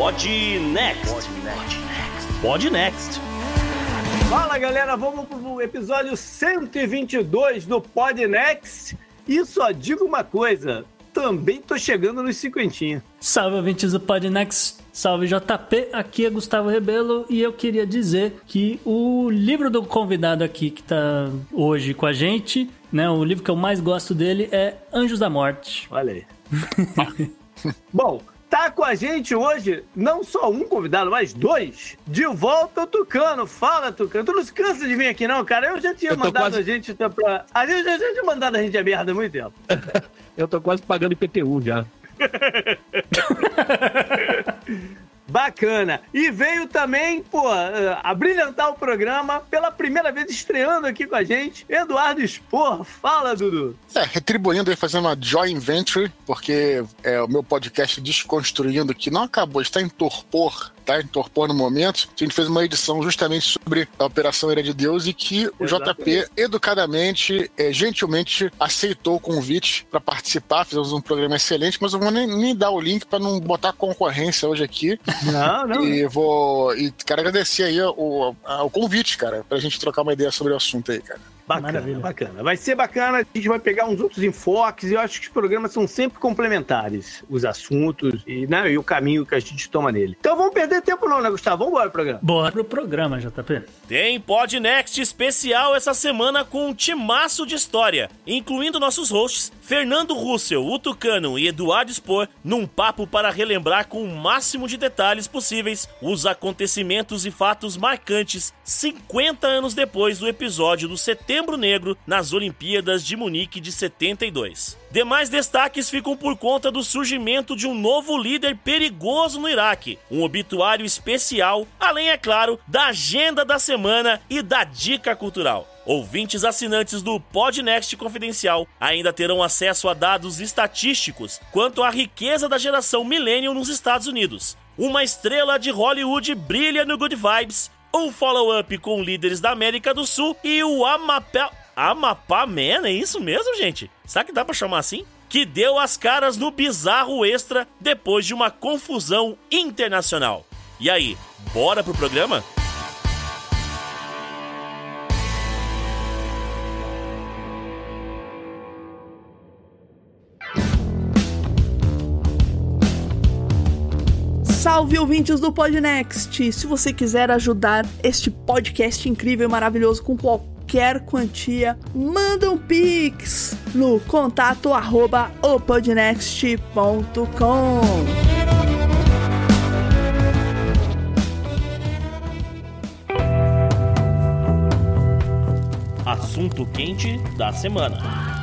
Pod Next. Pod Next. Fala galera, vamos pro episódio 122 do Pod Next. E só digo uma coisa: também tô chegando nos cinquentinha. Salve, ouvintes do Podnext. Salve, JP. Aqui é Gustavo Rebelo e eu queria dizer que o livro do convidado aqui que tá hoje com a gente, né, o livro que eu mais gosto dele é Anjos da Morte. Olha aí. Bom, tá com a gente hoje não só um convidado, mas dois. De volta o Tucano. Fala, Tucano. Tu não se cansa de vir aqui, não, cara? Eu já tinha Eu mandado quase- a gente pra. A gente já tinha mandado a gente a merda há muito tempo. Eu tô quase pagando IPTU já. Bacana. E veio também, pô, eh, a brilhantar o programa pela primeira vez estreando aqui com a gente, Eduardo Spor. Fala, Dudu. É, retribuindo aí, fazendo uma joint venture, porque é o meu podcast Desconstruindo, que não acabou, está em torpor, tá em torpor no momento. A gente fez uma edição justamente sobre a Operação Ira de Deus e que o JP, educadamente, é, gentilmente, aceitou o convite para participar. Fizemos um programa excelente, mas eu vou nem, nem dar o link para não botar concorrência hoje aqui. Não, não. E vou. E quero agradecer aí o, a- o convite, cara, pra gente trocar uma ideia sobre o assunto aí, cara. Bacana, Maravilha. bacana. Vai ser bacana, a gente vai pegar uns outros enfoques e eu acho que os programas são sempre complementares, os assuntos e, né, e o caminho que a gente toma nele. Então vamos perder tempo não, né, Gustavo? Vamos embora pro programa. Bora pro programa, JP. Tem Pod Next especial essa semana com um timaço de história, incluindo nossos hosts Fernando Russell, o Tucano e Eduardo Spor, num papo para relembrar com o máximo de detalhes possíveis os acontecimentos e fatos marcantes 50 anos depois do episódio do Setembro Negro nas Olimpíadas de Munique de 72. Demais destaques ficam por conta do surgimento de um novo líder perigoso no Iraque, um obituário especial, além, é claro, da agenda da semana e da dica cultural. Ouvintes assinantes do Podnext Confidencial ainda terão acesso a dados estatísticos quanto à riqueza da geração Millennium nos Estados Unidos. Uma estrela de Hollywood brilha no Good Vibes, um follow-up com líderes da América do Sul e o Amapá... Amapá Man, é isso mesmo, gente? Será que dá pra chamar assim? Que deu as caras no bizarro extra depois de uma confusão internacional. E aí, bora pro programa? Salve ouvintes do Podnext! Se você quiser ajudar este podcast incrível e maravilhoso com qualquer quantia, manda um pix no contato arroba. Assunto quente da semana.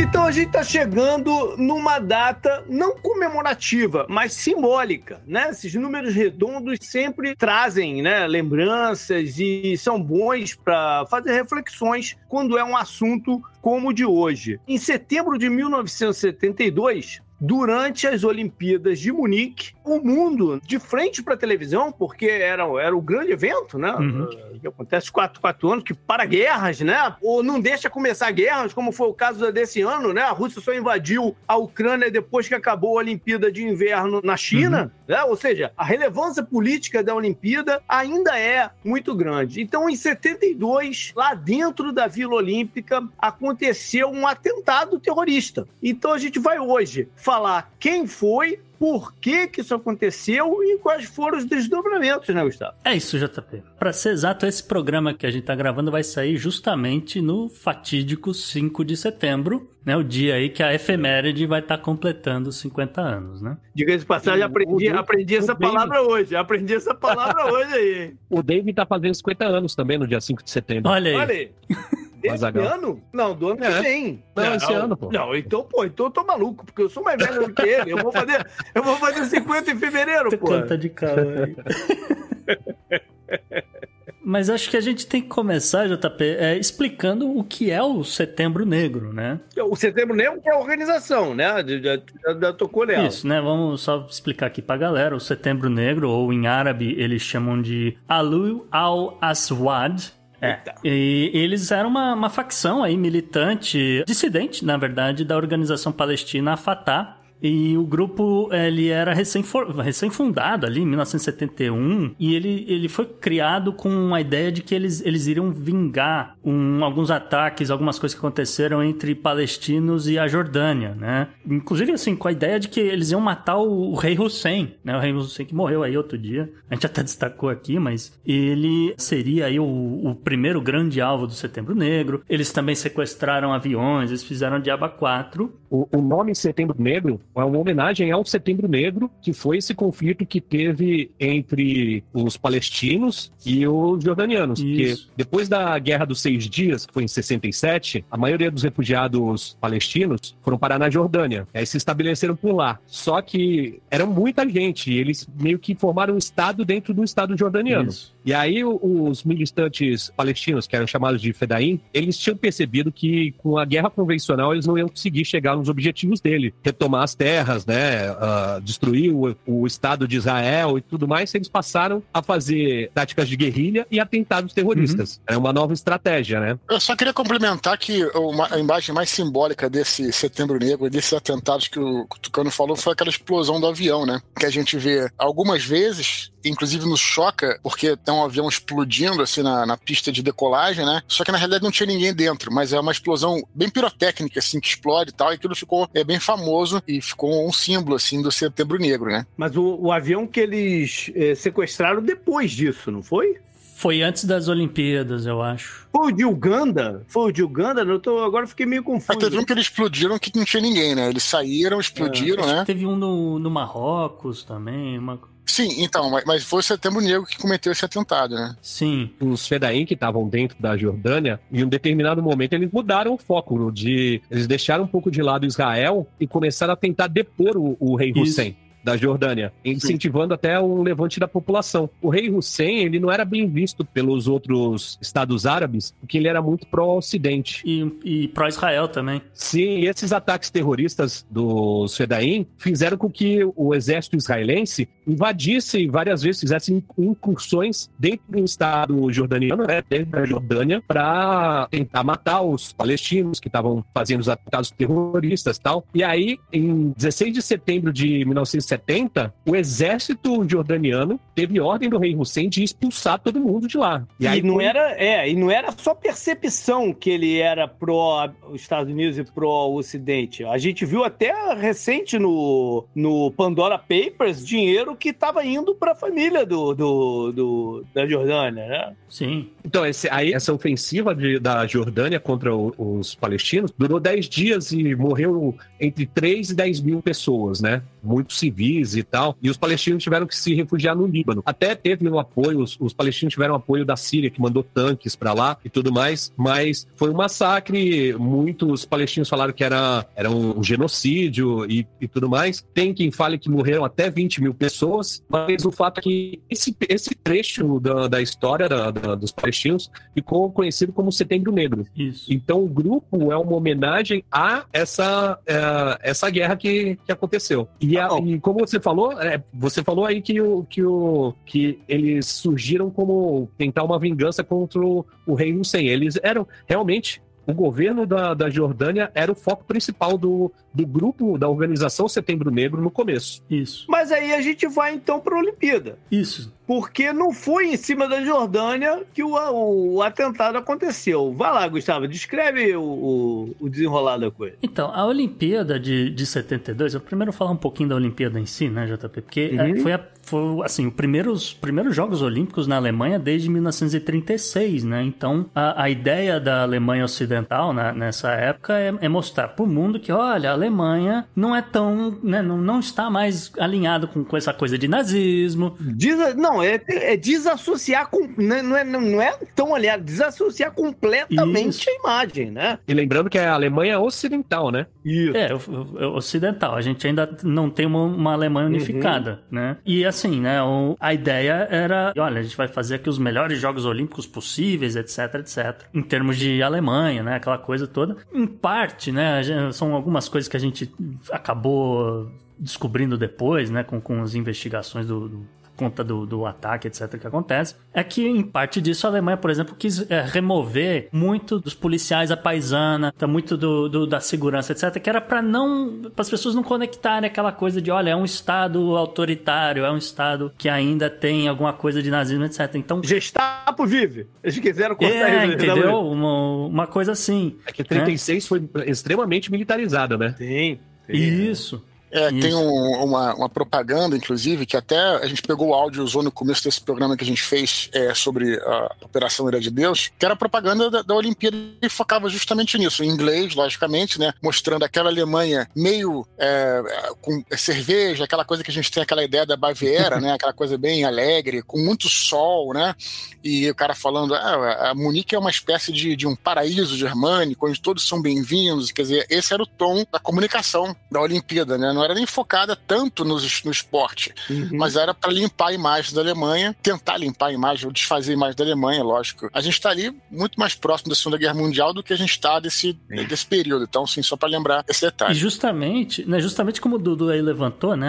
Então a gente tá chegando numa data não comemorativa, mas simbólica, né? Esses números redondos sempre trazem, né, lembranças e são bons para fazer reflexões quando é um assunto como o de hoje. Em setembro de 1972, durante as Olimpíadas de Munique, o mundo de frente para a televisão, porque era, era o grande evento, né? Uhum. Que acontece quatro, quatro anos, que para guerras, né? Ou não deixa começar guerras, como foi o caso desse ano, né? A Rússia só invadiu a Ucrânia depois que acabou a Olimpíada de Inverno na China, né? Ou seja, a relevância política da Olimpíada ainda é muito grande. Então, em 72, lá dentro da Vila Olímpica, aconteceu um atentado terrorista. Então, a gente vai hoje falar quem foi, por que que isso aconteceu e quais foram os desdobramentos, né, Gustavo? É isso, JP. Pra ser exato, esse programa que a gente tá gravando vai sair justamente no fatídico 5 de setembro, né? O dia aí que a efeméride vai estar completando 50 anos, né? Diga de passagem, O- aprendi, o- aprendi essa o David- palavra hoje. Aprendi essa palavra hoje aí. O David tá fazendo 50 anos também no dia 5 de setembro. Olha aí. Olha aí. Esse Azaghal. ano? Não, do ano É. que vem. Não, esse ano, pô. Não, então, pô, então eu tô maluco, porque eu sou mais velho do que ele. Eu vou fazer, eu vou fazer 50 em fevereiro, pô. Canta de calma aí. Mas acho que a gente tem que começar, JP, é, explicando o que é o Setembro Negro, né? O Setembro Negro é a organização, né? Já, já, já tocou nela. Isso, né? Vamos só explicar aqui pra galera. O Setembro Negro, ou em árabe eles chamam de Alu al-Aswad. É. E eles eram uma, uma facção aí militante, dissidente, na verdade, da organização palestina Fatah. E o grupo ele era recém-fundado ali em 1971 e ele, ele foi criado com a ideia de que eles, eles iriam vingar um, alguns ataques, algumas coisas que aconteceram entre palestinos e a Jordânia, né? Inclusive assim, com a ideia de que eles iam matar o, o rei Hussein, né? O rei Hussein que morreu aí outro dia. A gente até destacou aqui, mas ele seria aí o, o primeiro grande alvo do Setembro Negro. Eles também sequestraram aviões, eles fizeram Diaba 4 O, o nome Setembro Negro é uma homenagem ao Setembro Negro, que foi esse conflito que teve entre os palestinos e os jordanianos. Porque Isso. depois da Guerra dos Seis Dias, que foi em 67, a maioria dos refugiados palestinos foram parar na Jordânia. Aí se estabeleceram por lá. Só que era muita gente, e eles meio que formaram um Estado dentro do Estado jordaniano. Isso. E aí os militantes palestinos, que eram chamados de Fedaim, eles tinham percebido que com a guerra convencional eles não iam conseguir chegar nos objetivos dele, retomar as terras, né, ah, destruir o, o Estado de Israel e tudo mais. Eles passaram a fazer táticas de guerrilha e atentados terroristas. Era uma nova estratégia, né? Eu só queria complementar que uma- a imagem mais simbólica desse Setembro Negro, desses atentados que o, que o Tucano falou, foi aquela explosão do avião, né? Que a gente vê algumas vezes, inclusive nos choca, porque tem um avião explodindo assim na, na pista de decolagem, né? Só que na realidade não tinha ninguém dentro, mas é uma explosão bem pirotécnica, assim, que explode e tal, e aquilo ficou é, bem famoso e ficou um símbolo, assim, do Setembro Negro, né? Mas o, o avião que eles eh, sequestraram depois disso, não foi? Foi antes das Olimpíadas, eu acho. Foi o de Uganda? Foi o de Uganda? Eu tô, agora eu fiquei meio confuso. teve um que eles explodiram que não tinha ninguém, né? Eles saíram, explodiram, Acho né? teve um no, no Marrocos também. Uma... Sim, então, mas, mas foi o Setembro Negro que cometeu esse atentado, né? Sim. os Fedaim que estavam dentro da Jordânia, em um determinado momento eles mudaram o foco de eles deixaram um pouco de lado Israel e começaram a tentar depor o, o rei Isso. Da Jordânia, incentivando até um levante da população. O rei Hussein, ele não era bem visto pelos outros estados árabes, porque ele era muito pró-ocidente. E, e pró-Israel também. Sim, esses ataques terroristas dos Fedaim fizeram com que o exército israelense invadisse e várias vezes fizesse incursões dentro do estado jordaniano, né, dentro da Jordânia, para tentar matar os palestinos que estavam fazendo os ataques terroristas e tal. E aí, em 16 de setembro de 1970, o exército jordaniano teve ordem do rei Hussein de expulsar todo mundo de lá. E, aí não foi- era, é, e não era só percepção que ele era pró os Estados Unidos e pró Ocidente. A gente viu até recente no, no Pandora Papers dinheiro que estava indo para a família do, do, do- da Jordânia, né? Sim. Então, esse- aí, essa ofensiva de- da Jordânia contra o- os palestinos durou 10 dias e morreu entre 3 e 10 mil pessoas, né? Muitos civis e tal. E os palestinos tiveram que se refugiar no Líbano. Até teve um apoio, os, os palestinos tiveram apoio da Síria, que mandou tanques pra lá e tudo mais. Mas foi um massacre. Muitos palestinos falaram que era, era um genocídio e, e tudo mais. Tem quem fale que morreram até 20 mil pessoas. Mas o fato é que esse, esse trecho da, da história da- da- dos palestinos ficou conhecido como Setembro Negro. Isso. Então o grupo é uma homenagem a essa, é, essa guerra que, que aconteceu. E, a- bom. e como você falou, é, você falou aí que, o, que, o, que eles surgiram como tentar uma vingança contra o, o rei Hussein. Eles eram realmente. O governo da, da Jordânia era o foco principal do, do grupo da organização Setembro Negro no começo. Isso. Mas aí a gente vai então para a Olimpíada. Isso. Porque não foi em cima da Jordânia que o, o, o atentado aconteceu. Vai lá, Gustavo, descreve o, o, desenrolar da coisa. Então, a Olimpíada de, de 72, eu primeiro falar um pouquinho da Olimpíada em si, né, JP? Porque Uhum. é, foi, a- foi, assim, o primeiro, os primeiros Jogos Olímpicos na Alemanha desde 1936, né? Então, a, a ideia da Alemanha Ocidental né, nessa época é, é mostrar para o mundo que, olha, a Alemanha não é tão, né, não, não está mais alinhado com, com essa coisa de nazismo. Diz, não, Não, é, é desassociar com. Não é, não é tão aliado, desassociar completamente Isso. a imagem, né? E lembrando que a Alemanha é ocidental, né? Isso. É, o- o- ocidental. A gente ainda não tem uma, uma Alemanha unificada, né? E assim, né? o- a ideia era, olha, a gente vai fazer aqui os melhores Jogos Olímpicos possíveis, etc, etc. Em termos de Alemanha, né? Aquela coisa toda. Em parte, né? São algumas coisas que a gente acabou descobrindo depois, né? Com, com as investigações do... do conta do, do ataque, etc, que acontece, é que em parte disso a Alemanha, por exemplo, quis é, remover muito dos policiais à paisana, tá, muito do, do- da segurança, etc, que era para não, para as pessoas não conectarem aquela coisa de, olha, é um estado autoritário, é um estado que ainda tem alguma coisa de nazismo, etc. Então, Gestapo vive. Eles quiseram cortar é, ele. entendeu? Uma, uma coisa assim. É que 36 foi extremamente militarizada, né? Sim. sim. Isso. É, tem um- uma, uma propaganda, inclusive, que até a gente pegou o áudio e usou no começo desse programa que a gente fez é, sobre a Operação Ira de Deus, que era a propaganda da, da Olimpíada e focava justamente nisso, em inglês, logicamente, né? Mostrando aquela Alemanha meio é, com cerveja, aquela coisa que a gente tem aquela ideia da Baviera, né? Aquela coisa bem alegre, com muito sol, né? E o cara falando, ah, a Munique é uma espécie de, de um paraíso germânico, onde todos são bem-vindos. Quer dizer, esse era o tom da comunicação da Olimpíada, né? Não era nem focada tanto no, no esporte, Uhum. mas era para limpar a imagem da Alemanha, tentar limpar a imagem, ou desfazer a imagem da Alemanha, lógico. A gente está ali muito mais próximo da Segunda Guerra Mundial do que a gente está desse, desse período. Então, sim, só para lembrar esse E detalhe. justamente, né, justamente como o Dudu aí levantou, né,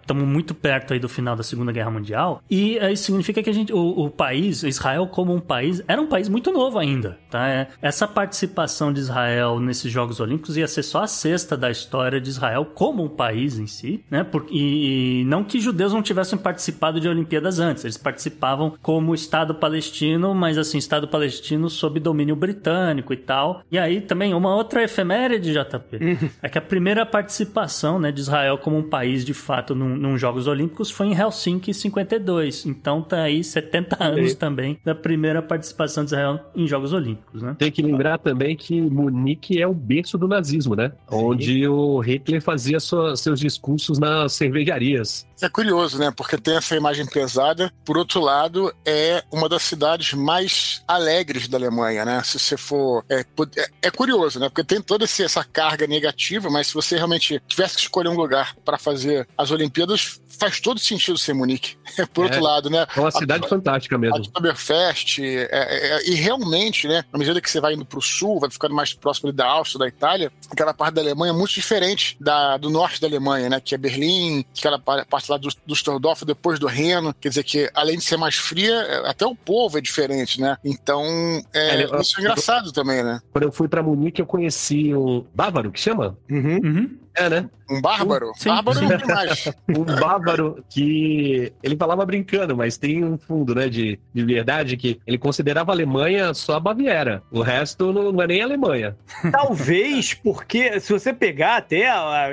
estamos muito perto aí do final da Segunda Guerra Mundial, e isso significa que a gente, o, o país, Israel como um país, era um país muito novo ainda, tá? É, essa participação de Israel nesses Jogos Olímpicos ia ser só a sexta da história de Israel como um país em si, né? Por, e, e não que judeus não tivessem participado de Olimpíadas antes, eles participavam como Estado palestino, mas assim, Estado palestino sob domínio britânico e tal. E aí também uma outra efeméride, JP, é que a primeira participação né, de Israel como um país de fato num, num Jogos Olímpicos foi em Helsinki em 52. Então tá aí 70 anos Sim. também da primeira participação de Israel em Jogos Olímpicos, né? Tem que lembrar também que Munique é o berço do nazismo, né? Onde o Hitler fazia sua- seus discursos nas cervejarias. É curioso, né? Porque tem essa imagem pesada. Por outro lado, é uma das cidades mais alegres da Alemanha, né? Se você for. É, é- é curioso, né? Porque tem toda essa carga negativa, mas se você realmente tivesse que escolher um lugar para fazer as Olimpíadas, faz todo sentido ser Munique. Por outro É. lado, né? É uma cidade fantástica A mesmo. Oktoberfest, é, é, é, e realmente, né, à medida que você vai indo para o sul, vai ficando mais próximo da Áustria, da Itália, aquela parte da Alemanha é muito diferente da, do norte da Alemanha, né, que é Berlim, aquela pa- parte lá do Düsseldorf, depois do Reno, quer dizer que além de ser mais fria, é, até o povo é diferente, né, então é, É, isso é engraçado também, né, Quando eu fui pra Munique, eu conheci um bávaro, que chama? Uhum. Uhum. É, né? um bárbaro, Sim. bárbaro é demais. Um bávaro que ele falava brincando, mas tem um fundo, né, de, de verdade, que ele considerava a Alemanha só a Baviera. O resto não, não é nem a Alemanha. Talvez porque, se você pegar até,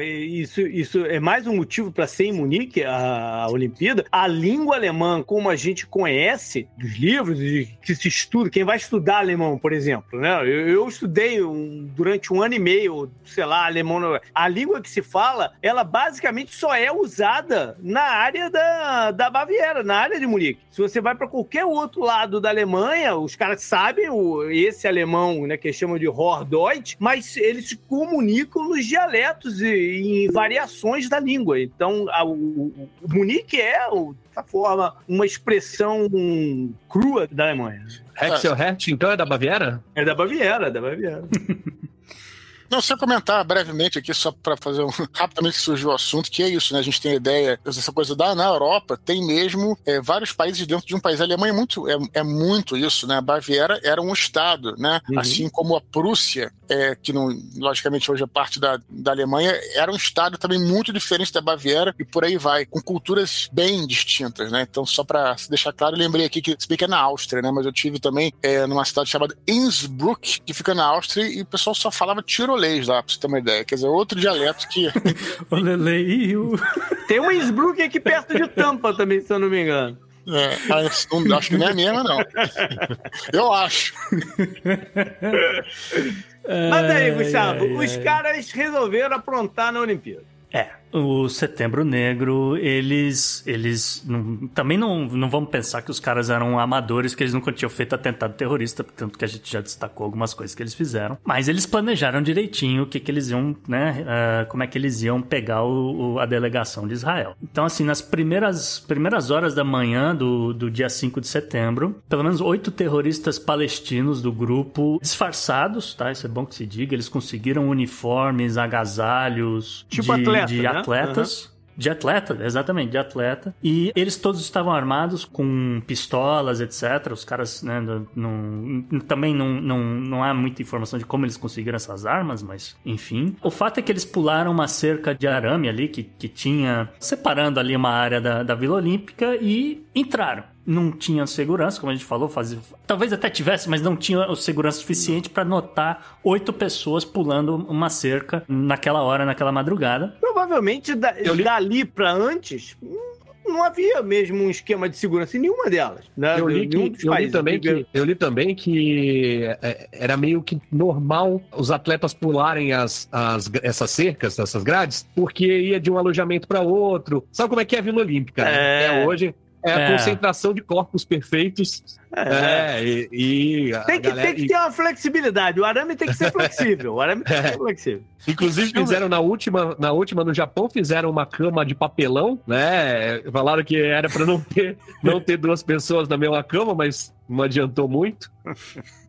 isso, isso é mais um motivo para ser em Munique, a, a Olimpíada, a língua alemã, como a gente conhece dos livros e que se estuda, quem vai estudar alemão, por exemplo, né? Eu, eu estudei um- durante um ano e meio, sei lá, alemão. A língua que se fala, ela basicamente só é usada na área da, da Baviera, na área de Munique. Se você vai para qualquer outro lado da Alemanha, os caras sabem o, esse alemão, né, que eles chamam de Hordeutsch, mas eles se comunicam nos dialetos e em variações da língua. Então, a- o, o- Munique é, o- certa forma, uma expressão crua da Alemanha. Hexel Hertz, então, é da Baviera? É da Baviera, é da Baviera. Não, só comentar brevemente aqui, só para fazer um. Rapidamente surgiu o assunto, que é isso, né? A gente tem a ideia, essa coisa da. Na Europa, tem mesmo é, vários países dentro de um país. A Alemanha é muito, é, é muito isso, né? A Baviera era um estado, né? Uhum. Assim como a Prússia, é, que não, logicamente hoje é parte da, da Alemanha, era um estado também muito diferente da Baviera e por aí vai, com culturas bem distintas, né? Então, só para deixar claro, lembrei aqui que se bem que é na Áustria, né? Mas eu tive também é, numa cidade chamada Innsbruck, que fica na Áustria, e o pessoal só falava tirolês lá, pra você ter uma ideia. Quer dizer, outro dialeto que. O Lele e o... Tem um Innsbruck aqui perto de Tampa também, se eu não me engano. É, não, acho que nem é a mesma, não. Eu acho. Mas aí, Gustavo, ai, os ai. caras resolveram aprontar na Olimpíada. É, o Setembro Negro, eles, eles não, também não, não vamos pensar que os caras eram amadores, que eles nunca tinham feito atentado terrorista, tanto que a gente já destacou algumas coisas que eles fizeram. Mas eles planejaram direitinho o que, que eles iam, né, uh, como é que eles iam pegar o, o, a delegação de Israel. Então, assim, nas primeiras, primeiras horas da manhã do, do dia 5 de setembro, pelo menos oito terroristas palestinos do grupo, disfarçados, tá? Isso é bom que se diga, eles conseguiram uniformes, agasalhos tipo de, atleta, de né? Atletas. Uhum. De atleta, exatamente, de atleta. E eles todos estavam armados com pistolas, etc. Os caras, né, não, também não, não, não há muita informação de como eles conseguiram essas armas, mas enfim. O fato é que eles pularam uma cerca de arame ali que, que tinha separando ali uma área da, da Vila Olímpica e entraram não tinha segurança, como a gente falou, fazia... talvez até tivesse, mas não tinha segurança suficiente para notar oito pessoas pulando uma cerca naquela hora, naquela madrugada. Provavelmente da, li... dali para antes não havia mesmo um esquema de segurança em nenhuma delas. Né? Eu, li que, eu, li também que, eu li também que era meio que normal os atletas pularem as, as, essas cercas, essas grades, porque ia de um alojamento para outro. Sabe como é que é a Vila Olímpica? Né? É, é hoje é a é. concentração de corpos perfeitos. É, é e, e tem, que, galera, tem que ter uma flexibilidade. O arame tem que ser flexível. O arame tem que ser flexível. Inclusive fizeram na última, na última no Japão fizeram uma cama de papelão, né? Falaram que era para não ter, não ter duas pessoas na mesma cama, mas não adiantou muito.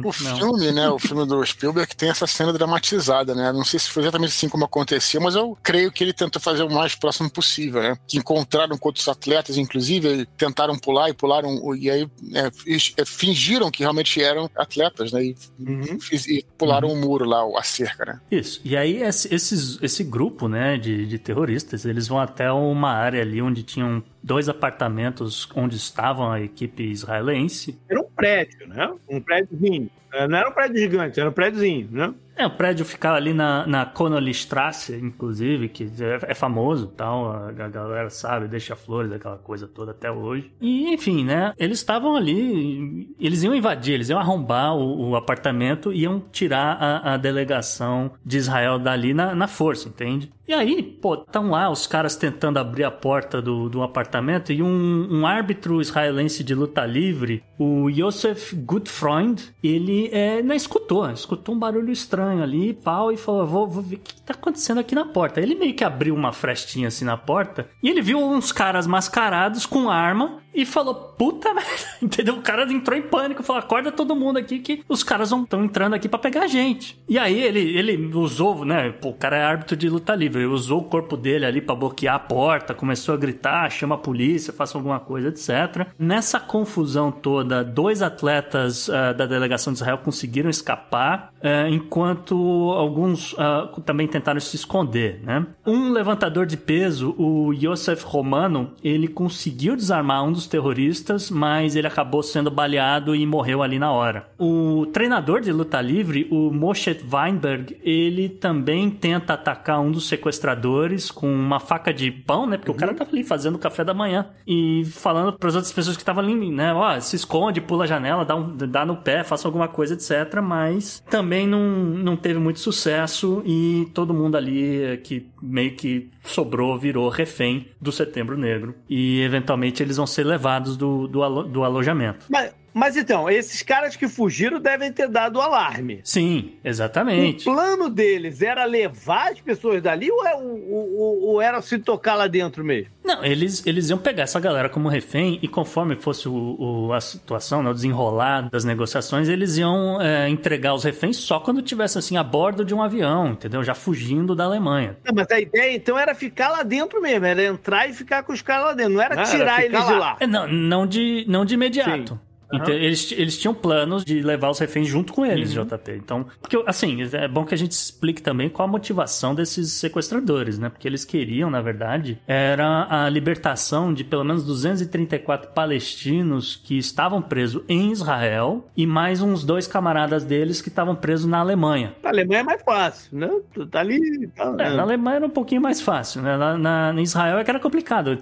O não. filme, né? O filme do Spielberg tem essa cena dramatizada, né? Não sei se foi exatamente assim como acontecia, mas eu creio que ele tentou fazer o mais próximo possível, né? Que encontraram com outros atletas, inclusive, tentaram pular e pularam, e aí é, fingiram que realmente eram atletas, né? E, uhum. e pularam uhum. o muro lá, a cerca, né? Isso. E aí esse, esse, grupo, né, de, de terroristas, eles vão até uma área ali onde tinham dois apartamentos onde estavam a equipe israelense. Era um prédio, né? Um prédiozinho. Não era um prédio gigante, era um prédiozinho, né? É, o prédio ficava ali na, na Connollystrasse, inclusive, que é, é famoso tal, a, a, galera sabe, deixa flores, aquela coisa toda até hoje. E, enfim, né, eles estavam ali, eles iam invadir, eles iam arrombar o, o apartamento e iam tirar a, a, delegação de Israel dali na, na força, entende? E aí, pô, estão lá os caras tentando abrir a porta do, do apartamento e um, um árbitro israelense de luta livre, o Yosef Gutfreund, ele é, não escutou, escutou um barulho estranho ali, pau, e falou: vou, vou ver o que tá acontecendo aqui na porta. Ele meio que abriu uma frestinha assim na porta e ele viu uns caras mascarados com arma e falou: puta merda, entendeu? O cara entrou em pânico, falou: acorda todo mundo aqui que os caras estão entrando aqui para pegar a gente. E aí ele, ele usou, né? Pô, o cara é árbitro de luta livre, ele usou o corpo dele ali para bloquear a porta, começou a gritar: chama a polícia, faça alguma coisa, etc. Nessa confusão toda, dois atletas uh, da delegação de Israel conseguiram escapar, uh, enquanto alguns uh, também tentaram se esconder, né? Um levantador de peso, o Yosef Romano, ele conseguiu desarmar um dos dos terroristas, mas ele acabou sendo baleado e morreu ali na hora. O treinador de luta livre, o Moshe Weinberg, ele também tenta atacar um dos sequestradores com uma faca de pão, né? Porque uhum. o cara tava ali fazendo o café da manhã e falando para as outras pessoas que estavam ali, né? Ó, se esconde, pula a janela, dá, um, dá no pé, faça alguma coisa, etc. Mas também não, não teve muito sucesso e todo mundo ali que meio que sobrou, virou refém do Setembro Negro. E eventualmente eles vão ser levados do, do, alo do alojamento. Mas, mas então, esses caras que fugiram devem ter dado o alarme. Sim, exatamente. O plano deles era levar as pessoas dali ou, é, ou, ou era se tocar lá dentro mesmo? Não, eles, eles iam pegar essa galera como refém e conforme fosse o, o a situação, né, o desenrolar das negociações, eles iam é, entregar os reféns só quando tivesse assim a bordo de um avião, entendeu? Já fugindo da Alemanha. Não, mas a ideia então era ficar lá dentro mesmo, era entrar e ficar com os caras lá dentro, não era não, tirar era eles lá. de lá. É, não, não de, não de imediato. Sim. Então, eles, eles tinham planos de levar os reféns junto com eles, uhum. JP. Então, porque, assim, é bom que a gente explique também qual a motivação desses sequestradores, né? Porque eles queriam, na verdade, era a libertação de pelo menos 234 palestinos que estavam presos em Israel e mais uns dois camaradas deles que estavam presos na Alemanha. Na Alemanha é mais fácil, né? Tá ali. Tá, é, na Alemanha era um pouquinho mais fácil, né? Na, na, Israel é que era complicado.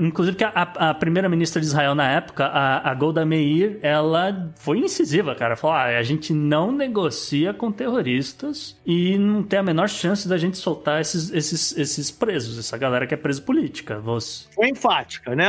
Inclusive, que a, a primeira-ministra de Israel na época, a, a Golda Meir, Ela foi incisiva, cara. Falou: ah, a gente não negocia com terroristas e não tem a menor chance da gente soltar esses, esses, esses presos, essa galera que é presa política. Você... Foi enfática, né?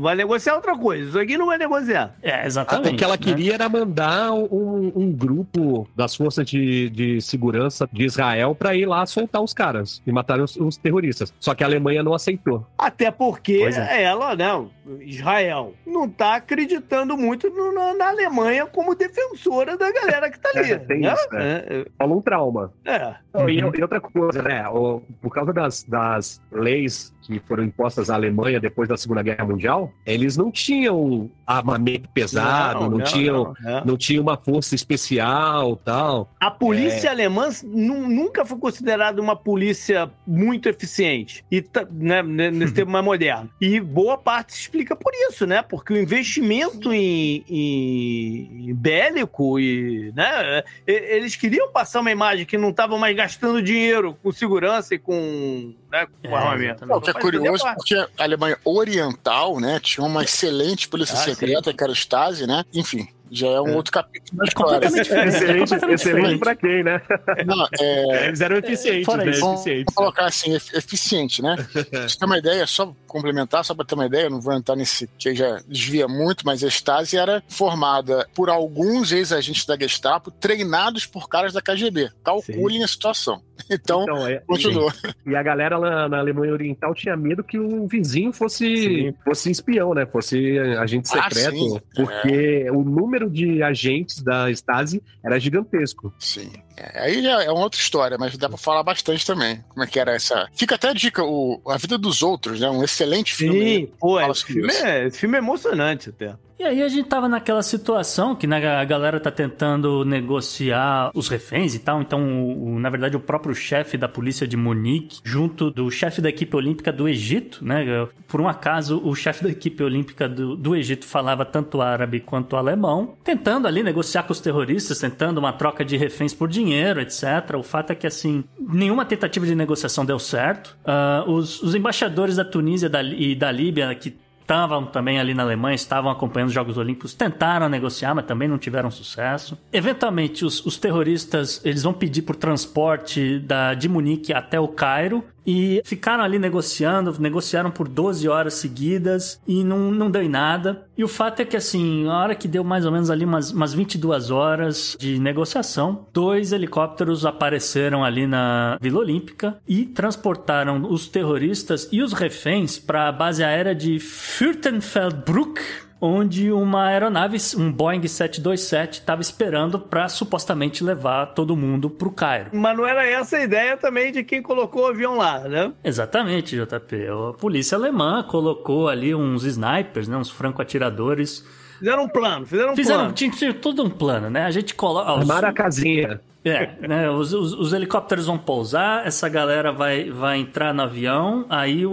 Vai negociar outra coisa. Isso aqui não vai negociar. É, exatamente. O que ela né? queria era mandar um, um grupo das forças de, de segurança de Israel para ir lá soltar os caras e matar os, os terroristas. Só que a Alemanha não aceitou. Até porque é. ela, né, Israel, não tá acreditando muito no- na, na Alemanha como defensora da galera que tá ali. É, tem né? isso, É, Falou um trauma. é. Não, e, e outra coisa, né? o- por causa das, das leis que foram impostas à Alemanha depois da Segunda Guerra Mundial, eles não tinham armamento pesado, não, tinham. não, é. Não tinha uma força especial tal. A É. polícia alemã nu- nunca foi considerada uma polícia muito eficiente, e né, ne- nesse tempo mais moderno. E boa parte se explica por isso, né? Porque o investimento em, em- em bélico e. Né, eles queriam passar uma imagem que não estavam mais gastando dinheiro com segurança e com, né, com É, armamento. O que é curioso, fazia porque a Alemanha Oriental, né, tinha uma excelente polícia Ah, secreta, que era o Stasi, né? Enfim, já é um É. outro capítulo da É história. é excelente completamente excelente pra quem, né? Não, é, Eles eram eficientes, fora né? vamos colocar assim, efi- eficiente, né? Pra você ter uma ideia, só complementar, só para ter uma ideia, eu não vou entrar nesse que já desvia muito, mas a Stasi era formada por alguns ex-agentes da Gestapo treinados por caras da KGB. Calculem a situação. Então, Então, é, continua. E a galera lá na Alemanha Oriental tinha medo que o vizinho fosse, Sim. fosse espião, né? Fosse agente Ah, secreto. sim. porque o número de agentes da Stasi era gigantesco. Sim. Aí já é uma outra história, mas dá pra falar bastante também. Como é que era essa. Fica até a dica, o A Vida dos Outros, né? Um excelente filme. Sim, pô, esse filme, é, esse filme é emocionante até. E aí a gente tava naquela situação que né, a galera tá tentando negociar os reféns e tal. Então, o- o- na verdade, o próprio chefe da polícia de Munique, junto do chefe da equipe olímpica do Egito, né? Por um acaso, o chefe da equipe olímpica do, do Egito falava tanto árabe quanto alemão, tentando ali negociar com os terroristas, tentando uma troca de reféns por dinheiro, etc. O fato é que, assim, nenhuma tentativa de negociação deu certo. Ah, os, os embaixadores da Tunísia e da Líbia, que estavam também ali na Alemanha, estavam acompanhando os Jogos Olímpicos, tentaram negociar, mas também não tiveram sucesso. Eventualmente, os, os terroristas eles vão pedir por transporte da, de Munique até o Cairo e ficaram ali negociando, negociaram por 12 horas seguidas e não, não deu em nada. E o fato é que, assim, a hora que deu mais ou menos ali umas, umas 22 horas de negociação, dois helicópteros apareceram ali na Vila Olímpica e transportaram os terroristas e os reféns para a base aérea de Fürstenfeldbruck, onde uma aeronave, um Boeing 727, estava esperando para supostamente levar todo mundo para o Cairo. Mas não era essa a ideia também de quem colocou o avião lá, né? Exatamente, JP. A polícia alemã colocou ali uns snipers, né, uns franco-atiradores. Fizeram um plano, fizeram um Fizeram, plano. tinha, tinha todo um plano, né? A gente coloca. Armaram a casinha. É, né? Os, os- os helicópteros vão pousar, essa galera vai, vai entrar no avião, aí o,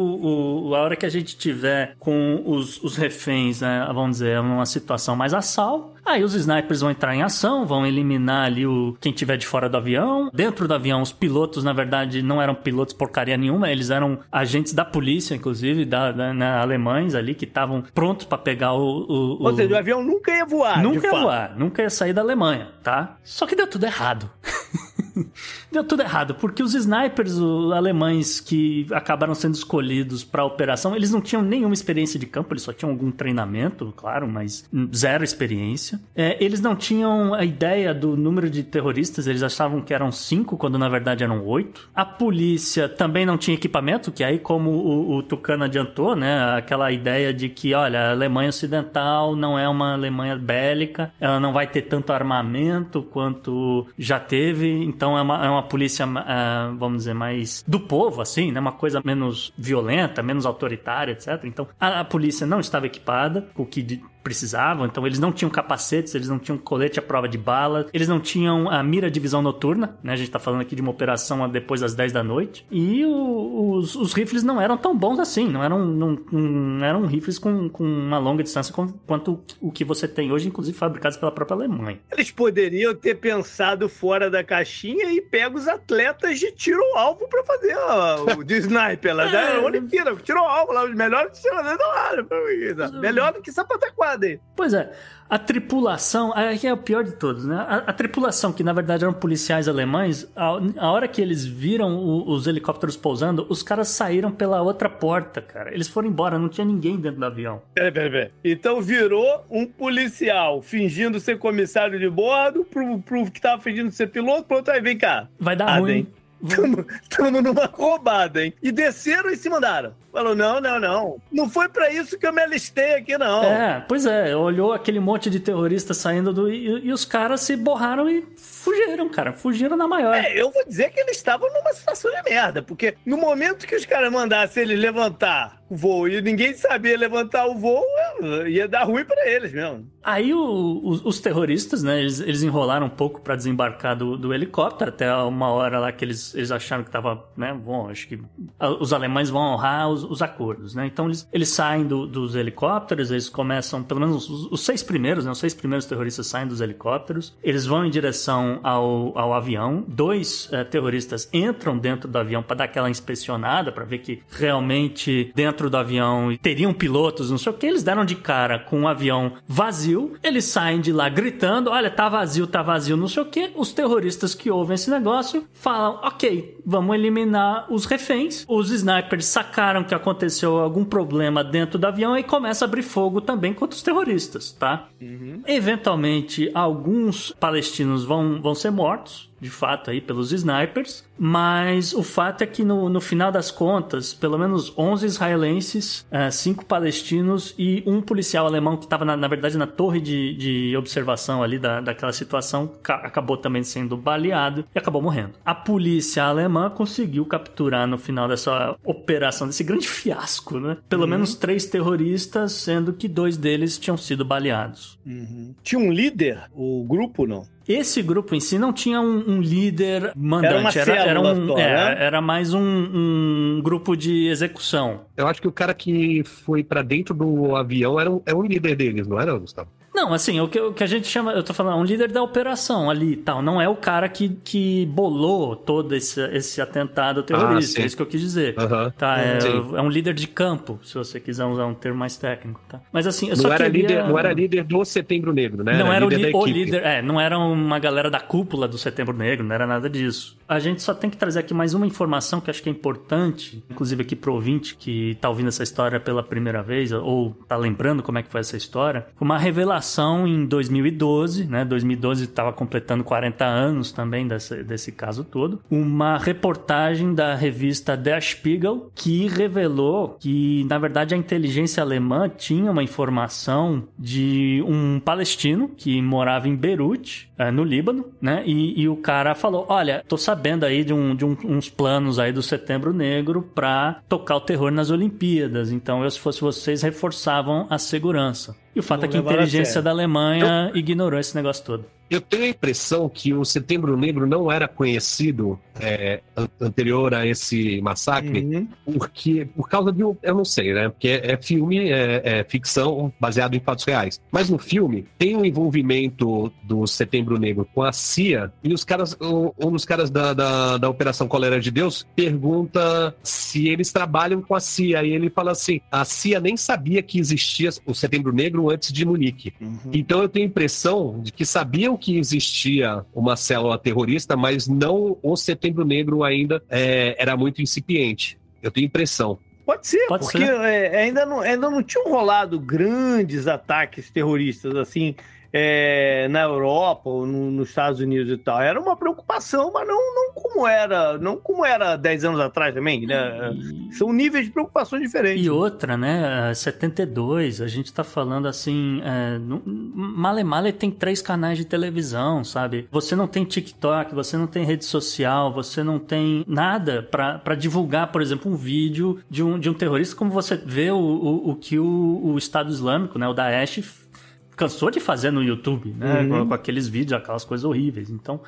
o- a hora que a gente tiver com os, os reféns, né, vamos dizer, numa situação mais a sal, aí os snipers vão entrar em ação, vão eliminar ali o quem tiver de fora do avião. Dentro do avião, os pilotos, na verdade, não eram pilotos porcaria nenhuma, eles eram agentes da polícia, inclusive, da, da- né, alemães ali, que estavam prontos para pegar o, o- Ou o- seja, o avião nunca ia voar. Nunca ia fato. voar, nunca ia sair da Alemanha, tá? Só que deu tudo errado. deu tudo errado, porque os snipers alemães que acabaram sendo escolhidos para a operação, eles não tinham nenhuma experiência de campo, eles só tinham algum treinamento, claro, mas zero experiência. É, eles não tinham a ideia do número de terroristas, eles achavam que eram cinco, quando na verdade eram oito. A polícia também não tinha equipamento, que aí, como o, o Tucano adiantou, né, aquela ideia de que, olha, a Alemanha Ocidental não é uma Alemanha bélica, ela não vai ter tanto armamento quanto já teve, então é uma, é uma polícia, ah, vamos dizer, mais do povo, assim, né, uma coisa menos violenta, menos autoritária, etc. Então, a, a polícia não estava equipada o que precisavam, então eles não tinham capacetes, eles não tinham colete à prova de bala, eles não tinham a mira de visão noturna, né? A gente tá falando aqui de uma operação depois das 10 da noite. E o- os, os rifles não eram tão bons assim, não eram, não, não eram rifles com, com uma longa distância com- quanto o que você tem hoje, inclusive fabricados pela própria Alemanha. Eles poderiam ter pensado fora da caixinha e pego os atletas de tiro alvo pra fazer ó, o de sniper lá da Olimpíada. Tirou ao alvo lá, os melhores tiradores do lado. Melhor do que Sapataquara, Laden. Pois é, a tripulação, aqui é o pior de todos, né? A, a tripulação, que na verdade eram policiais alemães, a, a hora que eles viram o, os helicópteros pousando, os caras saíram pela outra porta, cara. Eles foram embora, não tinha ninguém dentro do avião. Peraí, peraí, peraí. Então virou um policial fingindo ser comissário de bordo pro, pro que tava fingindo ser piloto, pronto, aí vem cá. Vai dar Ah, ruim. bem. Tamo, tamo numa roubada, hein? E desceram e se mandaram. Falou, não, não, não. Não foi pra isso que eu me alistei aqui, não. É, pois é, olhou aquele monte de terroristas saindo do. E, e os caras se borraram e fugiram, cara. Fugiram na maior. É, eu vou dizer que eles estavam numa situação de merda, porque no momento que os caras mandassem ele levantar o voo e ninguém sabia levantar o voo, ia dar ruim pra eles mesmo. Aí o- os, os terroristas, né, eles, eles enrolaram um pouco pra desembarcar do, do helicóptero, até uma hora lá que eles, eles acharam que tava, né, bom, acho que os alemães vão honrar os, os acordos, né, então eles, eles saem do- dos helicópteros, eles começam, pelo menos os, os seis primeiros, né, os seis primeiros terroristas saem dos helicópteros, eles vão em direção ao, ao avião, dois eh, terroristas entram dentro do avião pra dar aquela inspecionada, pra ver que realmente dentro do avião teriam pilotos, não sei o que, eles deram de cara com um avião vazio, eles saem de lá gritando, olha, tá vazio, tá vazio, não sei o que, os terroristas que ouvem esse negócio falam, ok, vamos eliminar os reféns, os snipers sacaram que aconteceu algum problema dentro do avião e começa a abrir fogo também contra os terroristas, tá? Eventualmente, alguns palestinos vão, vão ser mortos, de fato, aí pelos snipers, mas o fato é que no, no final das contas, pelo menos 11 israelenses, 5 palestinos e um policial alemão que estava, na, na verdade, na torre de, de observação ali da, daquela situação, ca- acabou também sendo baleado e acabou morrendo. A polícia alemã conseguiu capturar no final dessa operação, desse grande fiasco, né? Pelo menos três terroristas, sendo que dois deles tinham sido baleados. Tinha um líder, o grupo, não? Esse grupo em si não tinha um, um líder mandante, Era uma era, célula um, só, é, né? era mais um, um grupo de execução. Eu acho que o cara que foi pra dentro do avião era um, é um líder deles, não era, Gustavo? Não, assim, o que, o que a gente chama, eu tô falando, é um líder da operação ali e tal. Não é o cara que, que bolou todo esse, esse atentado terrorista, sim. é isso que eu quis dizer. Tá, é, é um líder de campo, se você quiser usar um termo mais técnico, tá? Mas assim, eu Não só era, queria... líder, não era líder do Setembro Negro, né? Não era, o, líder o equipe. líder, é, não era uma galera da cúpula do Setembro Negro, não era nada disso. A gente só tem que trazer aqui mais uma informação que acho que é importante, inclusive aqui pro ouvinte que tá ouvindo essa história pela primeira vez, ou tá lembrando como é que foi essa história. Uma revelação em 2012, né? 2012 estava completando 40 anos também desse, desse caso todo. Uma reportagem da revista Der Spiegel que revelou que, na verdade, a inteligência alemã tinha uma informação de um palestino que morava em Beirute, eh, no Líbano, né? E, e o cara falou: Olha, tô sabendo aí de, um, de um- uns planos aí do Setembro Negro pra tocar o terror nas Olimpíadas. Então, eu, se fosse vocês, reforçavam a segurança. E o fato é que a a inteligência sério. da Alemanha ignorou esse negócio todo. Eu tenho a impressão que o Setembro Negro não era conhecido é, an- anterior a esse massacre, Uhum. porque por causa de um, eu não sei, né? Porque é, é filme, é, é ficção baseado em fatos reais. Mas no filme tem um envolvimento do Setembro Negro com a CIA e os caras, um, um dos caras da, da, da Operação Colera de Deus pergunta se eles trabalham com a CIA e ele fala assim: a CIA nem sabia que existia o Setembro Negro antes de Munique. Então eu tenho a impressão de que sabiam que existia uma célula terrorista, mas não o Setembro Negro ainda é, era muito incipiente. Eu tenho impressão. Pode ser, Pode porque ser. é, ainda, não, ainda não tinham rolado grandes ataques terroristas assim é, na Europa ou no- nos Estados Unidos e tal. Era uma preocupação, mas não, não como era, não como era 10 anos atrás também, né? São níveis de preocupações diferentes. E outra, né? 72, a gente tá falando assim. É, no- Male Male tem três canais de televisão, sabe? Você não tem TikTok, você não tem rede social, você não tem nada pra divulgar, por exemplo, um vídeo de um, de um terrorista, como você vê o, o, o que o, o Estado Islâmico, né? O Daesh. Cansou de fazer no YouTube, né? Uhum. Com, com aqueles vídeos, aquelas coisas horríveis. Então.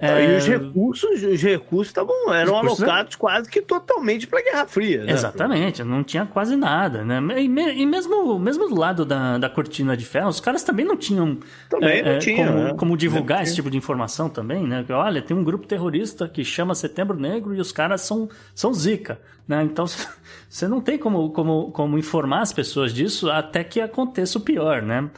E é, os recursos, os recursos tavam, eram Recursos- alocados quase que totalmente para a Guerra Fria. Né? Exatamente, não tinha quase nada, né? E, e mesmo, mesmo do lado da, da cortina de ferro, os caras também não tinham Também é, não é, tinha, como, né? como divulgar esse tipo de informação também, né? Olha, tem um grupo terrorista que chama Setembro Negro e os caras são, são zica, né? Então você não tem como, como, como informar as pessoas disso até que aconteça o pior, né?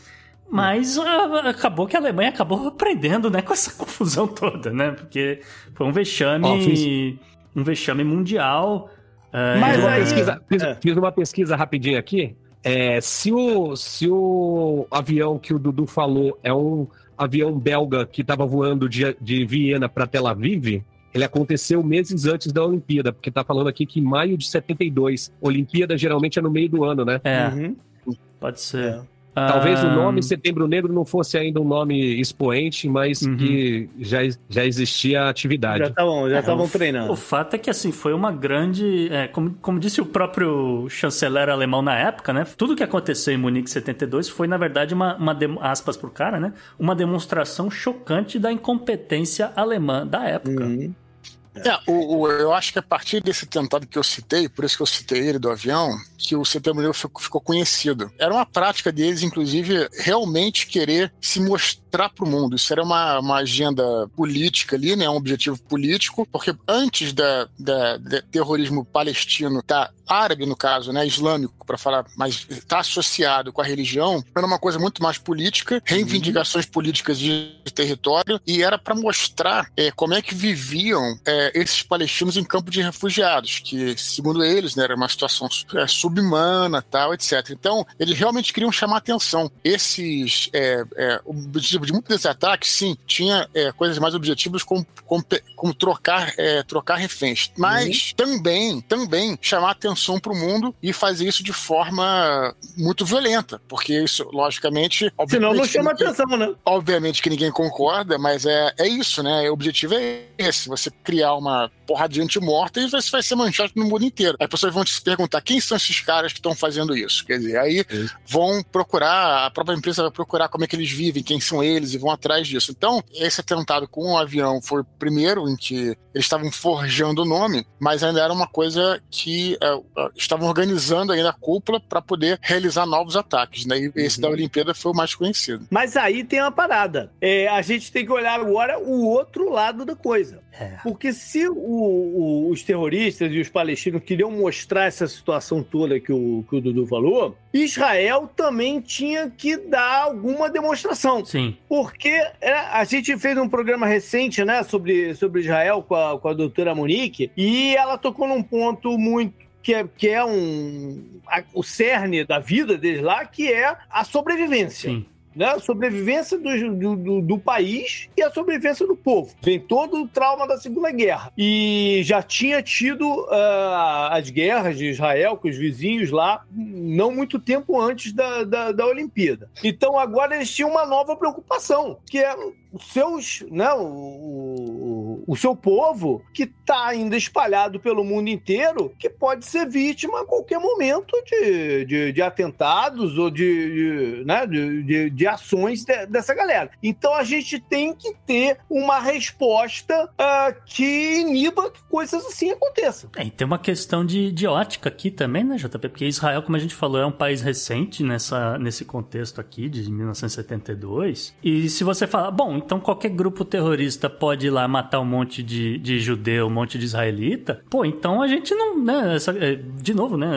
Mas ah, acabou que a Alemanha acabou aprendendo, né, com essa confusão toda, né? Porque foi um vexame, fiz- um vexame mundial. é, Mas Fiz uma aí- pesquisa- fiz, é. fiz uma pesquisa rapidinho aqui. É, se, o, se o avião que o Dudu falou é um avião belga que estava voando de, de Viena para Tel Aviv, ele aconteceu meses antes da Olimpíada, porque tá falando aqui que em maio de 72, Olimpíada geralmente é no meio do ano, né? É, Uhum. pode ser. É. Talvez o Ah, nome Setembro Negro não fosse ainda um nome expoente, mas Uhum. que já, já existia Já atividade. estavam já É, estavam o- treinando. O fato é que, assim, foi uma grande. é, como, como disse o próprio chanceler alemão na época, né? Tudo que aconteceu em Munique 72 foi, na verdade, uma, uma aspas pro cara, né? Uma demonstração chocante da incompetência alemã da época. Uhum. É, o, o- eu acho que a partir desse tentado que eu citei, por isso que eu citei ele do avião, que o Setembro ficou, ficou conhecido. Era uma prática deles, inclusive, realmente querer se mostrar para o mundo. Isso era uma, uma agenda política ali, né, um objetivo político, porque antes da, da, da terrorismo palestino, tá, árabe no caso, né, islâmico, para falar, mas está associado com a religião, era uma coisa muito mais política, reivindicações políticas de território, e era para mostrar é, como é que viviam é, esses palestinos em campo de refugiados, que, segundo eles, né, era uma situação é, subhumana, tal, etc. Então, eles realmente queriam chamar atenção. Esses, é, é, objetivo de muitos desses ataques, sim, tinha é, coisas mais objetivas como, como, como trocar, é, trocar reféns, mas também, também chamar atenção para o mundo e fazer isso de forma muito violenta, porque isso, logicamente, Senão não obviamente, chama ninguém- atenção, né? Obviamente que ninguém concorda, mas é, é isso, né? O objetivo é esse: você criar uma porrada de gente morta e isso vai ser manchado no mundo inteiro. Aí as pessoas vão te perguntar quem são esses caras que estão fazendo isso. Quer dizer, aí vão procurar, a própria empresa vai procurar como é que eles vivem, quem são eles e vão atrás disso. Então, esse atentado com o avião foi o primeiro em que eles estavam forjando o nome, mas ainda era uma coisa que é, é, estavam organizando ainda a cúpula para poder realizar novos ataques. Né? E esse da Olimpíada foi o mais conhecido. Mas aí tem uma parada. É, a gente tem que olhar agora o outro lado da coisa. É. Porque se o- o- os terroristas e os palestinos queriam mostrar essa situação toda que o, que o Dudu falou, Israel também tinha que dar alguma demonstração. Sim. Porque é, a gente fez um programa recente, né, sobre, sobre Israel com a, com a doutora Monique, e ela tocou num ponto muito. Que é, que é um, a- o cerne da vida deles lá, que é a sobrevivência Sim. Né? A sobrevivência do, do, do- do país e a sobrevivência do povo. Vem todo o trauma da Segunda Guerra. E já tinha tido ah, as guerras de Israel com os vizinhos lá, não muito tempo antes da, da, da Olimpíada. Então agora eles tinham uma nova preocupação, que é os seus, né, o, o, o seu povo que está ainda espalhado pelo mundo inteiro, que pode ser vítima a qualquer momento de, de, de atentados ou de, de, né, de, de, de ações de- dessa galera. Então a gente tem que ter uma resposta ah, que iniba que coisas assim aconteçam. É, e tem uma questão de, de ótica aqui também, né, JP? Porque Israel, como a gente falou, é um país recente nessa, nesse contexto aqui, de 1972. E se você falar, bom, então qualquer grupo terrorista pode ir lá matar um monte de, de judeu, um monte de israelita, pô, então a gente não, né, essa- é, de novo, né,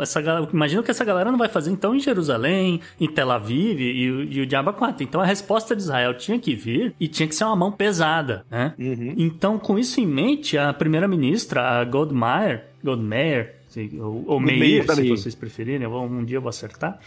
essa, gal- imagina que essa galera não vai fazer então em Jerusalém, em Tel Aviv e, o- e o Diabo 4. Então a resposta de Israel tinha que vir e tinha que ser uma mão pesada, né? Então, com isso em mente, a primeira-ministra, a Goldmeier, se- ou, ou Meir, se vocês preferirem, eu vou- um dia eu vou acertar.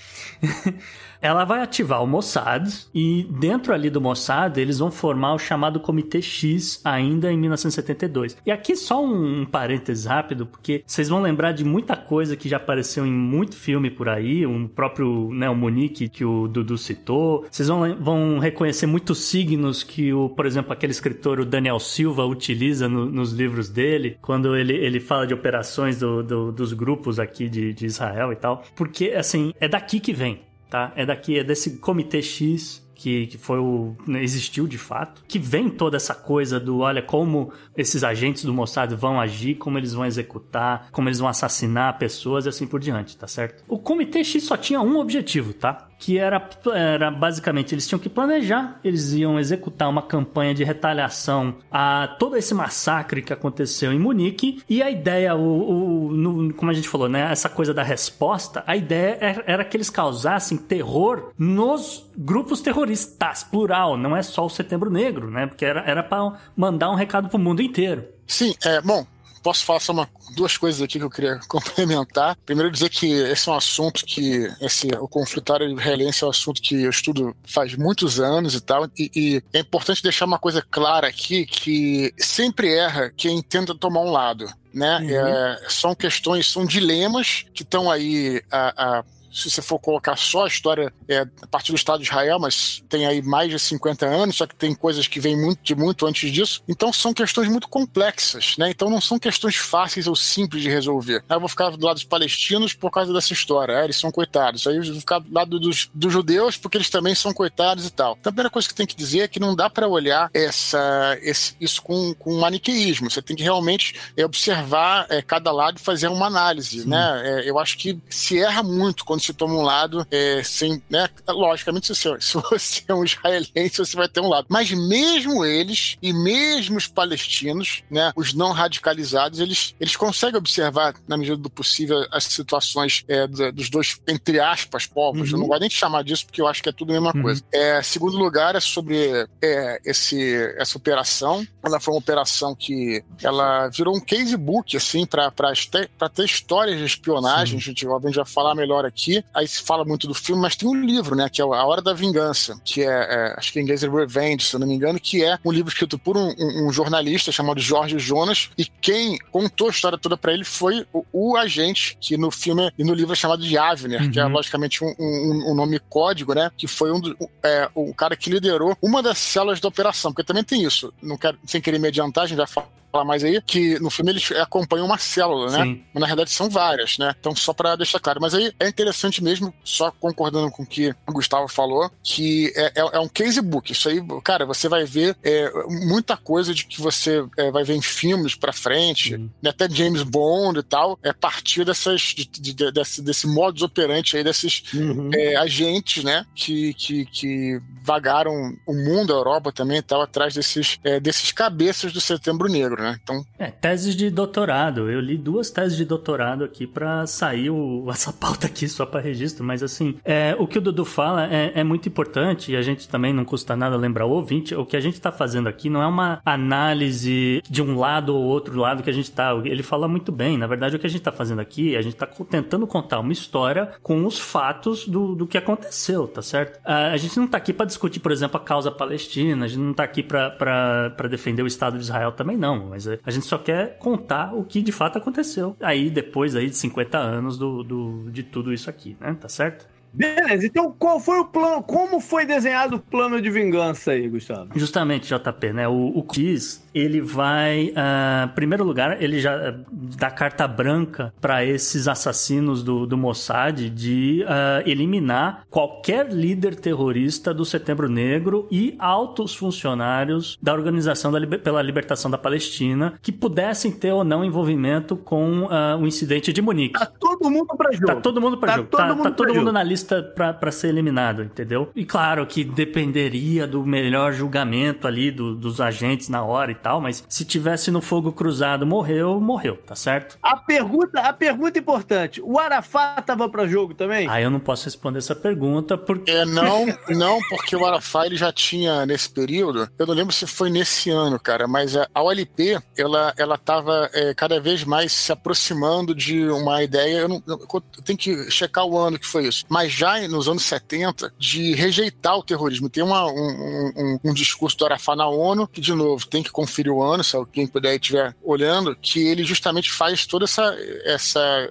Ela vai ativar o Mossad e dentro ali do Mossad eles vão formar o chamado Comitê X ainda em 1972. E aqui só um, um parênteses rápido, porque vocês vão lembrar de muita coisa que já apareceu em muito filme por aí, o próprio né, o Monique que o Dudu citou. Vocês vão, vão reconhecer muitos signos que o, por exemplo, aquele escritor o Daniel Silva utiliza no- nos livros dele, quando ele, ele fala de operações do- do- dos grupos aqui de, de Israel e tal. Porque, assim, é daqui que vem tá? É daqui, é desse Comitê X que, que foi o né, existiu de fato, que vem toda essa coisa do olha como esses agentes do Mossad vão agir, como eles vão executar, como eles vão assassinar pessoas e assim por diante, tá certo? O Comitê X só tinha um objetivo, tá? Que era, era basicamente eles tinham que planejar, eles iam executar uma campanha de retaliação a todo esse massacre que aconteceu em Munique e a ideia, o, o no, como a gente falou, né, essa coisa da resposta, a ideia era, era que eles causassem terror nos grupos terroristas, plural, não é só o Setembro Negro, né, porque era, para mandar um recado pro mundo inteiro. Sim, é, bom, posso falar só uma, duas coisas aqui que eu queria complementar. Primeiro, dizer que esse é um assunto que, esse, o conflitário israelense é um assunto que eu estudo faz muitos anos e tal, e, e, é importante deixar uma coisa clara aqui, que sempre erra quem tenta tomar um lado. Né? Uhum. É, são questões, são dilemas que estão aí a, a se você for colocar só a história é, a partir do Estado de Israel, mas tem aí mais de 50 anos, só que tem coisas que vêm muito, de muito antes disso. Então são questões muito complexas, né? Então não são questões fáceis ou simples de resolver. Aí eu vou ficar do lado dos palestinos por causa dessa história, é, eles são coitados. Aí eu vou ficar do lado dos, dos judeus porque eles também são coitados e tal. Então a primeira coisa que tem que dizer é que não dá para olhar essa, esse, isso com, com maniqueísmo. Você tem que realmente é, observar é, cada lado e fazer uma análise, Sim. né? É, eu acho que se erra muito quando se toma um lado é, sem, né? Logicamente, se você, se você é um israelense, você vai ter um lado. Mas mesmo eles, e mesmo os palestinos, né? Os não radicalizados, eles, eles conseguem observar, na medida do possível, as situações é, dos dois, entre aspas, povos. Uhum. Eu não gosto nem de chamar disso, porque eu acho que é tudo a mesma uhum. coisa. É, segundo lugar, é sobre é, esse, essa operação. Ela foi uma operação que ela virou um casebook, assim, para ter histórias de espionagem. Sim. A gente, obviamente, vai falar melhor aqui aí se fala muito do filme, mas tem um livro, né, que é A Hora da Vingança, que é, é acho que em inglês é Revenge, se eu não me engano, que é um livro escrito por um, um, um jornalista chamado Jorge Jonas, e quem contou a história toda para ele foi o, o, agente, que no filme e no livro é chamado de Avner, uhum. que é uhum. logicamente um, um, um, nome código, né, que foi um do, é, o cara que liderou uma das células da operação, porque também tem isso, não quero, sem querer me adiantar, a gente vai falar falar mais aí, que no filme eles acompanham uma célula, né? Sim. Mas na verdade são várias, né? Então, só para deixar claro. Mas aí é interessante mesmo, só concordando com o que o Gustavo falou, que é, é, é um casebook. Isso aí, cara, você vai ver é, muita coisa de que você é, vai ver em filmes pra frente, uhum. né? até James Bond e tal, é partir dessas, de, de, de, desse, desse modus operandi aí, desses uhum. É, agentes, né? Que, que, que vagaram o mundo, a Europa também e tal, atrás desses, é, desses cabeças do Setembro Negro, né? Então... É, teses de doutorado. Eu li duas teses de doutorado aqui para sair o, essa pauta aqui só para registro, mas assim, é, o que o Dudu fala é, é, muito importante e a gente também não custa nada lembrar o ouvinte. O que a gente tá fazendo aqui não é uma análise de um lado ou outro lado que a gente tá. Ele fala muito bem. Na verdade, o que a gente tá fazendo aqui, a gente tá tentando contar uma história com os fatos do, do que aconteceu, tá certo? A, a gente não tá aqui para discutir, por exemplo, a causa palestina, a gente não tá aqui para defender o Estado de Israel também, não mas a gente só quer contar o que de fato aconteceu. Aí, depois aí de 50 anos do, do, de tudo isso aqui, né? Tá certo? Beleza, então qual foi o plano? Como foi desenhado o plano de vingança aí, Gustavo? Justamente, JP, né? O, o Kiss, ele vai. Uh, primeiro lugar, ele já dá carta branca para esses assassinos do, do Mossad de uh, eliminar qualquer líder terrorista do Setembro Negro e altos funcionários da Organização da Liber pela Libertação da Palestina que pudessem ter ou não envolvimento com uh, o incidente de Munique. Tá todo mundo para jogo. Tá todo mundo para tá jogo. Todo tá, mundo, tá todo mundo na lista para ser eliminado, entendeu? E claro que dependeria do melhor julgamento ali do, dos agentes na hora e tal, mas se tivesse no fogo cruzado, morreu, morreu, tá certo? A pergunta, a pergunta importante, o Arafat tava para jogo também? Ah, eu não posso responder essa pergunta porque É, não, não, porque o Arafat ele já tinha nesse período, eu não lembro se foi nesse ano, cara, mas a OLP, ela ela tava é, cada vez mais se aproximando de uma ideia, eu, não, eu tenho que checar o ano que foi isso, mas já nos anos 70 de rejeitar o terrorismo. Tem uma, um, um, um discurso do Arafat na ONU, que de novo tem que conferir o ano, se alguém puder estiver olhando, que ele justamente faz toda essa, essa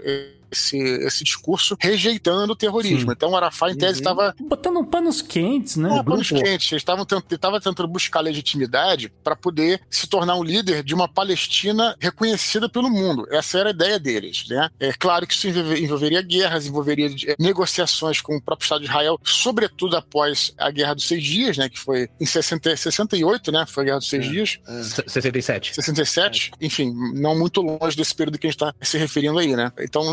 esse, esse discurso rejeitando o terrorismo. Sim. Então o Arafat, em tese, Uhum. estava Botando panos quentes, né? não, panos quentes. Eles estavam tent- ele estava tentando buscar legitimidade para poder se tornar um líder de uma Palestina reconhecida pelo mundo. Essa era a ideia deles. Né? É claro que isso envolve- envolveria guerras, envolveria eh, negociações com o próprio Estado de Israel, sobretudo após a Guerra dos Seis Dias, né? que foi em 60, 68, né? foi a Guerra dos Seis Dias. 67. 67, enfim, não muito longe desse período que a gente está se referindo aí, né? Então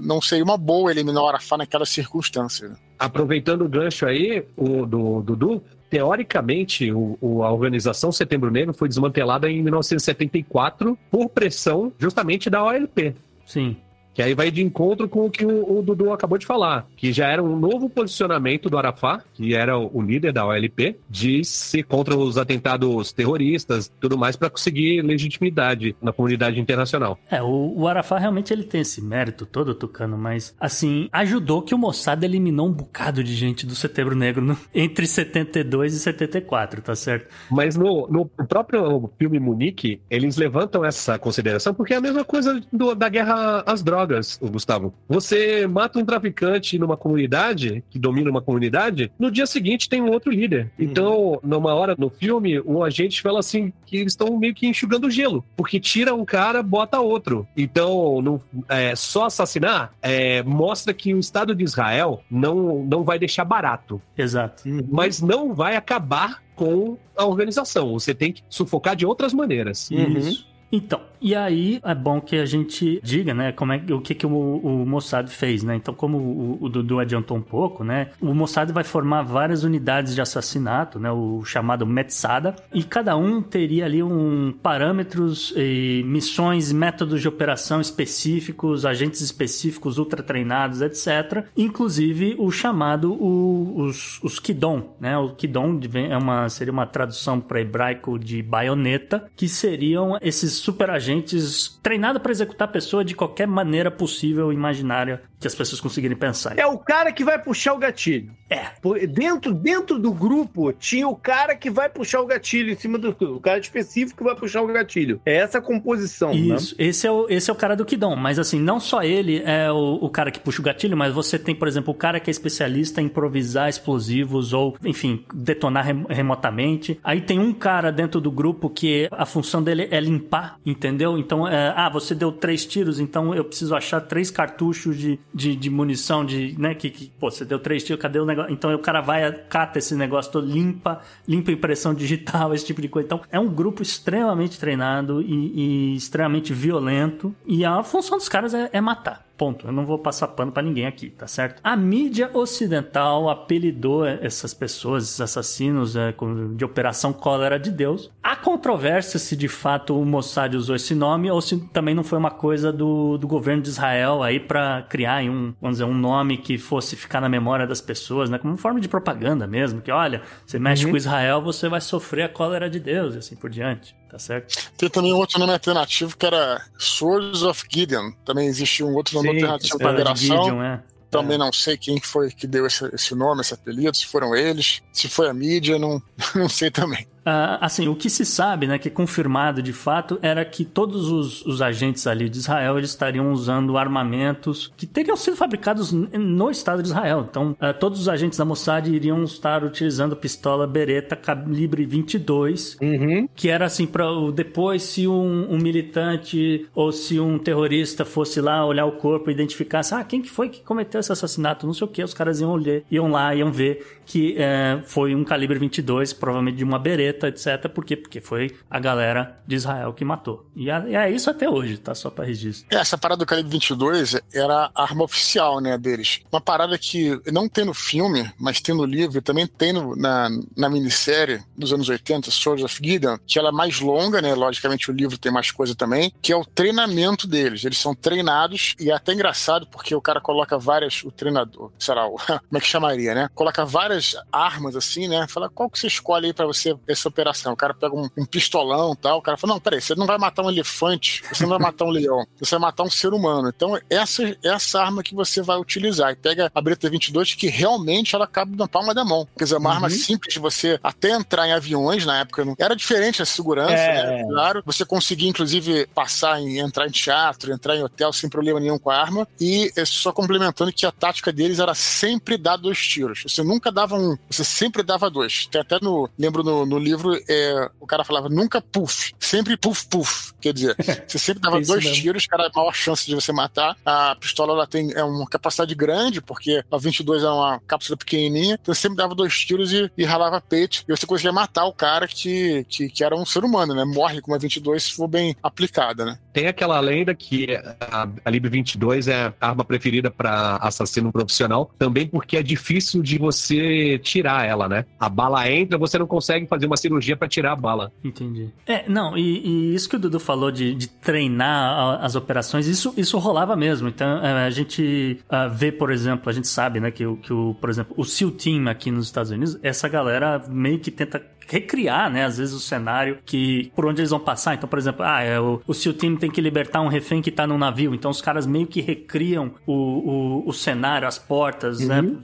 não, seria uma boa eliminar o Arafat naquela circunstância. Aproveitando o gancho aí, o do Dudu, teoricamente, o, o- a organização Setembro Negro foi desmantelada em 1974 por pressão justamente da OLP. Sim. Que aí vai de encontro com o que o, o Dudu acabou de falar, que já era um novo posicionamento do Arafat, que era o, o líder da OLP, de ser contra os atentados terroristas tudo mais para conseguir legitimidade na comunidade internacional. É, o, o Arafat realmente ele tem esse mérito todo, Tucano, mas, assim, ajudou que o Mossad eliminou um bocado de gente do Setembro Negro no- entre 72 e 74, tá certo? Mas no, no próprio filme Munique, eles levantam essa consideração porque é a mesma coisa do- da guerra às drogas, o Gustavo. Você mata um traficante numa comunidade, que domina uma comunidade, no dia seguinte tem um outro líder. Então, numa hora no filme, o agente fala assim que eles estão meio que enxugando gelo, porque tira um cara, bota outro. Então, não, é, só assassinar é, mostra que o Estado de Israel não, não vai deixar barato Exato. mas não vai acabar com a organização. Você tem que sufocar de outras maneiras. Isso. Então, e aí é bom que a gente diga, né, como é, o que, que o, o Mossad fez, né? Então, como o, o Dudu adiantou um pouco, né, o Mossad vai formar várias unidades de assassinato, né, o chamado Metzada, e cada um teria ali um parâmetros, e missões, métodos de operação específicos, agentes específicos, ultra treinados, etc. Inclusive o chamado o- os, os Kidon, né? O Kidon é uma, seria uma tradução para hebraico de baioneta, que seriam esses super agentes treinados para executar a pessoa de qualquer maneira possível e imaginária que as pessoas conseguirem pensar. É o cara que vai puxar o gatilho. É. Dentro, dentro do grupo tinha o cara que vai puxar o gatilho em cima do. O cara específico que vai puxar o gatilho. É essa a composição, né? Isso, esse é, o, esse é o cara do Kidon, mas assim, não só ele é o, o cara que puxa o gatilho, mas você tem, por exemplo, o cara que é especialista em improvisar explosivos ou, enfim, detonar rem- remotamente. Aí tem um cara dentro do grupo que a função dele é limpar, entendeu? Então, é, ah, você deu três tiros, então eu preciso achar três cartuchos de, de, de munição, de, né, que, que, pô, você deu três tiros, cadê o negócio? Então o cara vai, cata esse negócio limpa, limpa impressão digital, esse tipo de coisa. Então é um grupo extremamente treinado e, e extremamente violento. E a função dos caras é, é matar. Ponto. Eu não vou passar pano pra ninguém aqui, tá certo? A mídia ocidental apelidou essas pessoas, esses assassinos é, de Operação Cólera de Deus. Há controvérsia se de fato o Mossad usou esse nome ou se também não foi uma coisa do, do governo de Israel aí pra criar um, vamos dizer, um nome que fosse ficar na memória das pessoas, né? Como forma de propaganda mesmo, que olha, você mexe com Israel, você vai sofrer a cólera de Deus e assim por diante, tá certo? Tem também um outro nome alternativo que era Swords of Gideon. Também existe um outro nome Sim, alternativo para operação. Gideon, é. Também não sei quem foi que deu esse, esse nome, esse apelido, se foram eles, se foi a mídia, não, não sei também. Ah, assim, o que se sabe, né, que é confirmado de fato, era que todos os, os agentes ali de Israel eles estariam usando armamentos que teriam sido fabricados no Estado de Israel. Então, ah, todos os agentes da Mossad iriam estar utilizando pistola Beretta calibre 22, Uhum. que era assim para depois se um, um militante ou se um terrorista fosse lá olhar o corpo e identificasse, ah, quem que foi que cometeu esse assassinato, não sei o que, os caras iam olhar, iam lá, iam ver que eh, foi um calibre 22, provavelmente de uma bereta, etc. Por quê? Porque foi a galera de Israel que matou. E é, é isso até hoje, tá? Só para registro. É, Essa parada do calibre 22 era a arma oficial, né, deles. Uma parada que não tem no filme, mas tem no livro, também tem no- na, na minissérie dos anos 80, Swords of Gideon, que ela é mais longa, né, logicamente o livro tem mais coisa também, que é o treinamento deles. Eles são treinados, e é até engraçado porque o cara coloca várias, o treinador, o- como é que chamaria, né? Coloca várias armas assim, né, fala qual que você escolhe aí pra você essa operação. O cara pega um, um pistolão e tal, o cara fala, não, peraí, você não vai matar um elefante, você não vai matar um leão, você vai matar um ser humano. Então, essa é essa arma que você vai utilizar. E pega a Breta 22, que realmente ela cabe na palma da mão. Quer dizer, uma uhum. arma simples de você até entrar em aviões na época. Não... Era diferente a segurança, é. né? Claro. Você conseguia, inclusive, passar em entrar em teatro, entrar em hotel sem problema nenhum com a arma. E é só complementando que a tática deles era sempre dar dois tiros. Você nunca dava um, você sempre dava dois. Tem até no. Lembro no, no livro, é, o cara falava nunca puff, sempre puff puff. Quer dizer, você sempre dava dois mesmo. tiros, cara, a maior chance de você matar. A pistola ela tem é uma capacidade grande, porque a 22 é uma cápsula pequenininha, então você sempre dava dois tiros e, e ralava peito, e você conseguia matar o cara que, que, que era um ser humano, né? Morre com uma 22 se for bem aplicada, né? Tem aquela lenda que a, Lib 22 é a arma preferida para assassino profissional, também porque é difícil de você tirar ela, né? A bala entra, você não consegue fazer uma cirurgia para tirar a bala. Entendi. É, não, e, e, isso que o Dudu falou de, de treinar as operações, isso, isso rolava mesmo. Então, é, a gente uh, vê, por exemplo, a gente sabe, né, que, que o, por exemplo, o SEAL Team aqui nos Estados Unidos, essa galera meio que tenta recriar, né, às vezes o cenário que por onde eles vão passar. Então, por exemplo, ah, é, o, o SEAL Team tem que libertar um refém que tá num navio. Então, os caras meio que recriam o, o, o cenário, as portas, né, uhum. né?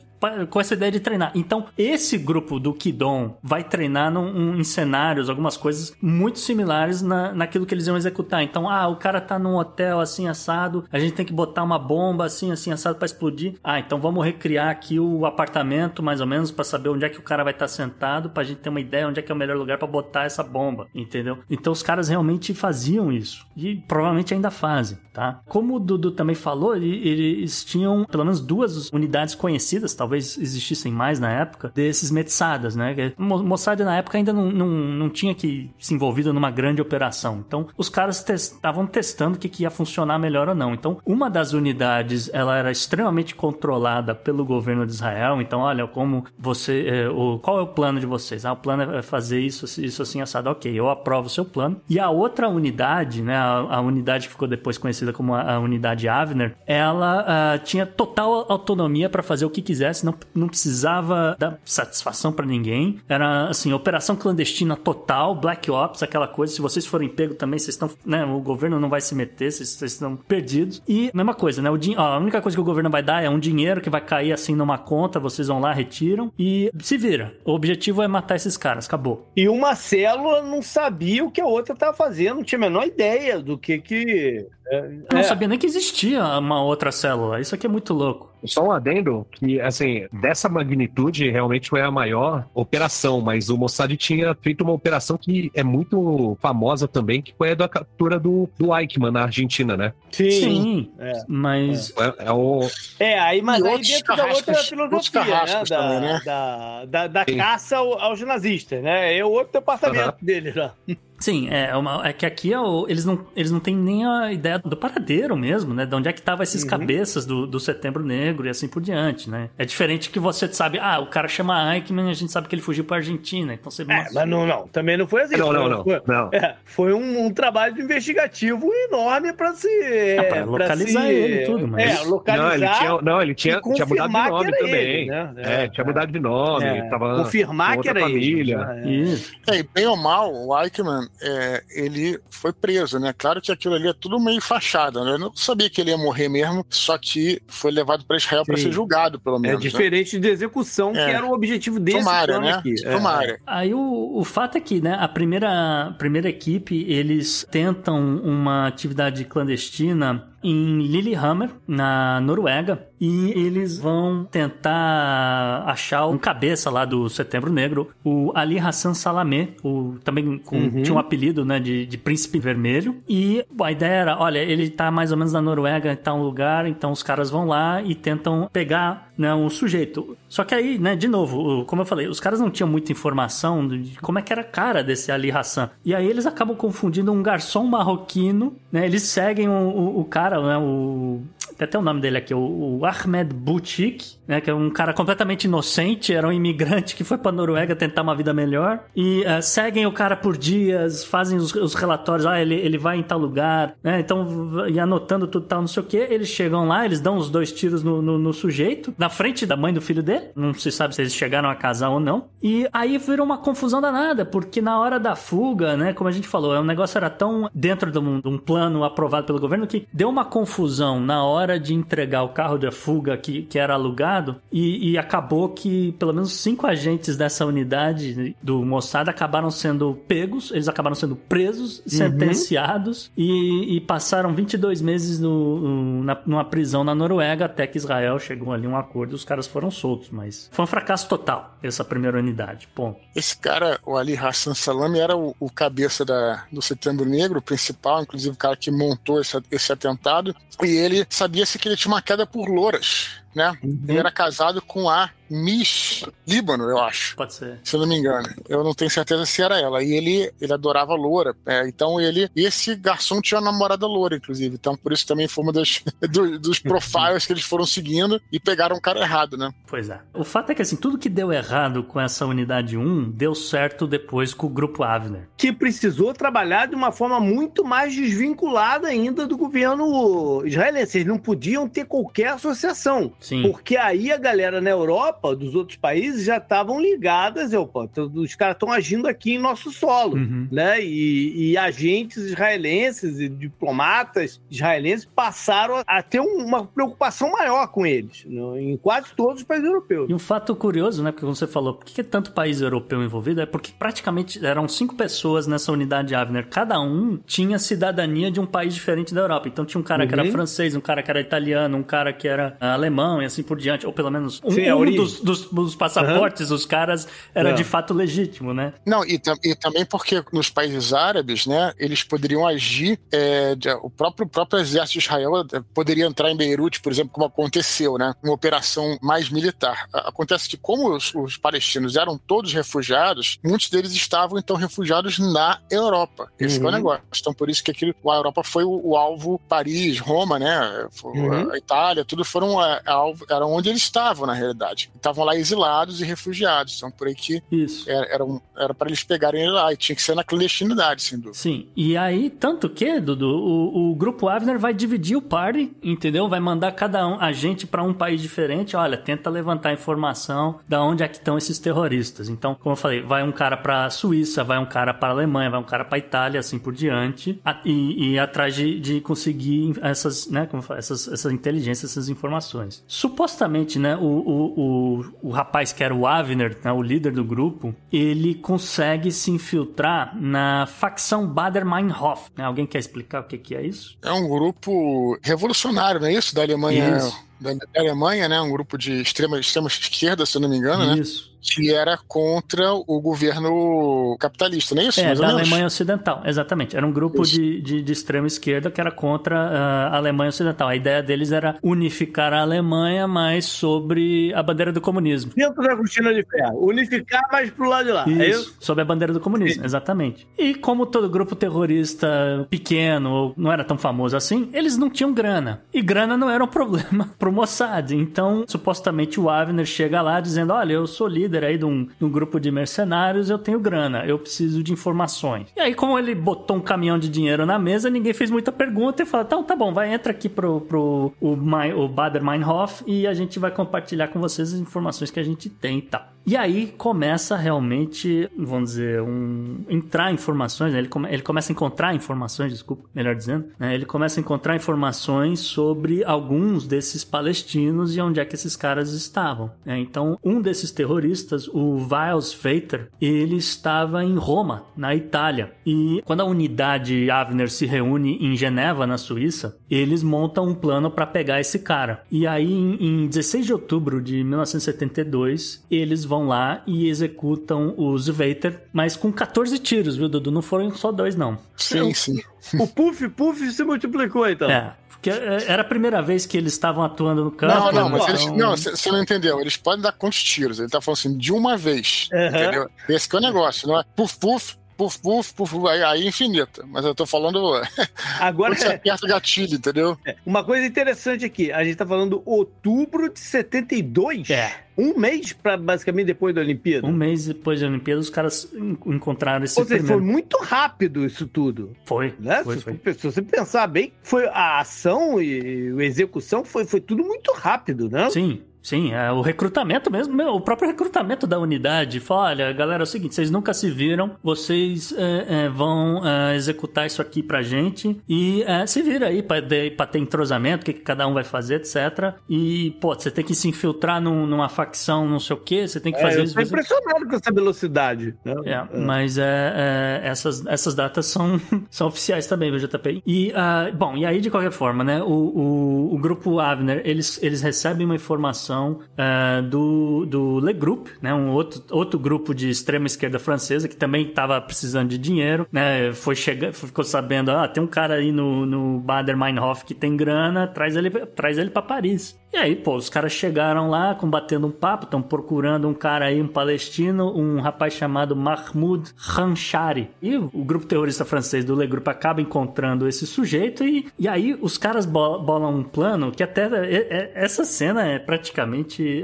Com essa ideia de treinar. Então, esse grupo do Kidon vai treinar num, em cenários, algumas coisas muito similares na, naquilo que eles iam executar. Então, ah, o cara tá num hotel assim assado, a gente tem que botar uma bomba assim, assim assado para explodir. Ah, então vamos recriar aqui o apartamento, mais ou menos, para saber onde é que o cara vai estar tá sentado, pra gente ter uma ideia onde é que é o melhor lugar para botar essa bomba, entendeu? Então, os caras realmente faziam isso. E provavelmente ainda fazem, tá? Como o Dudu também falou, eles tinham pelo menos duas unidades conhecidas, talvez talvez existissem mais na época, desses Metsadas, né? Mossad na época ainda não, não, não tinha que se envolvido numa grande operação. Então, os caras estavam testando o que, que ia funcionar melhor ou não. Então, uma das unidades, ela era extremamente controlada pelo governo de Israel. Então, olha, como você... É, o, qual é o plano de vocês? Ah, o plano é fazer isso, isso assim, assado. Ok, eu aprovo o seu plano. E a outra unidade, né? A, a unidade que ficou depois conhecida como a, a unidade Avner, ela uh, tinha total autonomia para fazer o que quisesse não, não precisava dar satisfação para ninguém. Era assim, operação clandestina total, Black Ops, aquela coisa. Se vocês forem pego também, vocês estão, né, o governo não vai se meter, vocês, vocês estão perdidos. E mesma coisa, né? O din ó, a única coisa que o governo vai dar é um dinheiro que vai cair assim numa conta, vocês vão lá, retiram e se vira. O objetivo é matar esses caras, acabou. E uma célula não sabia o que a outra estava fazendo, não tinha a menor ideia do que que é, não é. sabia nem que existia uma outra célula. Isso aqui é muito louco. Só um adendo que, assim, dessa magnitude realmente foi a maior operação, mas o Mossad tinha feito uma operação que é muito famosa também, que foi a da captura do, do Eichmann na Argentina, né? Sim. Sim é. Mas. É, é, o... é aí, mas aí dentro da outra filosofia, né? Da, também, né? Da, da, da caça aos nazistas, né? É o outro departamento uhum. dele já. Sim, é, uma, é que aqui é o, eles, não, eles não têm nem a ideia do paradeiro mesmo, né? De onde é que estavam esses uhum. cabeças do, do Setembro Negro e assim por diante, né? É diferente que você sabe, ah, o cara chama Eichmann e a gente sabe que ele fugiu pra Argentina, então você... É, mas não, não, também não foi assim. Não, não, não. Foi, não. É, foi um, um, trabalho investigativo enorme pra se... É, pra localizar se, ele e tudo, mas... É, localizar... Não, ele tinha, não, ele tinha, tinha mudado de nome também. Ele, né? É, é, tinha mudado de nome, é, tava... Confirmar que era família. ele. É, bem ou mal, o Eichmann, é, ele foi preso, né? Claro que aquilo ali é tudo meio fachada, né? Eu não sabia que ele ia morrer mesmo, só que foi levado para Israel para ser julgado, pelo menos. É diferente né? de execução, que é. era o objetivo desse Tomara, né? aqui. É. Tomara. Aí o, o fato é que, né, a primeira, primeira equipe, eles tentam uma atividade clandestina em Lillehammer, na Noruega, e eles vão tentar achar um cabeça lá do Setembro Negro, o Ali Hassan Salamé, o, também com, uhum. tinha um apelido né, de, de Príncipe Vermelho. E a ideia era: olha, ele tá mais ou menos na Noruega, tá um lugar, então os caras vão lá e tentam pegar né, um sujeito. Só que aí, né, de novo, como eu falei, os caras não tinham muita informação de como é que era a cara desse Ali Hassan. E aí eles acabam confundindo um garçom marroquino, né? Eles seguem o, o, o cara, né? O tem até o nome dele aqui, o, Ahmed Boutique, né? Que é um cara completamente inocente, era um imigrante que foi pra Noruega tentar uma vida melhor. E uh, seguem o cara por dias, fazem os, os, relatórios, ah, ele, ele vai em tal lugar, né? Então, e anotando tudo tal, não sei o que. Eles chegam lá, eles dão os dois tiros no, no, no, sujeito, na frente da mãe do filho dele. Não se sabe se eles chegaram a casar ou não. E aí virou uma confusão danada, porque na hora da fuga, né? Como a gente falou, o negócio era tão dentro de um, de um plano aprovado pelo governo que deu uma confusão na hora de entregar o carro de fuga que, que era alugado e, e acabou que pelo menos cinco agentes dessa unidade do Mossad acabaram sendo pegos, eles acabaram sendo presos, uhum. sentenciados e, e, passaram 22 meses no, no, na, numa prisão na Noruega até que Israel chegou ali um acordo e os caras foram soltos, mas foi um fracasso total essa primeira unidade, ponto. Esse cara, o Ali Hassan Salami, era o, o cabeça da, do Setembro Negro, o principal, inclusive o cara que montou esse, esse atentado, e ele sabia-se que ele tinha uma queda por louras né? Uhum. Ele era casado com a Miss Líbano, eu acho. Pode ser. Se eu não me engano. Eu não tenho certeza se era ela. E ele, ele adorava loura. É, então ele. Esse garçom tinha uma namorada loura, inclusive. Então por isso também foi uma das, do, dos profiles que eles foram seguindo e pegaram o cara errado, né? Pois é. O fato é que assim, tudo que deu errado com essa unidade 1 deu certo depois com o grupo Avner. Que precisou trabalhar de uma forma muito mais desvinculada ainda do governo israelense. Eles não podiam ter qualquer associação. Sim. Porque aí a galera na Europa, dos outros países, já estavam ligadas, opa, os caras estão agindo aqui em nosso solo, uhum. né? E, e, agentes israelenses e diplomatas israelenses passaram a ter uma preocupação maior com eles, né? em quase todos os países europeus. E um fato curioso, né? Porque você falou, por que é tanto país europeu envolvido? É porque praticamente eram cinco pessoas nessa unidade Avner. Cada um tinha cidadania de um país diferente da Europa. Então tinha um cara uhum. que era uhum. francês, um cara que era italiano, um cara que era alemão e assim por diante, ou pelo menos um, Sim, um dos, dos, dos, passaportes, uhum. os caras, era de fato legítimo, né? Não, e, e, também porque nos países árabes, né, eles poderiam agir, é, de, o próprio, próprio exército de Israel é, poderia entrar em Beirute, por exemplo, como aconteceu, né, uma operação mais militar. Acontece que como os, os palestinos eram todos refugiados, muitos deles estavam então refugiados na Europa. Esse uhum. é o uhum. negócio. Então por isso que aquilo, a Europa foi o, o alvo, Paris, Roma, né, uhum. a Itália, tudo foram a, a alvo, era onde eles estavam, na realidade. Estavam lá exilados e refugiados. Então, por aí que Isso. era, para eles pegarem ele lá. E tinha que ser na clandestinidade, sem dúvida. Sim. E aí, tanto que, Dudu, o, o grupo Avner vai dividir o party, entendeu? Vai mandar cada um, a gente para um país diferente. Olha, tenta levantar informação da onde é que estão esses terroristas. Então, como eu falei, vai um cara para Suíça, vai um cara para Alemanha, vai um cara para Itália, assim por diante, e, e, atrás de, de conseguir essas, né, como eu falei, essas, essas inteligências, essas informações. Supostamente, né, o, o, o, o rapaz que era o Avner, né, o líder do grupo, ele consegue se infiltrar na facção Bader-Meinhof. Né? Alguém quer explicar o que, que é isso? É um grupo revolucionário, não é isso? Da Alemanha. Isso. Da, da Alemanha, né? Um grupo de extrema, extrema esquerda, se eu não me engano, isso. né? Isso que era contra o governo capitalista, não é isso? É, da Alemanha Ocidental, exatamente. Era um grupo de, de, de, extrema esquerda que era contra uh, a Alemanha Ocidental. A ideia deles era unificar a Alemanha, mas sobre a bandeira do comunismo. Dentro da cortina de ferro. Unificar, mas pro lado de lá. É isso, é isso? sob a bandeira do comunismo, Sim. exatamente. E como todo grupo terrorista pequeno, não era tão famoso assim, eles não tinham grana. E grana não era um problema pro Mossad. Então, supostamente o Avner chega lá dizendo, olha, eu sou líder líder aí de um, de um grupo de mercenários, eu tenho grana, eu preciso de informações. E aí, como ele botou um caminhão de dinheiro na mesa, ninguém fez muita pergunta e falou: então tá bom, vai, entra aqui pro, pro o, o Bader Meinhof e a gente vai compartilhar com vocês as informações que a gente tem e tal. E aí começa realmente, vamos dizer, um entrar informações, né? ele, come, ele começa a encontrar informações, desculpa, melhor dizendo, né? ele começa a encontrar informações sobre alguns desses palestinos e onde é que esses caras estavam. Né? Então, um desses terroristas, o Viles Feiter, ele estava em Roma, na Itália. E quando a unidade Avner se reúne em Geneva, na Suíça, eles montam um plano para pegar esse cara. E aí, em, em 16 de outubro de 1972, eles vão lá e executam o Vater, mas com 14 tiros, viu, Dudu? Não foram só dois, não. Sim, sim. O Puff Puff se multiplicou, então. É. Porque é, era a primeira vez que eles estavam atuando no campo. Não, não, mas então... eles, não, você não entendeu. Eles podem dar quantos tiros? Ele tá falando assim, de uma vez. Uhum. Entendeu? Esse que é o negócio, não é? Puf, puf, puf, puf, puf, aí, aí infinita. Mas eu tô falando. Agora você aperta o gatilho, entendeu? é, uma coisa interessante aqui, a gente tá falando outubro de 72. É. Um mês pra, basicamente depois da Olimpíada. Um mês depois da Olimpíada, os caras en- encontraram esse Ou seja, foi primeiro. muito rápido isso tudo. Foi, Né? foi, se, foi. se você pensar bem, foi a ação e a execução foi, foi tudo muito rápido, né? Sim, sim. É, o recrutamento mesmo, meu, o próprio recrutamento da unidade. Fala, olha, galera, é o seguinte, vocês nunca se viram, vocês é, é, vão é, executar isso aqui pra gente e é, se vira aí pra, de- pra ter entrosamento, o que, que cada um vai fazer, etc. E, pô, você tem que se infiltrar num- numa facção, não sei o quê, você tem que É, fazer eu isso. tô isso. impressionado com essa velocidade. Né? Mas é, essas, essas datas são, são oficiais também, viu, JP? E, ah, bom, e aí, de qualquer forma, né, o, o, o grupo Avner, eles, eles recebem uma informação ah, do, do Le Groupe, né, um outro, outro grupo de extrema esquerda francesa que também estava precisando de dinheiro, né, foi chega, ficou sabendo, ah, tem um cara aí no, no Bader Meinhof que tem grana, traz ele, traz ele para Paris. E aí, pô, os caras chegaram lá, combatendo um papo, estão procurando um cara aí, um palestino, um rapaz chamado Mahmoud Ranchari. E o grupo terrorista francês do Le Groupe acaba encontrando esse sujeito e, e aí os caras bo- bolam um plano que até é- é- essa cena é praticamente...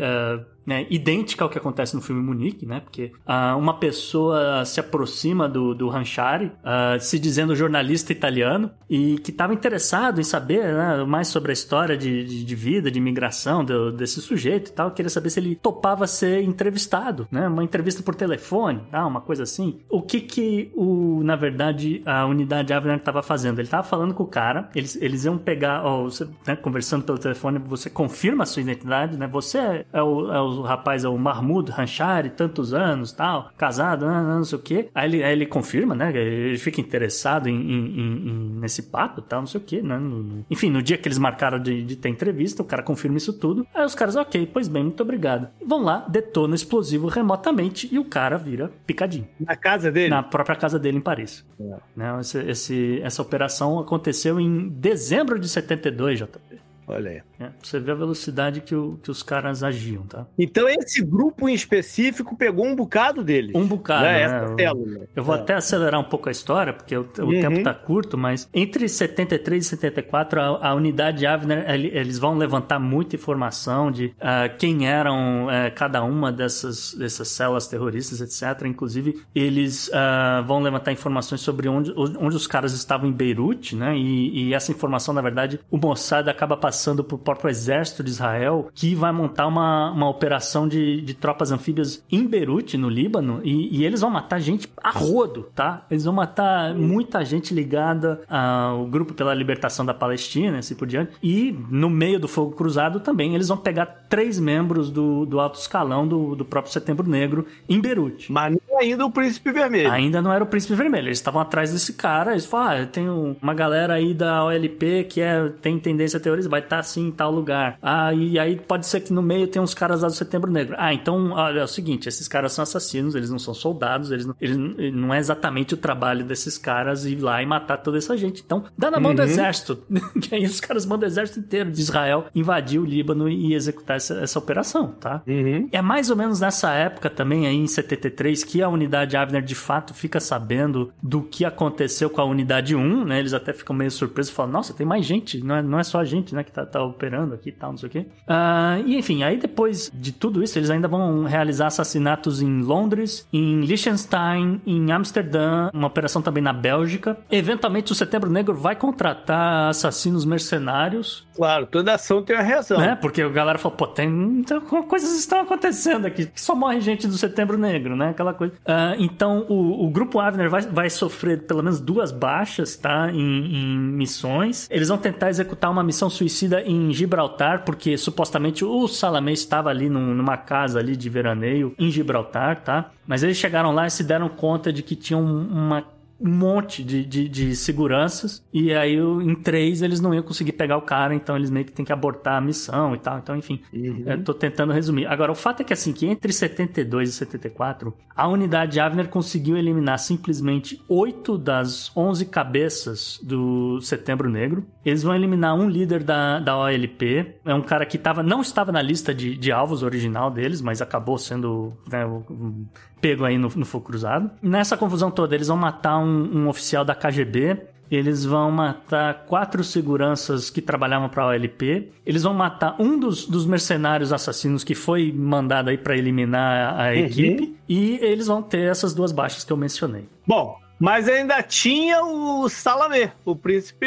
ah, né, idêntica ao que acontece no filme Munique, né? Porque ah, uma pessoa se aproxima do, do Ranchari, ah, se dizendo jornalista italiano, e que estava interessado em saber né, mais sobre a história de, de, de vida, de imigração do- desse sujeito e tal. Queria saber se ele topava ser entrevistado, né? Uma entrevista por telefone, tá? uma coisa assim. O que que, o, na verdade, a unidade Avner estava fazendo? Ele estava falando com o cara, eles, eles iam pegar, ó, você, né, conversando pelo telefone, você confirma a sua identidade, né? Você é, é o, é o rapaz, é o Mahmoud Ranchari, tantos anos, tal, casado, não, não, não sei o quê. Aí ele, aí ele confirma, né? Ele fica interessado em, em- em- nesse papo, tal, não sei o quê, né? Enfim, no dia que eles marcaram de, de ter entrevista, o cara confirma isso tudo. Aí os caras, ok, pois bem, muito obrigado. Vão lá, detona o explosivo remotamente e o cara vira picadinho Na casa dele? na própria casa dele em Paris. Né, esse- esse- essa operação aconteceu em dezembro de 72, JP. Olha aí. né? Você vê a velocidade que, o- que os caras agiam, tá? Então esse grupo em específico pegou um bocado deles. Um bocado, né? né? Essa Eu- célula. Eu vou É. até acelerar um pouco a história, porque o, o Uhum. tempo tá curto, mas entre 73 e 74, a, a unidade Avner, ele- eles vão levantar muita informação de ah, quem eram eh, cada uma dessas, dessas células terroristas, etc. Inclusive, eles ah, vão levantar informações sobre onde, onde os caras estavam em Beirute, né? E, e essa informação, na verdade, o Mossad acaba passando pro próprio exército de Israel, que vai montar uma, uma operação de, de tropas anfíbias em Beirute, no Líbano, e, e eles vão matar gente a rodo, tá? Eles vão matar muita gente ligada ao grupo pela libertação da Palestina, assim por diante. E no meio do fogo cruzado também, eles vão pegar três membros do, do alto escalão do, do próprio Setembro Negro em Beirute. Mas não ainda o Príncipe Vermelho. Ainda não era o Príncipe Vermelho. Eles estavam atrás desse cara. Eles falaram: ah, eu tenho uma galera aí da OLP que é, tem tendência a terrorismo, vai estar assim em tal lugar. Ah, e aí pode ser que no meio tem uns caras lá do Setembro Negro. Ah, então, olha, é o seguinte: esses caras são assassinos, eles não são soldados, eles não, eles, não é exatamente o trabalho desses caras ir lá e matar toda essa gente. Então, dá na mão do exército. que aí os caras mandam o exército inteiro de Israel invadir o Líbano e executar essa, essa operação, tá? Uhum. É mais ou menos nessa época também, aí em 73, que a unidade Avner de fato fica sabendo do que aconteceu com a unidade 1, né? Eles até ficam meio surpresos e falam: Nossa, tem mais gente, não é, não é só a gente, né, tá, tá operando aqui e tal, não sei o quê. Ah, e enfim, aí depois de tudo isso, eles ainda vão realizar assassinatos em Londres, em Liechtenstein, em Amsterdã, uma operação também na Bélgica. Eventualmente, o Setembro Negro vai contratar assassinos mercenários Claro, toda ação tem uma reação. né? Porque a galera falou, pô, tem então, coisas estão acontecendo aqui, só morre gente do Setembro Negro, né? Aquela coisa. Ah, então, o, o grupo Avner vai, vai sofrer pelo menos duas baixas, tá? Em, em missões. Eles vão tentar executar uma missão suicida em Gibraltar, porque supostamente o Salamé estava ali num- numa casa ali de veraneio em Gibraltar, tá? Mas eles chegaram lá e se deram conta de que tinham uma um monte de, de, de seguranças e aí em três eles não iam conseguir pegar o cara, então eles meio que têm que abortar a missão e tal. Então, enfim, eu tô tentando resumir. Agora, o fato é que assim, que entre 72 e 74, a unidade Avner conseguiu eliminar simplesmente oito das 11 cabeças do Setembro Negro. Eles vão eliminar um líder da, da OLP, é um cara que tava, não estava na lista de, de alvos original deles, mas acabou sendo né, o- pego aí no, no fogo cruzado. Nessa confusão toda, eles vão matar um, um oficial da KGB eles vão matar quatro seguranças que trabalhavam para a OLP. Eles vão matar um dos, dos mercenários assassinos que foi mandado aí para eliminar a, a uhum. equipe. E eles vão ter essas duas baixas que eu mencionei. Bom, mas ainda tinha o Salamé, o príncipe,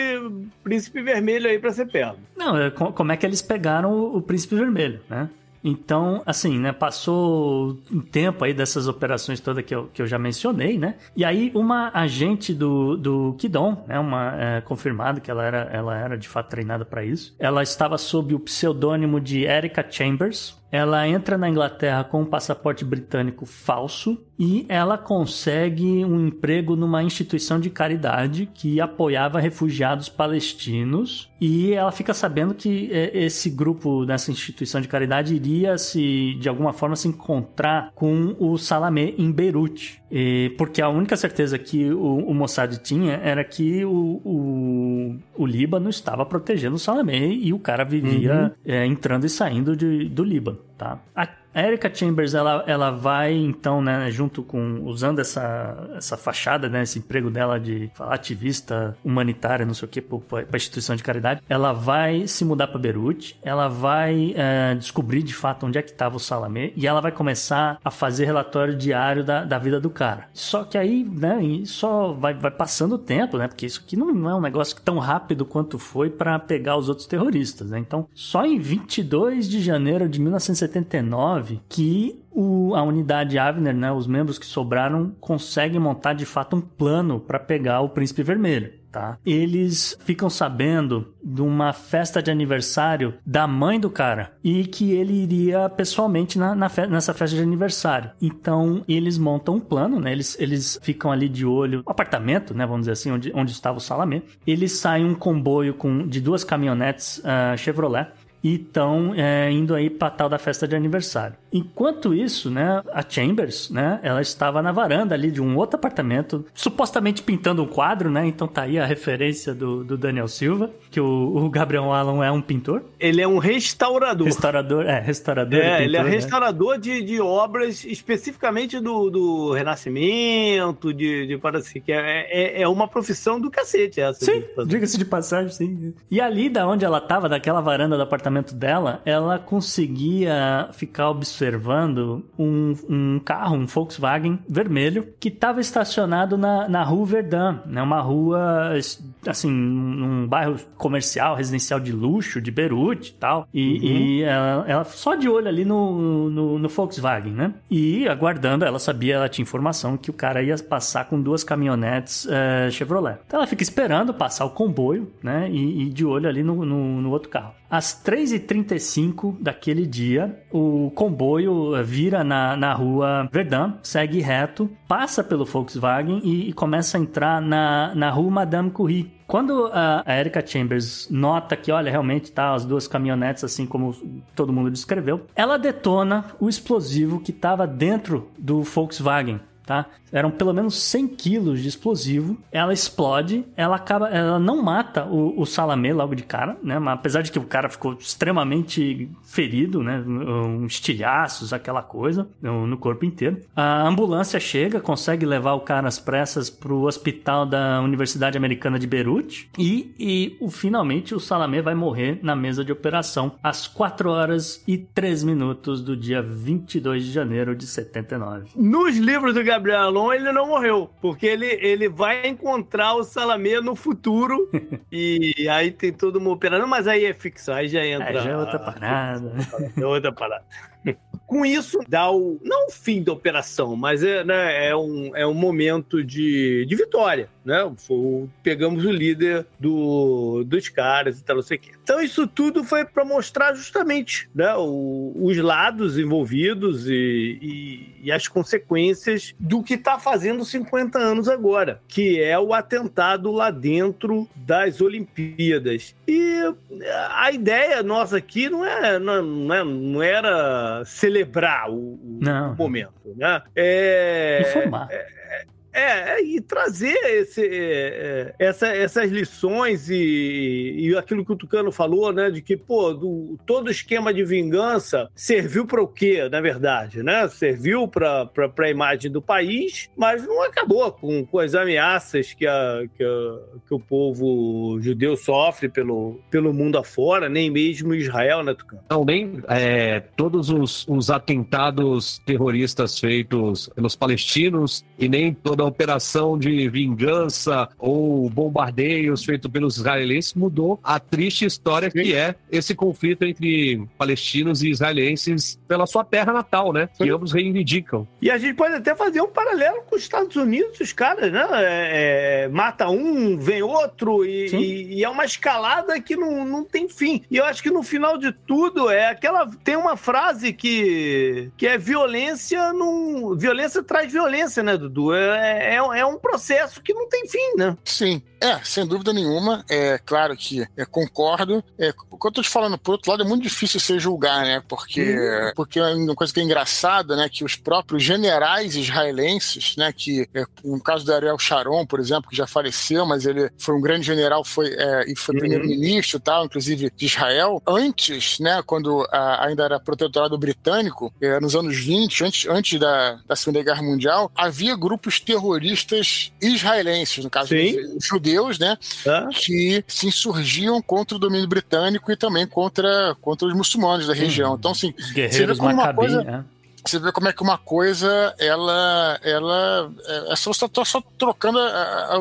príncipe vermelho aí para ser pego. Não, é, como é que eles pegaram o, o príncipe vermelho, né? Então, assim, né, passou um tempo aí dessas operações todas que eu, que eu já mencionei, né? E aí uma agente do, do Kidon, né, uma é, confirmado que ela era, ela era de fato treinada para isso. Ela estava sob o pseudônimo de Erica Chambers, ela entra na Inglaterra com um passaporte britânico falso e ela consegue um emprego numa instituição de caridade que apoiava refugiados palestinos e ela fica sabendo que é, esse grupo nessa instituição de caridade iria se de alguma forma se encontrar com o Salamé em Beirute e, porque a única certeza que o, o Mossad tinha era que o, o, o Líbano estava protegendo o Salamé e o cara vivia uhum. é, entrando e saindo de, do Líbano, tá? A, a Erika Chambers, ela, ela vai, então, né, junto com, usando essa, essa fachada, né, esse emprego dela de ativista humanitária, não sei o que, para instituição de caridade, ela vai se mudar para Beirute, ela vai é, descobrir de fato onde é que estava o Salamé e ela vai começar a fazer relatório diário da, da vida do cara. Só que aí, né, só vai, vai passando o tempo, né, porque isso aqui não, não é um negócio tão rápido quanto foi para pegar os outros terroristas, né, então só em 22 de janeiro de 1979 que o, a unidade Avner, né, os membros que sobraram, conseguem montar de fato um plano para pegar o Príncipe Vermelho. Tá? Eles ficam sabendo de uma festa de aniversário da mãe do cara e que ele iria pessoalmente na, na fe nessa festa de aniversário. Então eles montam um plano, né? Eles, eles ficam ali de olho, no apartamento, né? Vamos dizer assim, onde, onde estava o Salamé. Eles saem um comboio com, de duas caminhonetes uh, Chevrolet e estão é, indo aí para tal da festa de aniversário. Enquanto isso, né, a Chambers, né, ela estava na varanda ali de um outro apartamento, supostamente pintando um quadro, né? Então tá aí a referência do, do Daniel Silva, que o, o, Gabriel Allen é um pintor. Ele é um restaurador. Restaurador, é, restaurador. É, pintor, ele é né? restaurador de, de obras especificamente do, do Renascimento, de, de para assim, que é, é, é, uma profissão do cacete essa. Sim, diga-se de passagem, sim. E ali da onde ela estava, daquela varanda do apartamento dela, ela conseguia ficar observando observando um, um carro, um Volkswagen vermelho, que estava estacionado na, na rua Verdun, né? uma rua, assim, num bairro comercial, residencial de luxo, de Beirute e tal. E, uhum. e ela, ela, só de olho ali no, no, no, Volkswagen, né? E aguardando, ela sabia, ela tinha informação que o cara ia passar com duas caminhonetes uh, Chevrolet. Então ela fica esperando passar o comboio, né? E, e de olho ali no, no, no outro carro. Às 3h35 daquele dia, o comboio vira na, na rua Verdun, segue reto, passa pelo Volkswagen e, e começa a entrar na, na rua Madame Curie. Quando a, a Erika Chambers nota que, olha, realmente tá as duas caminhonetes, assim como todo mundo descreveu, ela detona o explosivo que estava dentro do Volkswagen tá? Eram pelo menos 100 quilos de explosivo. Ela explode, ela acaba, ela não mata o, o Salamé logo de cara, né? Mas apesar de que o cara ficou extremamente ferido, né? Um estilhaços, aquela coisa no, no, corpo inteiro. A ambulância chega, consegue levar o cara às pressas pro hospital da Universidade Americana de Beirute e, e o, finalmente o Salamé vai morrer na mesa de operação às 4 horas e 3 minutos do dia 22 de janeiro de 79. Nos livros do Gabriel Alon, ele não morreu, porque ele, ele vai encontrar o Salamé no futuro e aí tem toda uma operação, mas aí é ficção, aí já entra. É, já é outra parada. É outra parada. Com isso, dá o. Não o fim da operação, mas é, né, é, um, é um momento de, de vitória. Né? Foi, pegamos o líder do, dos caras e tal, não sei o quê. Então, isso tudo foi para mostrar justamente né, o, os lados envolvidos e, e, e, as consequências do que está fazendo 50 anos agora, que é o atentado lá dentro das Olimpíadas. E a ideia nossa aqui não, é, não, é, não era celebrar o, o momento, né? É, Informar. É, É, é, e trazer esse, é, é, essa, essas lições e, e aquilo que o Tucano falou, né? De que, pô, do, todo esquema de vingança serviu para o quê, na verdade, né? Serviu para a imagem do país, mas não acabou com, com as ameaças que, a, que, a, que o povo judeu sofre pelo, pelo mundo afora, nem mesmo Israel, né, Tucano? Não, nem é, todos os, os atentados terroristas feitos pelos palestinos e nem toda operação de vingança ou bombardeios feito pelos israelenses mudou a triste história que é esse conflito entre palestinos e israelenses pela sua terra natal, né? Que ambos reivindicam. E a gente pode até fazer um paralelo com os Estados Unidos, os caras, né? É, é, mata um, vem outro, e, e, e, é uma escalada que não, não tem fim. E eu acho que no final de tudo é aquela. Tem uma frase que, que é violência não. Violência traz violência, né, Dudu? É, é, é um processo que não tem fim, né? Sim. É, sem dúvida nenhuma. É claro que é, concordo. É, eu tô te falando, por outro lado, é muito difícil você julgar, né? Porque, uhum. porque é uma coisa que é engraçada, né? Que os próprios generais israelenses, né? Que é, no caso do Ariel Sharon, por exemplo, que já faleceu, mas ele foi um grande general foi, é, e foi uhum. primeiro-ministro tal, inclusive de Israel. Antes, né? Quando a, ainda era protetorado britânico, é, nos anos 20, antes, antes da, da Segunda Guerra Mundial, havia grupos terroristas israelenses, no caso, judeus judeus, né? Que se insurgiam contra o domínio britânico e também contra, contra os muçulmanos da região. Hum, então, assim, Guerreiros Maccabi, coisa... né? Você vê como é que uma coisa ela ela é, é só está só trocando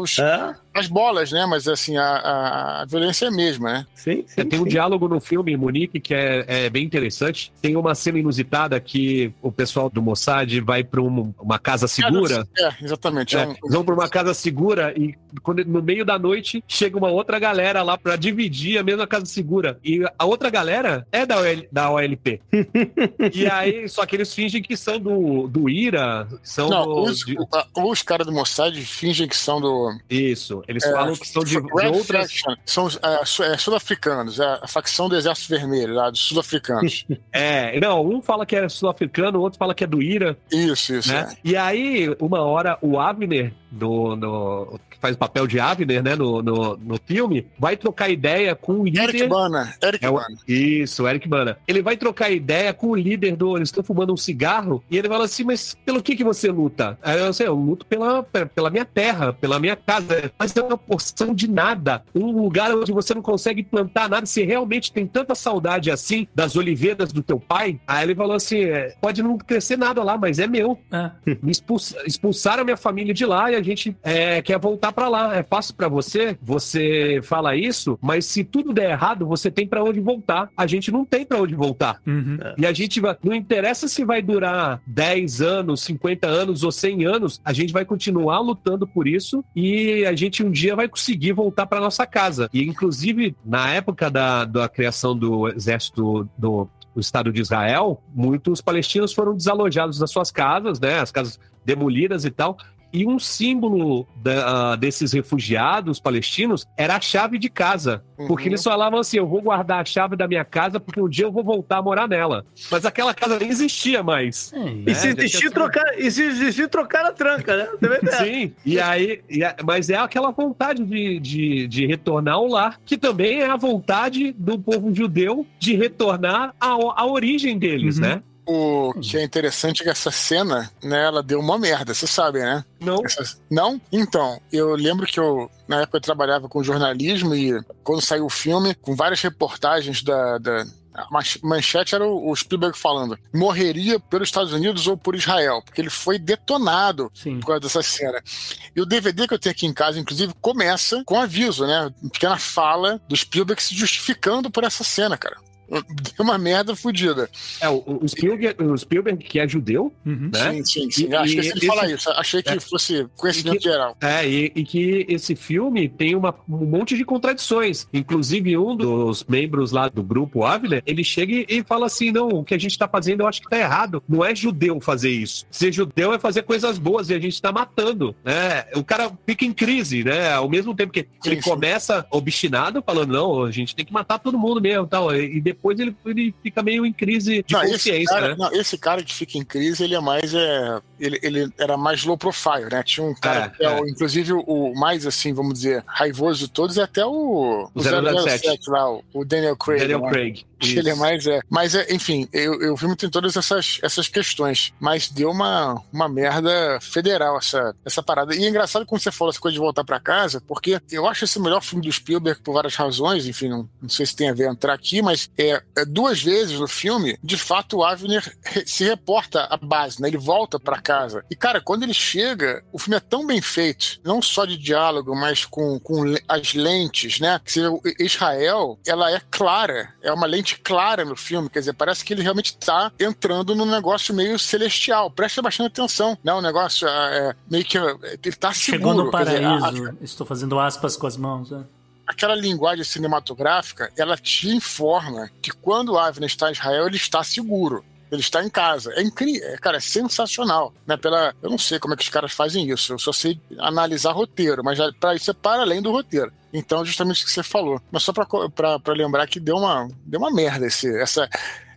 os, é? as bolas, né? Mas assim, a, a violência é a mesma, né? Sim, sim, é, Tem um diálogo no filme, Monique, que é, é, bem interessante. Tem uma cena inusitada que o pessoal do Mossad vai para um, uma casa segura. É, exatamente. É, um... Vão para uma casa segura e quando, no meio da noite chega uma outra galera lá para dividir a mesma casa segura. E a outra galera é da, OL, da OLP. e aí, só que eles fingem que são do, do IRA, são Não, do, os, de... os caras do Mossad fingem que são do. Isso. Eles é, falam que são de, de outras. São é, é, sul-africanos, é a facção do Exército Vermelho, lá, dos sul-africanos. é, não, um fala que é sul-africano, o outro fala que é do IRA. Isso, isso. Né? É. E aí, uma hora, o Abner, do, no, que faz o papel de Abner, né, no, no, no filme, vai trocar ideia com o líder. Eric Bana. Eric é o, Isso, Eric Bana. Ele vai trocar ideia com o líder do. Eles estão fumando um cigarro e ele fala assim: Mas pelo que, que você luta? Aí eu, assim, eu luto pela, pela minha terra, pela minha casa. Mas é uma porção de nada. Um lugar onde você não consegue plantar nada. Se realmente tem tanta saudade assim das oliveiras do teu pai. Aí ele falou assim: é, pode não crescer nada lá, mas é meu. É. Me expulsa, expulsaram a minha família de lá e a gente é, quer voltar para lá. É fácil para você, você fala isso, mas se tudo der errado, você tem para onde voltar. A gente não tem para onde voltar. Uhum. E a gente vai. Não interessa se vai durar 10 anos, 50 anos ou 100 anos, a gente vai continuar lutando por isso e a gente um dia vai conseguir voltar para nossa casa. E, inclusive, na época da, da criação do exército do, do Estado de Israel, muitos palestinos foram desalojados das suas casas, né? As casas demolidas e tal, e um símbolo da, uh, desses refugiados palestinos era a chave de casa. Uhum. Porque eles falavam assim: eu vou guardar a chave da minha casa porque um dia eu vou voltar a morar nela. Mas aquela casa nem existia mais. É, né? E se existir, trocar, e se existir, trocar a tranca, né? Sim, e aí, e a, mas é aquela vontade de, de, de, retornar ao lar, que também é a vontade do povo judeu de retornar à, à origem deles, uhum. né? O que é interessante é que essa cena, né, ela deu uma merda, você sabe, né? Não. Essa... Não? Então, eu lembro que eu, na época, eu trabalhava com jornalismo e quando saiu o filme, com várias reportagens da, da a manchete era o Spielberg falando: morreria pelos Estados Unidos ou por Israel, porque ele foi detonado Sim. por causa dessa cena. E o DVD que eu tenho aqui em casa, inclusive, começa com aviso, né? Uma pequena fala do Spielberg se justificando por essa cena, cara. Deu uma merda fodida. É, o, o, Spielberg, o Spielberg, que é judeu, uhum. né? Sim, sim, sim. E, Acho que ele fala isso. Achei que é, fosse conhecimento que, geral. É, e, e, que esse filme tem uma, um monte de contradições. Inclusive, um dos membros lá do grupo Ávila, ele chega e fala assim: não, o que a gente tá fazendo eu acho que tá errado. Não é judeu fazer isso. Ser judeu é fazer coisas boas e a gente tá matando, né? O cara fica em crise, né? Ao mesmo tempo que sim, ele sim. começa obstinado, falando, não, a gente tem que matar todo mundo mesmo tal. E depois depois ele, ele fica meio em crise de Não, esse consciência, cara, né? não, esse cara que fica em crise, ele é mais. É, ele, ele era mais low profile, né? Tinha um cara É, que é, o- é. inclusive, o mais, assim, vamos dizer, raivoso de todos, é até o, O 007 lá, o, o Daniel Craig. Daniel né? Craig. Ele é mais. É, mas, é, enfim, eu, eu vi muito em todas essas, essas questões. Mas deu uma, uma merda federal essa, essa parada. E é engraçado quando você falou essa coisa de voltar pra casa, porque eu acho esse o melhor filme do Spielberg por várias razões. Enfim, não, não sei se tem a ver entrar aqui, mas é, é duas vezes no filme, de fato, o Avner se reporta à base, né? Ele volta pra casa. E, cara, quando ele chega, o filme é tão bem feito, não só de diálogo, mas com, com as lentes, né? Israel, ela é clara, é uma lente clara no filme, quer dizer, parece que ele realmente tá entrando num negócio meio celestial. Presta bastante atenção, né? O negócio é, é meio que. é, Ele tá seguro. Chegou no quer dizer, a- a- paraíso. Estou fazendo aspas com as mãos. né? aquela linguagem cinematográfica, ela te informa que quando o Avner está em Israel, ele está seguro. Ele está em casa. É incrível, é, cara, é sensacional. Né? Pela, eu não sei como é que os caras fazem isso. Eu só sei analisar roteiro, mas para isso é para além do roteiro. Então, justamente o que você falou. Mas só para lembrar que deu uma, deu uma merda esse, essa,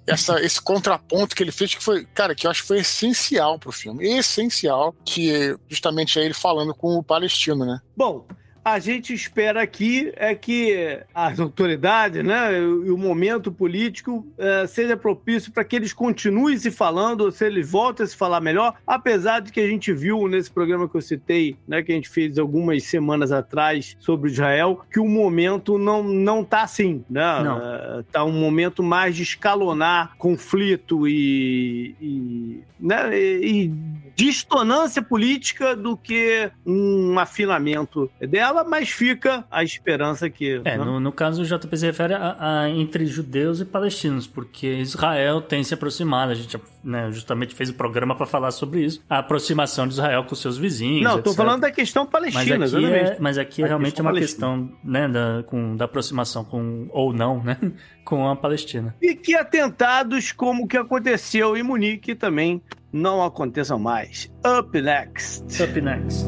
essa, esse contraponto que ele fez, que foi, cara, que eu acho que foi essencial pro filme. Essencial, que justamente é ele falando com o palestino, né? Bom, a gente espera aqui é que as autoridades, né, e o momento político eh, seja propício para que eles continuem se falando, ou se eles voltem a se falar melhor, apesar de que a gente viu nesse programa que eu citei, né, que a gente fez algumas semanas atrás sobre Israel, que o momento não não tá assim, né? Não. Eh, tá um momento mais de escalonar conflito e, e, né, e, e distonância política do que um afinamento dela, mas fica a esperança que. É, né? no, no caso o JP se refere a, a entre judeus e palestinos, porque Israel tem se aproximado. A gente né, justamente fez o programa para falar sobre isso. A aproximação de Israel com seus vizinhos. Não, etc. falando da questão Mas palestina, aqui, exatamente. é, mas aqui realmente é uma palestina. questão né, da, com, da aproximação com, ou não, né, com a Palestina. E que atentados como o que aconteceu em Munique também não aconteçam mais. Up next. Up next.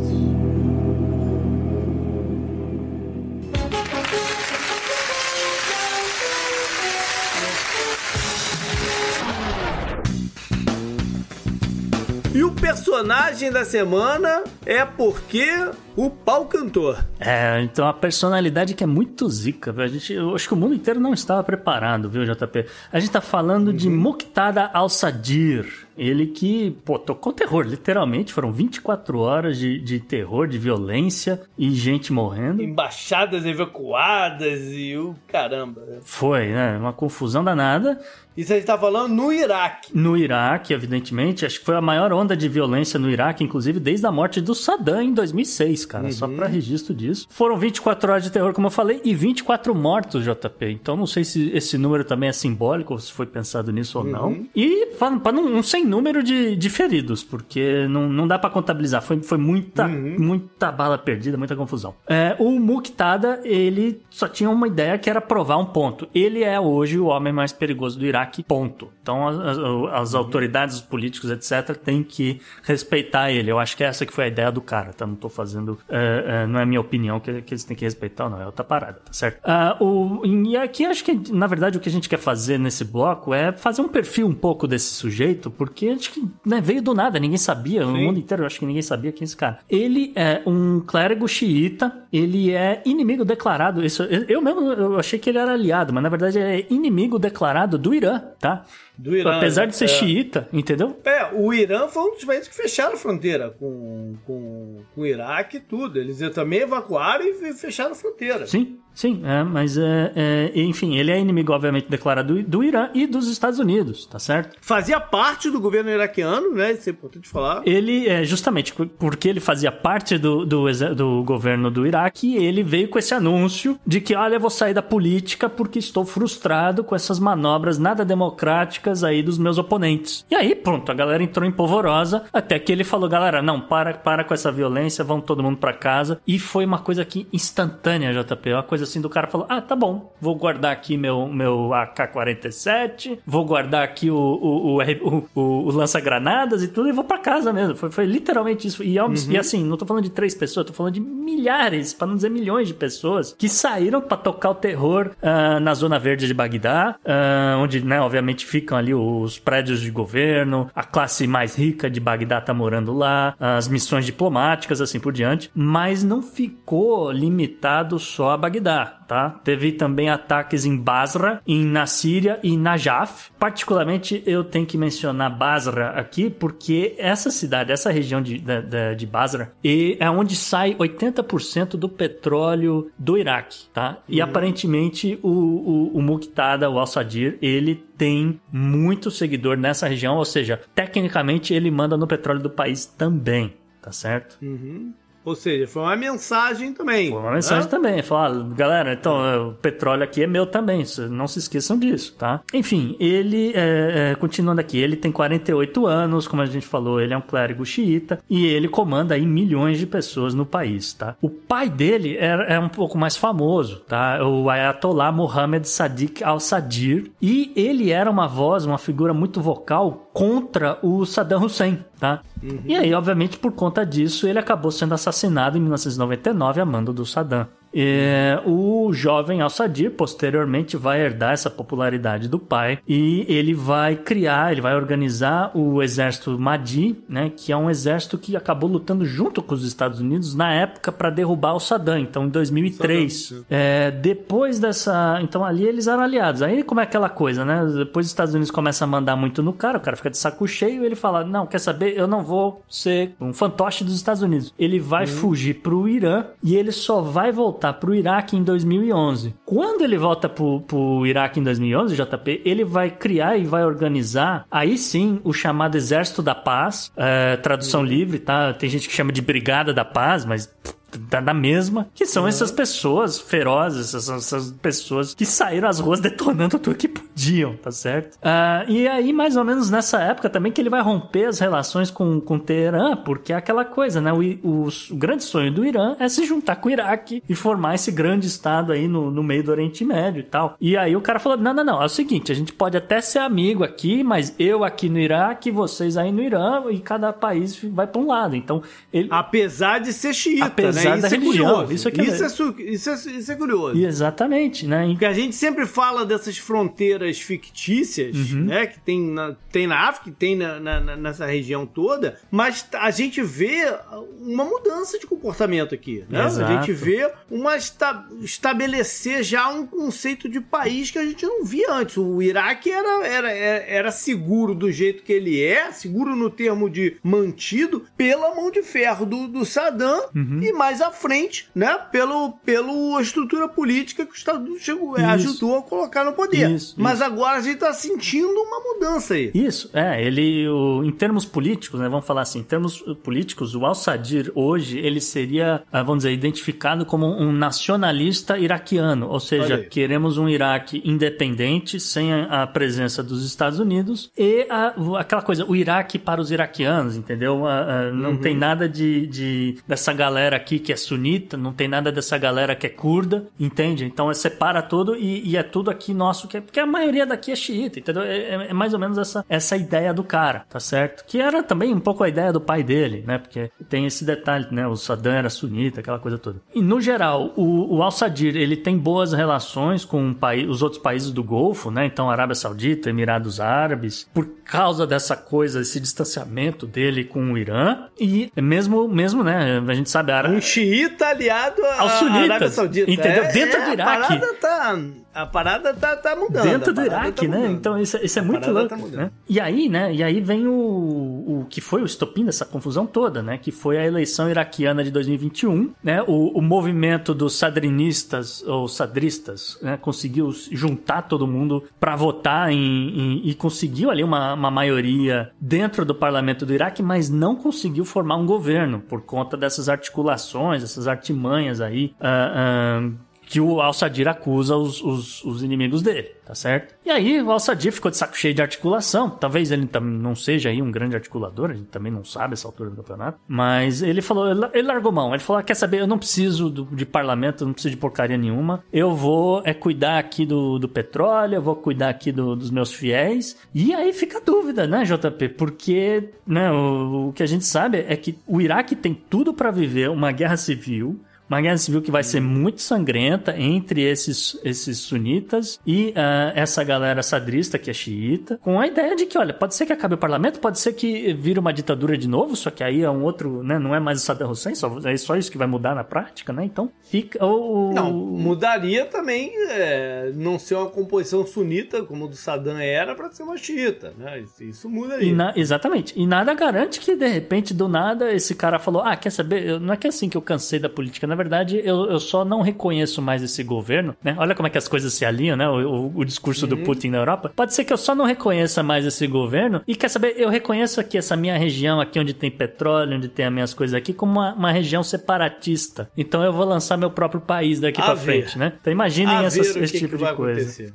E o personagem da semana é porque o pau cantor. É, então a personalidade que é muito zica, viu? A gente, eu acho que o mundo inteiro não estava preparado, viu, JP? A gente tá falando de Muqtada Al-Sadir. Ele que, pô, tocou terror, literalmente. Foram 24 horas de, de terror, de violência e gente morrendo. Embaixadas evacuadas e o caramba. Foi, né? Uma confusão danada. Isso a gente tá falando no Iraque. No Iraque, evidentemente, acho que foi a maior onda de violência no Iraque, inclusive desde a morte do Saddam em 2006, cara. Só pra registro disso. Foram 24 horas de terror, como eu falei, e 24 mortos, JP. Então não sei se esse número também é simbólico, ou se foi pensado nisso ou não. E pra, pra não, um sem número de, de feridos, porque não, não dá pra contabilizar. Foi, foi muita, muita bala perdida, muita confusão. É, o Muqtada, ele só tinha uma ideia que era provar um ponto. Ele é hoje o homem mais perigoso do Iraque, ponto. Então as, as- as autoridades, os políticos, etc., têm que respeitar ele. Eu acho que essa que foi a ideia do cara, tá? Não tô fazendo... é, é, não é minha opinião que, que eles têm que respeitar, não. É outra parada, tá certo? Ah, o, e aqui acho que, na verdade, o que a gente quer fazer nesse bloco é fazer um perfil um pouco desse sujeito, porque acho que né, veio do nada, ninguém sabia. No mundo inteiro, eu acho que ninguém sabia quem é esse cara. Ele é um clérigo xiita, ele é inimigo declarado. Isso, eu, eu mesmo eu achei que ele era aliado, mas na verdade é inimigo declarado do Irã, tá? Do Irã, Apesar de ser é. xiita, entendeu? É, o Irã foi um dos países que fecharam a fronteira com, com, com o Iraque e tudo. Eles também evacuaram e fecharam a fronteira. Sim, sim, é, mas é, é, enfim, ele é inimigo, obviamente, declarado do, do Irã e dos Estados Unidos, tá certo? Fazia parte do governo iraquiano, né? Isso é importante falar. Ele, é, justamente porque ele fazia parte do, do, do governo do Iraque, ele veio com esse anúncio de que, olha, eu vou sair da política porque estou frustrado com essas manobras nada democráticas aí dos meus oponentes. E aí, pronto, a galera entrou em polvorosa, até que ele falou, galera, não, para, para com essa violência, vamos todo mundo pra casa. E foi uma coisa aqui instantânea, JP, uma coisa coisa assim do cara falou: ah, tá bom, vou guardar aqui meu, meu AK-47, vou guardar aqui o, o, o, o, lança-granadas e tudo e vou para casa mesmo. Foi, foi literalmente isso. E, uhum. e, assim, não tô falando de três pessoas, tô falando de milhares, para não dizer milhões de pessoas que saíram para tocar o terror uh, na zona verde de Bagdá, uh, onde, né, obviamente ficam ali os prédios de governo, a classe mais rica de Bagdá tá morando lá, as missões diplomáticas, assim por diante, mas não ficou limitado só a Bagdá tá? Teve também ataques em Basra, em na Síria e Najaf. Particularmente eu tenho que mencionar Basra aqui porque essa cidade, essa região de, de, de Basra, é onde sai 80% do petróleo do Iraque, tá? E uhum. aparentemente o, o, o Muqtada, o Al-Sadir, ele tem muito seguidor nessa região, ou seja, tecnicamente ele manda no petróleo do país também, tá certo? Uhum. Ou seja, foi uma mensagem também. Foi uma mensagem né? também. Falar, galera, então, é, o petróleo aqui é meu também. Não se esqueçam disso, tá? Enfim, ele, é, é, continuando aqui, ele tem 48 anos, como a gente falou, ele é um clérigo xiita e ele comanda aí milhões de pessoas no país, tá? O pai dele é, é um pouco mais famoso, tá? O Ayatollah Mohammed Sadiq al-Sadir. E ele era uma voz, uma figura muito vocal contra o Saddam Hussein, tá? Uhum. E aí, obviamente, por conta disso, ele acabou sendo assassinado em 1999 a mando do Saddam. É, o jovem Al-Sadir posteriormente vai herdar essa popularidade do pai e ele vai criar, ele vai organizar o exército Mahdi, né, que é um exército que acabou lutando junto com os Estados Unidos na época para derrubar o Saddam, então em 2003. Saddam, é, depois dessa, então ali eles eram aliados. Aí como é aquela coisa, né? Depois os Estados Unidos começam a mandar muito no cara, o cara fica de saco cheio e ele fala: "Não, quer saber? Eu não vou ser um fantoche dos Estados Unidos". Ele vai uhum. fugir pro Irã e ele só vai voltar voltar para o Iraque em 2011. Quando ele volta para o Iraque em 2011, JP, ele vai criar e vai organizar, aí sim, o chamado Exército da Paz, é, tradução uhum. livre, tá? Tem gente que chama de Brigada da Paz, mas da, da mesma, que são uhum. essas pessoas ferozes, essas, essas, pessoas que saíram às ruas detonando tudo que podiam, tá certo? Uh, e aí, mais ou menos nessa época também, que ele vai romper as relações com, com Teherã, porque é aquela coisa, né? O, o, o, grande sonho do Irã é se juntar com o Iraque e formar esse grande estado aí no, no meio do Oriente Médio e tal. E aí o cara falou: não, não, não, é o seguinte, a gente pode até ser amigo aqui, mas eu aqui no Iraque, vocês aí no Irã, e cada país vai para um lado. Então, ele. Apesar de ser xiita, apesar né? da isso religião. É isso, é, isso, é, isso, é, isso é curioso. Exatamente, né? Porque a gente sempre fala dessas fronteiras fictícias, uhum. né? Que tem na, tem na África, tem na, na, nessa região toda, mas a gente vê uma mudança de comportamento aqui, né? Exato. A gente vê uma esta, estabelecer já um conceito de país que a gente não via antes. O Iraque era, era, era seguro do jeito que ele é, seguro no termo de mantido, pela mão de ferro do, do Saddam uhum. e mais à frente, né? Pelo, pela estrutura política que o Estado chegou, é, ajudou a colocar no poder. Isso, Mas isso. agora a gente está sentindo uma mudança aí. Isso, é. Ele, o, em termos políticos, né? Vamos falar assim, em termos políticos, o Al-Sadir hoje, ele seria, ah, vamos dizer, identificado como um nacionalista iraquiano. Ou seja, queremos um Iraque independente, sem a, a presença dos Estados Unidos e a, aquela coisa, o Iraque para os iraquianos, entendeu? A, não uhum. tem nada de, de dessa galera aqui que é sunita, não tem nada dessa galera que é curda, entende? Então é separa tudo e, e é tudo aqui nosso, que é, porque a maioria daqui é xiita, entendeu? É, é, é, mais ou menos essa, essa ideia do cara, tá certo? Que era também um pouco a ideia do pai dele, né? Porque tem esse detalhe, né? O Saddam era sunita, aquela coisa toda. E no geral, o, o Al-Sadir, ele tem boas relações com os outros países do Golfo, né? Então Arábia Saudita, Emirados Árabes, por causa dessa coisa, esse distanciamento dele com o Irã e mesmo, mesmo né? A gente sabe, a Arábia xiita aliado à Arábia Saudita. Entendeu? É, Dentro é, do Iraque. A parada tá a parada tá, tá mudando. Dentro do Iraque, tá né? Então isso, isso é a muito louco. Tá né? E aí, né? E aí vem o, o que foi o estopim dessa confusão toda, né? Que foi a eleição iraquiana de 2021, né? O, o movimento dos sadrinistas ou sadristas, né? Conseguiu juntar todo mundo para votar em, em, e conseguiu ali uma, uma maioria dentro do parlamento do Iraque, mas não conseguiu formar um governo por conta dessas articulações, essas artimanhas aí. Uh, uh, que o Al-Sadir acusa os, os, os, inimigos dele, tá certo? E aí o Al-Sadir ficou de saco cheio de articulação. Talvez ele não seja aí um grande articulador, a gente também não sabe essa altura do campeonato. Mas ele falou, ele largou mão. Ele falou: ah, quer saber, eu não preciso do, de parlamento, eu não preciso de porcaria nenhuma. Eu vou é cuidar aqui do, do petróleo, eu vou cuidar aqui do, dos meus fiéis. E aí fica a dúvida, né, JP? Porque né, o, o que a gente sabe é que o Iraque tem tudo para viver uma guerra civil uma guerra civil que vai ser muito sangrenta entre esses, esses sunitas e uh, essa galera sadrista que é xiita, com a ideia de que, olha, pode ser que acabe o parlamento, pode ser que vire uma ditadura de novo, só que aí é um outro, né, não é mais o Saddam Hussein, só, é só isso que vai mudar na prática, né? Então fica o... Não, mudaria também é, não ser uma composição sunita como o do Saddam era para ser uma xiita, né? Isso, isso mudaria. E na, exatamente. E nada garante que de repente do nada esse cara falou: "Ah, quer saber? Não é que é assim que eu cansei da política, na verdade, eu, eu só não reconheço mais esse governo, né? Olha como é que as coisas se alinham, né? O, o, o discurso uhum. do Putin na Europa. Pode ser que eu só não reconheça mais esse governo e quer saber, eu reconheço aqui essa minha região aqui onde tem petróleo, onde tem as minhas coisas aqui, como uma, uma região separatista. Então eu vou lançar meu próprio país daqui para frente, né? Então imaginem essas, esse tipo de coisa.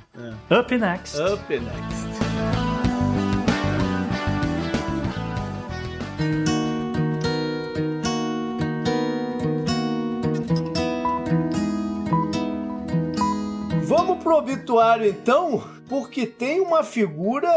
É. Up next. Up next. Pro obituário então, porque tem uma figura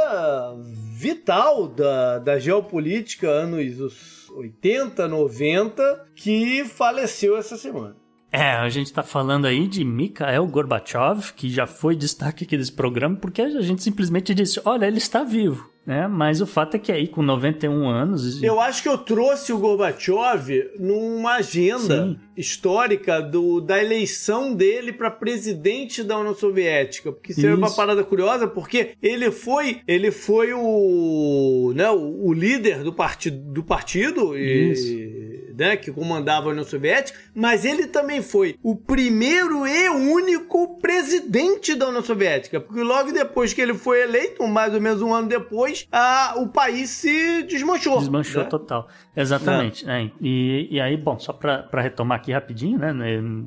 vital da, da geopolítica anos 80, 90 que faleceu essa semana. É, a gente tá falando aí de Mikhail Gorbachev, que já foi destaque aqui desse programa, porque a gente simplesmente disse: olha, ele está vivo né? Mas o fato é que aí, com 91 anos. Eu acho que eu trouxe o Gorbachev numa agenda Sim. histórica do, da eleição dele para presidente da União Soviética. Porque isso, é uma parada curiosa, porque ele foi, ele foi o, né, o, o líder do, partido do partido e, né, que comandava a União Soviética, mas ele também foi o primeiro e único presidente da União Soviética. Porque logo depois que ele foi eleito, mais ou menos um ano depois, a, o país se desmanchou. Desmanchou né? total. Exatamente. É. E, e aí, bom, só para retomar aqui rapidinho, né?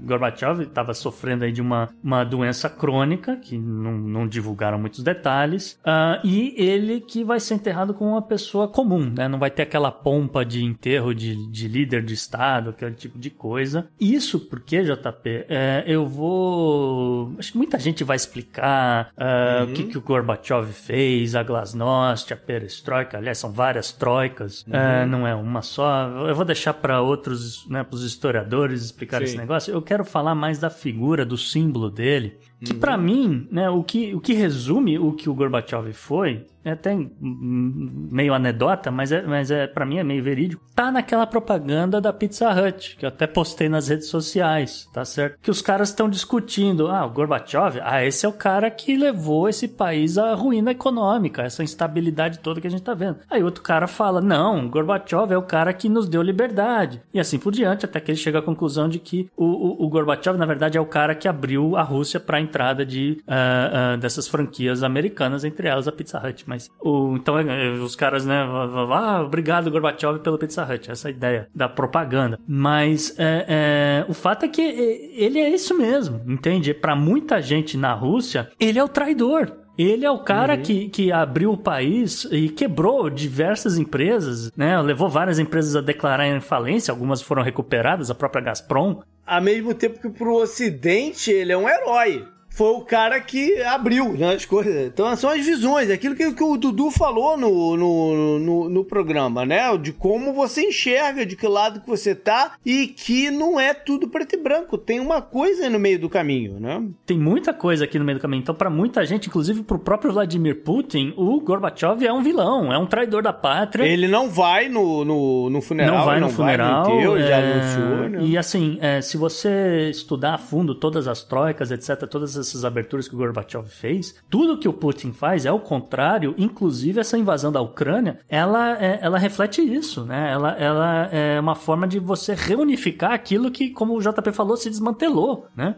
Gorbachev estava sofrendo aí de uma, uma doença crônica, que não, não divulgaram muitos detalhes, uh, e ele que vai ser enterrado com uma pessoa comum, né? Não vai ter aquela pompa de enterro de, de líder de Estado, aquele tipo de coisa. Isso porque, JP, é, eu vou... Acho que muita gente vai explicar uh, uhum. o que, que o Gorbachev fez, a glasnost, a perestroika, aliás, são várias troicas, uhum. é, não é uma só. Eu vou deixar para outros, né, para os historiadores explicar Sim. esse negócio. Eu quero falar mais da figura, do símbolo dele, que uhum. para mim, né, o que, o que resume o que o Gorbachev foi é até meio anedota, mas é, mas é para mim é meio verídico. Tá naquela propaganda da Pizza Hut, que eu até postei nas redes sociais, tá certo? Que os caras estão discutindo, ah, o Gorbachev, ah, esse é o cara que levou esse país à ruína econômica, essa instabilidade toda que a gente tá vendo. Aí outro cara fala, não, o Gorbachev é o cara que nos deu liberdade. E assim por diante, até que ele chega à conclusão de que o, o, o Gorbachev, na verdade, é o cara que abriu a Rússia para a entrada de, uh, uh, dessas franquias americanas, entre elas a Pizza Hut. Mas o, então é, os caras, né, ah, obrigado Gorbachev pelo Pizza Hut, essa é ideia da propaganda. Mas é, é, o fato é que ele é isso mesmo, entende? Para muita gente na Rússia, ele é o traidor. Ele é o cara uhum. que, que abriu o país e quebrou diversas empresas, né? Levou várias empresas a declararem falência, algumas foram recuperadas, a própria Gazprom. Ao mesmo tempo que pro Ocidente ele é um herói foi o cara que abriu né, as coisas. Então são as visões, aquilo que, que o Dudu falou no, no, no, no, programa, né? De como você enxerga, de que lado que você tá e que não é tudo preto e branco. Tem uma coisa no meio do caminho, né? Tem muita coisa aqui no meio do caminho. Então, para muita gente, inclusive pro próprio Vladimir Putin, o Gorbachev é um vilão, é um traidor da pátria. Ele não vai no, no, no funeral, não vai no não funeral. Vai no é... já anunciou, né? E assim, é, se você estudar a fundo todas as troicas, etc., todas as essas aberturas que o Gorbachev fez, tudo que o Putin faz é o contrário, inclusive essa invasão da Ucrânia, ela, é, ela reflete isso, né? Ela, ela é uma forma de você reunificar aquilo que, como o JP falou, se desmantelou, né?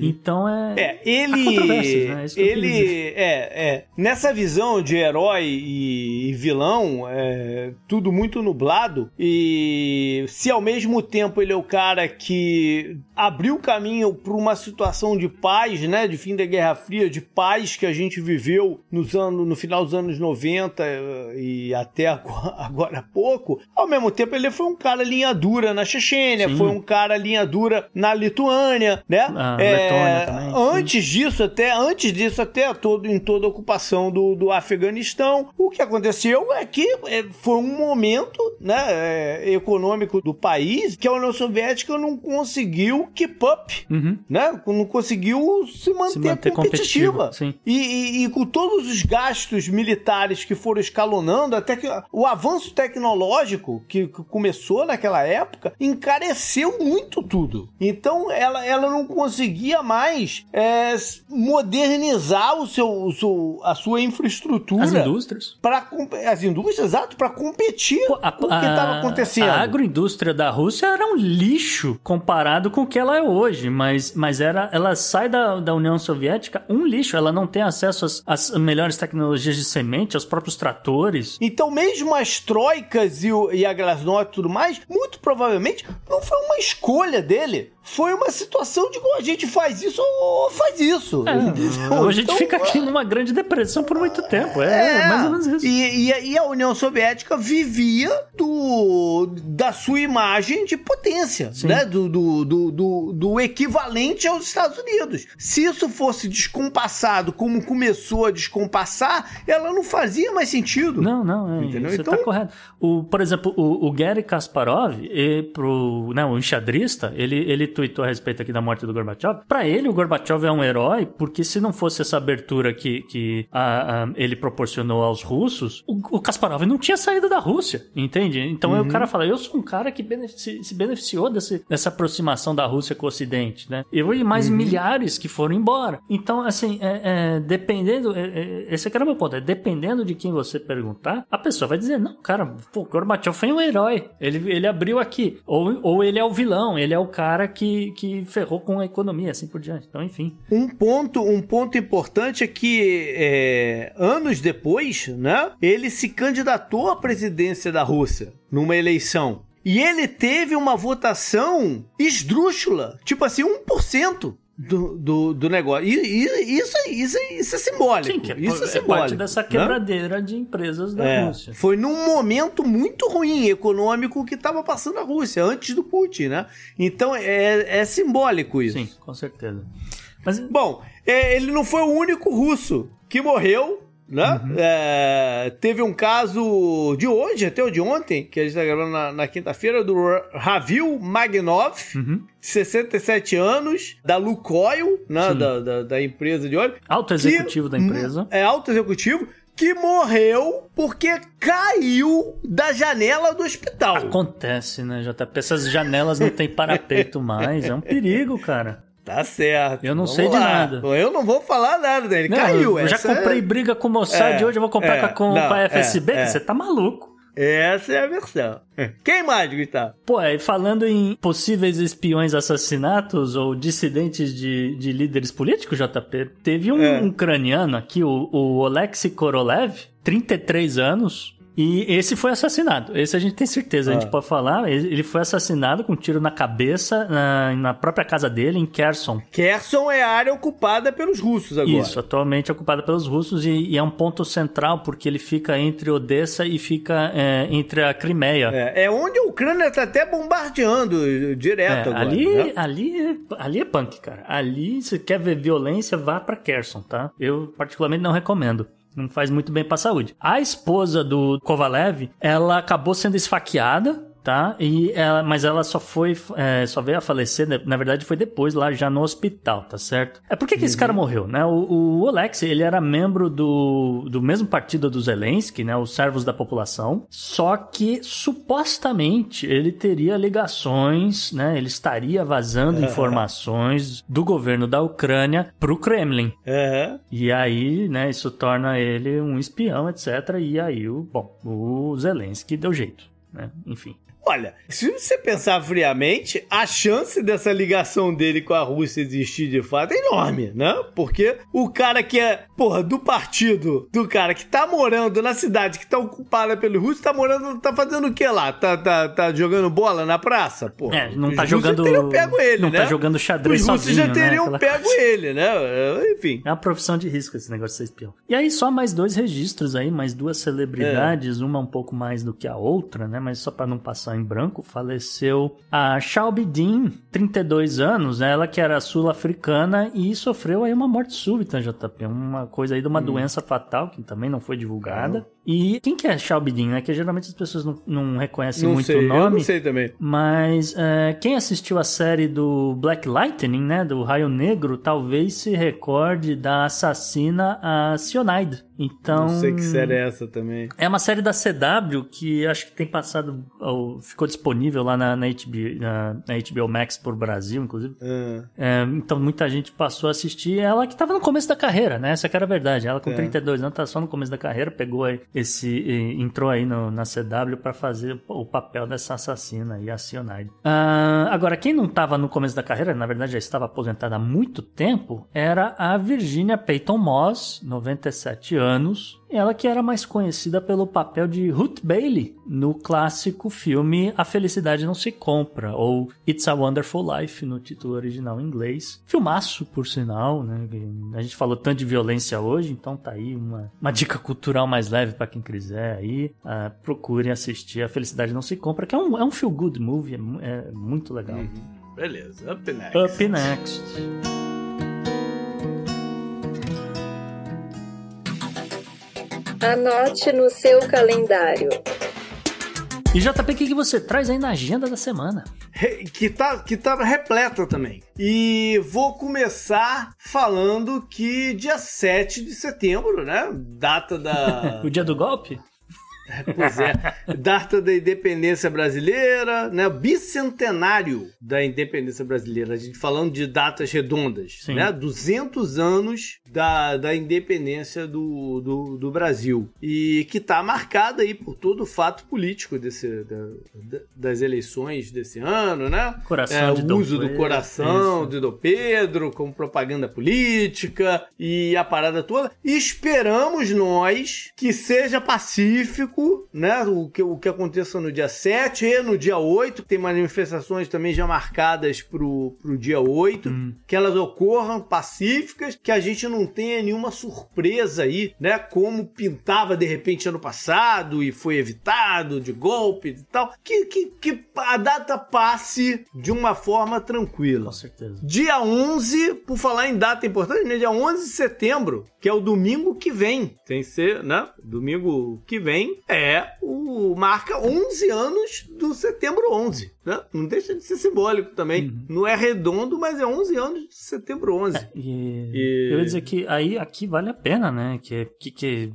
Então é. É, ele. né? Queria ele. É, é. Nessa visão de herói e, e vilão, é tudo muito nublado. E se ao mesmo tempo ele é o cara que abriu caminho para uma situação de paz, né? De fim da Guerra Fria, de paz que a gente viveu nos anos, no final dos anos 90 eh, e até agora, agora há pouco, ao mesmo tempo ele foi um cara linha dura na Chechênia, Sim. foi um cara linha dura na Lituânia, né? Ah, É, Letônia também, sim. antes disso, até antes disso, até todo, em toda a ocupação do, do Afeganistão, o que aconteceu é que é, foi um momento né, é, econômico do país que a União Soviética não conseguiu keep up, Uhum. né? Não conseguiu se manter, Se manter competitiva. sim. E, e- e com todos os gastos militares que foram escalonando, até que o avanço tecnológico que, começou naquela época encareceu muito tudo. Então ela, ela não conseguia mais é, modernizar o seu, o seu- a sua infraestrutura. As indústrias. Pra, as indústrias, exato, para competir Pô, a- com o que estava acontecendo. A agroindústria da Rússia era um lixo comparado com o que ela é hoje, mas, mas era, ela sai da, da União Soviética um lixo. Ela não tem acesso às, às melhores tecnologias de semente, aos próprios tratores. Então, mesmo as troicas e, o, e a Glasnost e tudo mais, muito provavelmente não foi uma escolha dele. Foi uma situação de "Ó, a gente faz isso ou faz isso. É, Entendeu? a gente Então, fica aqui numa grande depressão por muito tempo. É, É, mais ou menos isso. E, e a- e a União Soviética vivia do, da sua imagem de potência, Sim. né? Do, do, do, do- do equivalente aos Estados Unidos. Se isso fosse descompassado como começou a descompassar, ela não fazia mais sentido. Não, não, é, Entendeu? você Então- tá correto. O, por exemplo, o, o Gary Kasparov, e pro, né, o enxadrista, ele, ele tweetou a respeito aqui da morte do Gorbachev. Pra ele, o Gorbachev é um herói, porque se não fosse essa abertura que, que a- a- ele proporcionou aos russos, o, o Kasparov não tinha saído da Rússia, entende? Então aí o cara fala, eu sou um cara que benefici- se beneficiou desse, dessa aproximação da Rússia com o Ocidente, né? Eu e mais milhares que foram embora. Então, assim, é, é, dependendo, é, é, esse aqui era o meu ponto, é dependendo de quem você perguntar, a pessoa vai dizer, não, cara, pô, Gorbachev foi um herói, ele, ele abriu aqui, ou, ou ele é o vilão, ele é o cara que, que ferrou com a economia, assim por diante. Então, enfim. Um ponto, um ponto importante é que é, anos depois, né, ele se candidatou à presidência da Rússia numa eleição. E ele teve uma votação esdrúxula, tipo assim, 1% do, do, do negócio. E, e- isso, é- isso, é- isso é simbólico. Sim, que é, isso é, é simbólico. parte dessa né? quebradeira de empresas da É, Rússia. foi num momento muito ruim econômico que estava passando a Rússia, antes do Putin, né? Então é, é simbólico isso. Sim, com certeza. Mas Bom, é, ele não foi o único russo que morreu, né? Uhum. É, teve um caso de hoje, até o de ontem, que a gente está gravando na, na quinta-feira, do Ra- Ravil Magnov, Uhum. 67 anos, da Lukoil, né? Da, da, da empresa de óleo. alto executivo que- da empresa. É alto executivo. Que morreu porque caiu da janela do hospital. Acontece, né, JP? Essas janelas não tem parapeito mais. É um perigo, cara. Tá certo. Eu não Vamos sei de lá. nada. Eu não vou falar nada dele. Não, caiu. eu já essa é- comprei briga com o Mossad, É, hoje eu vou comprar é, com, não, com a FSB. é, é. Você tá maluco. Essa é a versão. Quem mais, Gustavo? Pô, aí falando em possíveis espiões assassinatos ou dissidentes de, de líderes políticos, JP, teve um É. ucraniano aqui, o, o Oleksiy Korolev, 33 anos, e esse foi assassinado. Esse a gente tem certeza, a gente Ah. pode falar. Ele foi assassinado com um tiro na cabeça na, na própria casa dele, em Kherson. Kherson é a área ocupada pelos russos agora. Isso, atualmente ocupada pelos russos e, e é um ponto central porque ele fica entre Odessa e fica é, entre a Crimeia. É, é onde a Ucrânia tá até bombardeando direto É, agora. ali, né? ali, é- ali é punk, cara. Ali, se quer ver violência, vá pra Kherson, tá? Eu, particularmente, não recomendo. Não faz muito bem pra saúde. A esposa do Kovalev, ela acabou sendo esfaqueada, tá? E ela, mas ela só foi, é, só veio a falecer, né? na verdade foi depois lá já no hospital, tá certo? É por que que esse cara morreu, né? O, o ele era membro do, do mesmo partido do Zelensky, né? Os Servos da População, só que supostamente ele teria ligações, né? Ele estaria vazando informações do governo da Ucrânia pro Kremlin. Aham. E aí, né, isso torna ele um espião, etc. E aí, o, bom, o Zelensky deu jeito, né? Enfim. Olha, se você pensar friamente, a chance dessa ligação dele com a Rússia existir de fato é enorme, né? Porque o cara que é, porra, do partido do cara que tá morando na cidade que tá ocupada pelo russo, tá morando, tá fazendo o que lá? Tá, tá, tá jogando bola na praça? Porra, É, não tá jogando. teriam pego ele, não né? tá jogando xadrez Os russos sozinho, já teriam né? Pego coisa. ele, né? Enfim. É uma profissão de risco esse negócio de ser espião. E aí, só mais dois registros aí, mais duas celebridades, uma um pouco mais do que a outra, né? Mas só pra não passar em branco, faleceu a Shelby Dean, 32 anos, né? ela que era sul-africana e sofreu aí uma morte súbita, JP. Uma coisa aí de uma Hum. doença fatal, que também não foi divulgada. E quem que é Shelby Dean, né? Que geralmente as pessoas não, não reconhecem Não muito sei, o eu nome. não sei também. Mas é, quem assistiu a série do Black Lightning, né, do Raio Negro, talvez se recorde da assassina a Cyanide. Então, Não sei que série é essa também. é uma série da CW que acho que tem passado, ou ficou disponível lá na, na, HBO, na, na HBO Max por Brasil, inclusive. Ah, É, então muita gente passou a assistir ela que estava no começo da carreira, né? Essa que era a verdade. Ela com É. 32 anos tá só no começo da carreira, pegou aí esse e entrou aí no- na CW para fazer o papel dessa assassina e a Cyanide. Ah, agora quem não estava no começo da carreira, na verdade já estava aposentada há muito tempo, era a Virginia Peyton Moss, 97 anos. Ela que era mais conhecida pelo papel de Ruth Bailey no clássico filme A Felicidade Não Se Compra, ou It's a Wonderful Life no título original em inglês. Filmaço, por sinal, né? A gente falou tanto de violência hoje, então tá aí uma, uma dica cultural mais leve para quem quiser aí. Procurem assistir A Felicidade Não Se Compra, que é um, é um feel-good movie, é, é muito legal. beleza, up next. Up next. Anote no seu calendário. E JP, o que, que você traz aí na agenda da semana? Que tá, que tá repleta também. E vou começar falando que dia 7 de setembro, né? Data da. O dia do golpe? Pois é. Data da independência brasileira, né? Bicentenário da independência brasileira. A gente falando de datas redondas, Sim. né? 200 anos da, da independência do, do, do Brasil. E que tá marcada aí por todo o fato político desse, da- da- das eleições desse ano, né? Coração É, de o Dom uso do Pedro, coração isso. de Dom Pedro como propaganda política e a parada toda. E esperamos nós que seja pacífico, né? O que, o que aconteça no dia 7 e no dia 8. Tem manifestações também já marcadas pro, pro dia 8. Hum. Que elas ocorram pacíficas, que a gente não tenha nenhuma surpresa aí, né? Como pintava de repente ano passado e foi evitado de golpe e tal. Que, que, que a data passe de uma forma tranquila. Com certeza. Dia 11, por falar em data importante, né? dia 11 de setembro, que é o domingo que vem. Tem que ser, né? Domingo que vem é o marca 11 anos do setembro 11, né? Não deixa de ser simbólico também. Uhum. Não é redondo, mas é 11 anos de setembro 11. E, E- eu ia dizer que aí aqui vale a pena, né? Que que, que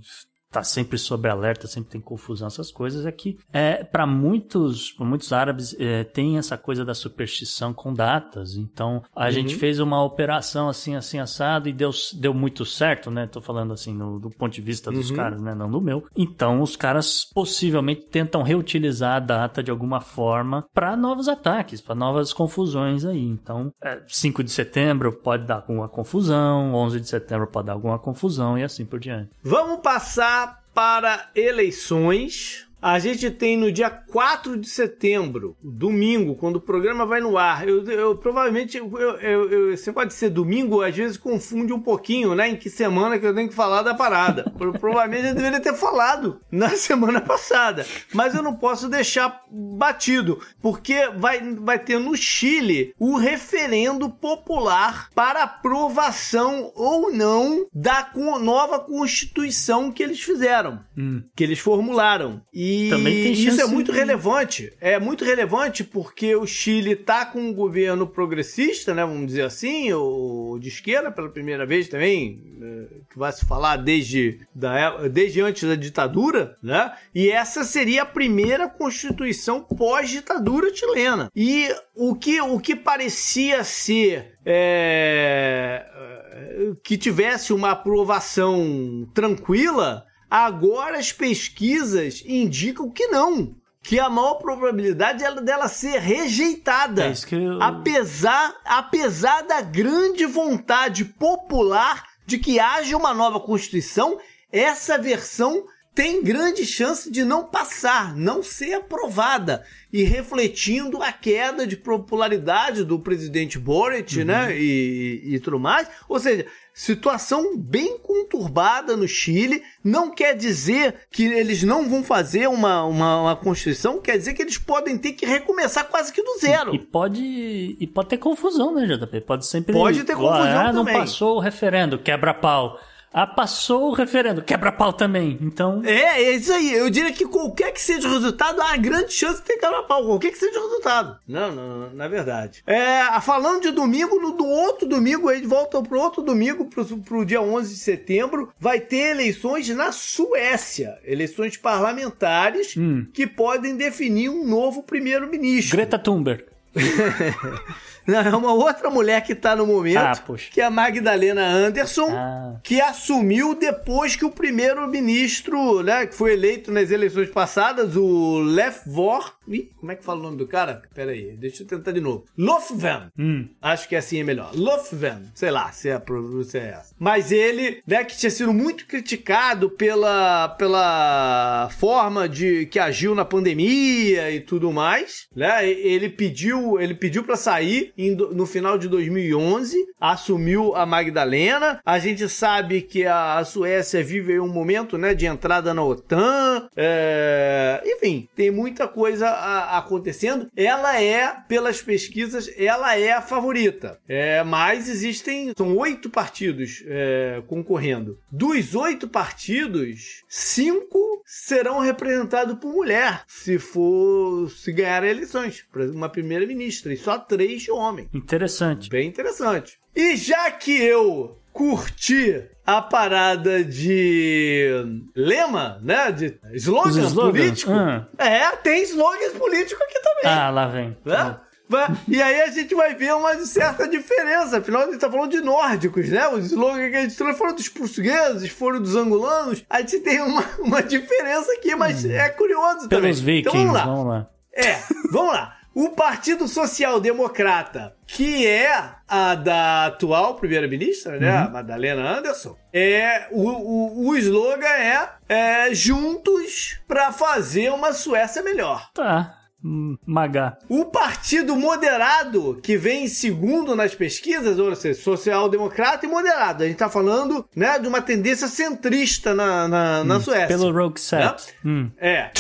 tá sempre sob alerta, sempre tem confusão essas coisas é que é para muitos, pra muitos árabes é, tem essa coisa da superstição com datas. Então a gente fez uma operação assim assim assado e deu deu muito certo, né? Tô falando assim no, do ponto de vista dos caras, né? Não do meu. Então os caras possivelmente tentam reutilizar a data de alguma forma para novos ataques, para novas confusões aí. Então, é, 5 de setembro pode dar alguma confusão, 11 de setembro pode dar alguma confusão e assim por diante. Vamos passar para eleições. A gente tem no dia 4 de setembro, domingo, quando o programa vai no ar. Eu, eu- provavelmente, eu, eu, eu, esse negócio de ser domingo, às vezes confunde um pouquinho, né? Em que semana que eu tenho que falar da parada. Pro- provavelmente eu deveria ter falado na semana passada. Mas eu não posso deixar batido, porque vai, vai ter no Chile o referendo popular para aprovação ou não da nova constituição que eles fizeram que eles formularam. E Também tem isso é muito de- relevante. É muito relevante porque o Chile tá com um governo progressista, né? Vamos dizer assim, ou de esquerda pela primeira vez também, eh, que vai se falar desde, da, é- desde antes da ditadura, né? E essa seria a primeira constituição pós-ditadura chilena. E o que, o que parecia ser é, que tivesse uma aprovação tranquila, agora as pesquisas indicam que não. que a maior probabilidade é dela ser rejeitada. É isso que eu... Apesar, apesar da grande vontade popular de que haja uma nova Constituição, essa versão tem grande chance de não passar, não ser aprovada. E refletindo a queda de popularidade do presidente Boric, né? E, e tudo mais. Ou seja, situação bem conturbada no Chile. Não quer dizer que eles não vão fazer uma, uma, uma Constituição, quer dizer que eles podem ter que recomeçar quase que do zero. E pode, e pode ter confusão, né, JP? Pode sempre. Pode ter confusão Ah, não também. passou o referendo, quebra-pau. Ah, passou o referendo, quebra-pau também. Então. É, é isso aí. Eu diria que qualquer que seja o resultado, há grande chance de ter quebra-pau. Qualquer que seja o resultado. Não, não, não, na verdade. É, falando de domingo, no do outro domingo, aí volta pro outro domingo, pro, pro dia 11 de setembro, vai ter eleições na Suécia. Eleições parlamentares Hum. que podem definir um novo primeiro-ministro. Greta Thunberg. Não, é uma outra mulher que tá no momento, Ah, poxa. que é a Magdalena Anderson, Ah. que assumiu depois que o primeiro-ministro, né, que foi eleito nas eleições passadas, o Lefvor... Ih, como é que fala o nome do cara? Pera aí, deixa eu tentar de novo. Lofven. Hum. Acho que assim é melhor. Lofven. Sei lá se a pronúncia é essa. Mas ele, né, que tinha sido muito criticado pela, pela forma de que agiu na pandemia e tudo mais, né? Ele pediu, ele pediu para sair no final de 2011, assumiu a Magdalena. A gente sabe que a, Suécia vive um momento, né, de entrada na OTAN. é, Enfim, tem muita coisa acontecendo. Ela é, pelas pesquisas, ela é a favorita. É, mas existem, são oito partidos é, concorrendo. Dos oito partidos, cinco serão representados por mulher, se for se ganhar eleições para uma primeira-ministra, e só três de homem. Interessante. Bem interessante. E já que eu curti a parada de lema, né? De slogan slogans? político. Ah. É, tem slogans político aqui também. Ah, lá vem. né? Vai- E aí a gente vai ver uma certa diferença. Afinal, a gente tá falando de nórdicos, né? Os slogans que a gente trouxe foram dos portugueses, foram dos angolanos. A gente tem uma, uma diferença aqui, mas é curioso também. Hum. Pelos vikings, Então vamos lá. vamos lá. É, vamos lá. O Partido Social Democrata, que é a da atual primeira-ministra, né, a Madalena Anderson, é o, o, o slogan é, é juntos para fazer uma Suécia melhor. Tá. Hum, Magá. O Partido Moderado, que vem em segundo nas pesquisas, ou seja, social-democrata e moderado. A gente tá falando né, de uma tendência centrista na, na, na Suécia. Pelo Rogue Set. Hum. É.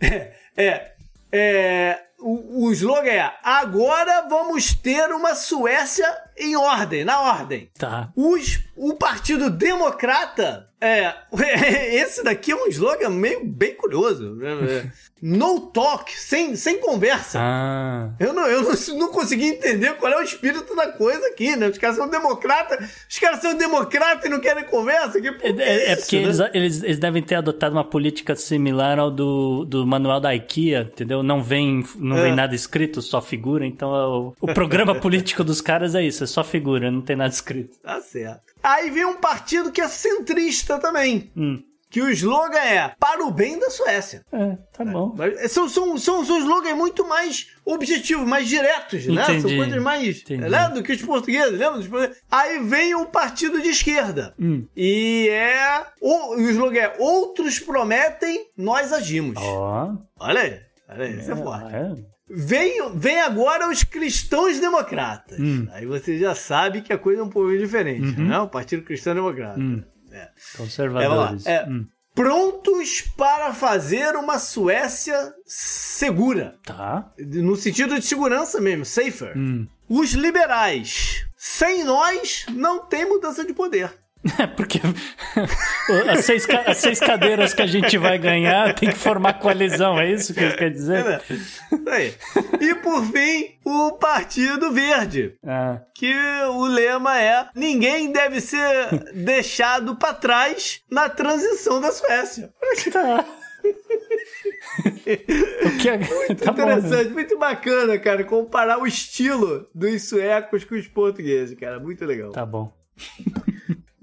É. É. é o, o slogan é: agora vamos ter uma Suécia em ordem, na ordem. Tá. Os, o Partido Democrata. É, esse daqui é um slogan meio bem curioso. No talk, sem, sem conversa. Ah. Eu, não, eu não, não consegui entender qual é o espírito da coisa aqui, né? Os caras são democratas, os caras são democratas e não querem conversa. Que, porra É, é- é isso, porque né? eles, eles, eles devem ter adotado uma política similar ao do, do manual da IKEA, entendeu? Não vem, não É. vem nada escrito, só figura. Então é o, o programa político dos caras é isso, é só figura, não tem nada escrito. Tá certo. Aí vem um partido que é centrista também. Hum. Que o slogan é para o bem da Suécia. É, tá bom. Mas São, são, são, são slogans muito mais objetivos, mais diretos, né? São Entendi. coisas mais. Né? Do que os portugueses, lembra? portugueses? Aí vem o partido de esquerda. Hum. E é. O, o slogan é: outros prometem, nós agimos. Ó. Olha aí. Olha aí, isso é forte. é. Vem, vem agora os cristãos democratas. Hum. Aí você já sabe que a coisa é um pouco diferente, né? O Partido Cristão Democrata. Uhum. Hum. É, Conservadores. É, é. Hum. Prontos para fazer uma Suécia segura. Tá. No sentido de segurança mesmo, safer. Hum. Os liberais. Sem nós, não tem mudança de poder. É porque as seis, as seis cadeiras que a gente vai ganhar tem que formar coalizão, é isso que quer dizer? Isso aí. E por fim, o Partido Verde. Ah, que o lema é: ninguém deve ser deixado para trás na transição da Suécia. tá. é... tá bom, né? Interessante, muito bacana, cara, comparar o estilo dos suecos com os portugueses, cara, muito legal. Tá bom.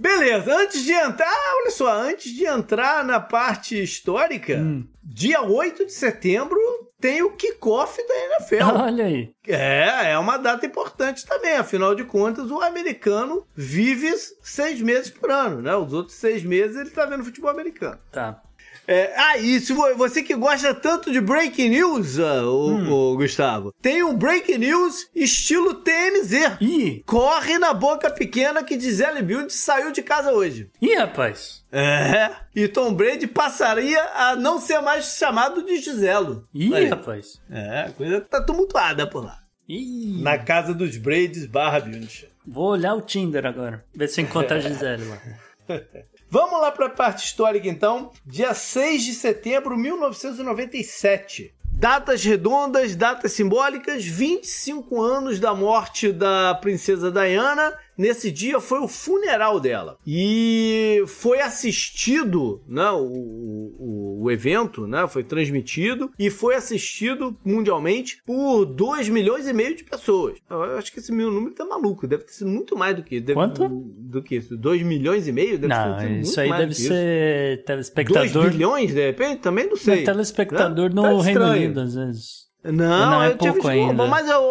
Beleza, antes de entrar, olha só, antes de entrar na parte histórica, Hum. dia 8 de setembro tem o kickoff da NFL. Olha aí. É, é uma data importante também. Afinal de contas, o americano vive seis meses por ano, né? Os outros seis meses ele tá vendo futebol americano. Tá. É, ah, e se vo- você que gosta tanto de breaking news, ah, ô, Hum. ô, Gustavo, tem um breaking news estilo TMZ. Ih, Corre na boca pequena que Gisele Bündchen saiu de casa hoje. ih, rapaz. É, e Tom Brady passaria a não ser mais chamado de Giselo. Ih, aí. rapaz. É, a coisa tá tumultuada por lá. Ih. Na casa dos Brades barra Bündchen. Vou olhar o Tinder agora. Ver se encontra a Gisele lá. Vamos lá para a parte histórica então. Dia 6 de setembro de 1997. Datas redondas, datas simbólicas, 25 anos da morte da princesa Diana. Nesse dia foi o funeral dela. E foi assistido, né, o, o, o evento, né, foi transmitido e foi assistido mundialmente por 2 milhões e meio de pessoas. Eu acho que esse meu número tá maluco, deve ter sido muito mais do que deve- Quanto? Do que isso? 2 milhões e meio? Deve Não, sido isso aí deve ser 2 telespectador. bilhões, de repente? Também não sei. É telespectador Né? no Tá Reino. Unido, às vezes. Não, Não é eu pouco visto, ainda. Mas, eu,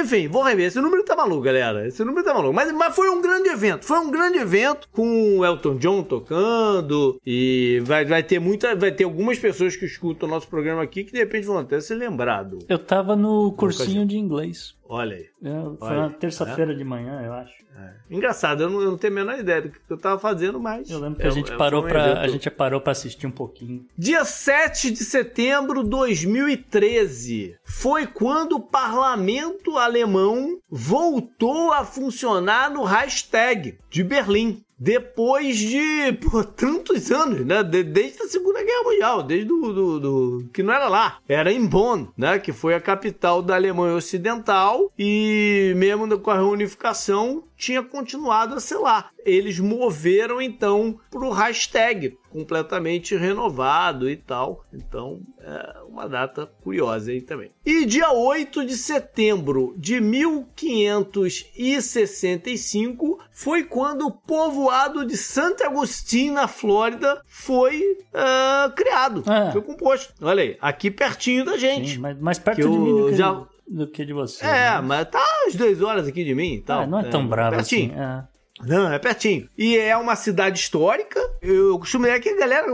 enfim, vou rever. Esse número tá maluco, galera. Esse número tá maluco. Mas, mas foi um grande evento. Foi um grande evento com o Elton John tocando. E vai, vai ter muita. Vai ter algumas pessoas que escutam o nosso programa aqui que de repente vão até se lembrar do. Eu tava no cursinho de inglês. Olha aí. É, Foi Olha, uma terça-feira de manhã, eu acho. Engraçado, eu não, eu não tenho a menor ideia do que eu tava fazendo, mas. Eu lembro que é- a gente é- parou um pra. A gente parou pra assistir um pouquinho. Dia 7 de setembro de 2013 foi quando o parlamento alemão voltou a funcionar no hashtag de Berlim. Depois de pô, tantos anos, né? De- desde a Segunda Guerra Mundial, desde do, do- do- que não era lá, era em Bonn, né? Que foi a capital da Alemanha Ocidental e mesmo com a reunificação tinha continuado a ser lá. Eles moveram então para o hashtag completamente renovado e tal. Então é uma data curiosa aí também. E dia 8 de setembro de 1565 foi quando o povoado de Santa Agustina, na Flórida, foi ah, criado. Ah. Foi composto. Olha aí, aqui pertinho da gente. Sim, mas mais perto de mim do que, já- do que de você. É, né? mas tá às duas horas aqui de mim e tal. Ah, não é tão bravo pertinho. assim. é. Não, é pertinho. E é uma cidade histórica. Eu costumo dizer que a galera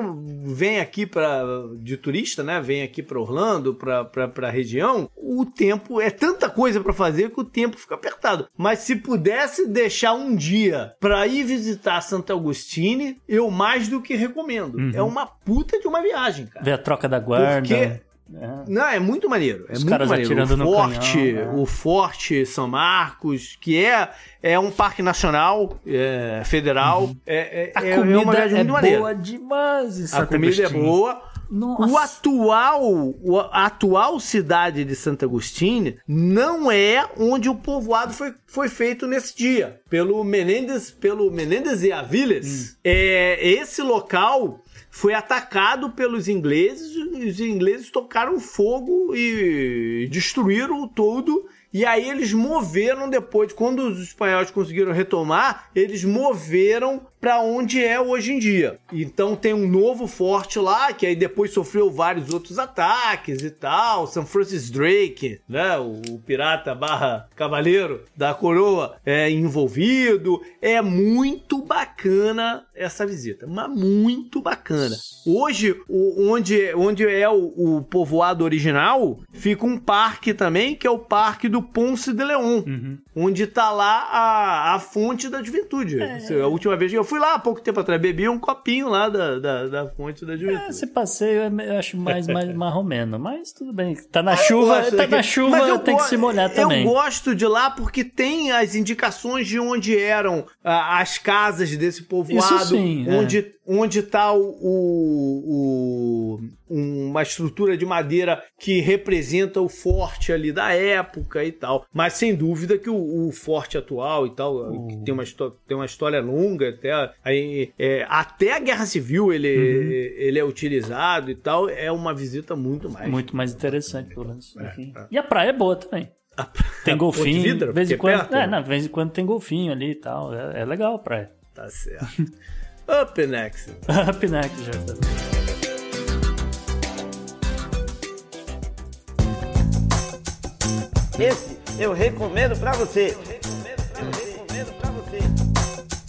vem aqui para de turista, né? Vem aqui para Orlando, para para região. O tempo é tanta coisa para fazer que o tempo fica apertado. Mas se pudesse deixar um dia para ir visitar Santa Agustine, eu mais do que recomendo. Uhum. É uma puta de uma viagem, cara. Ver a troca da guarda. Porque- É. Não, é muito maneiro. É Os muito caras maneiro. atirando o no Forte, canhão, né? o Forte São Marcos, que é, é um parque nacional, é, federal. É, é, A é- é comida uma viagem é muito maneira. boa demais em A comida é Agostinho. boa. Nossa. O atual, a atual cidade de Santa Agustina não é onde o povoado foi, foi feito nesse dia. Pelo Menendez, pelo Menendez e Aviles. É, esse local foi atacado pelos ingleses, e os ingleses tocaram fogo e destruíram o todo. E aí eles moveram depois, quando os espanhóis conseguiram retomar, eles moveram para onde é hoje em dia. Então tem um novo forte lá, que aí depois sofreu vários outros ataques e tal. São Francis Drake, né, o, o pirata barra cavaleiro da coroa é envolvido. É muito bacana essa visita, mas muito bacana. Hoje, o- onde, onde é o, o povoado original, fica um parque também, que é o Parque do Ponce de Leon, onde tá lá a, a fonte da juventude. A última vez que eu fui lá, há pouco tempo atrás, bebi um copinho lá da, da, da fonte da juventude. Esse passeio é- eu acho mais, mais marromeno, mas tudo bem. Tá na Ah, chuva, tá daqui. na chuva, tem que se molhar também. Eu gosto de lá porque tem as indicações de onde eram ah, as casas desse povoado, sim, é. Onde, onde tá o, o- o- uma estrutura de madeira que representa o forte ali da época e tal. Mas sem dúvida que o, forte atual e tal, que tem, uma, histó- tem uma história longa, até, aí, é, até a Guerra Civil ele, Uhum. ele é utilizado e tal, é uma visita muito mais. Muito mais interessante, pelo menos. enfim. E a praia é boa também. Tem Ponte golfinho. De vez em é quando. é, não, vez em quando tem golfinho ali e tal. É, é legal a praia. Tá certo. Up next. Up next, tá. Esse eu recomendo pra você.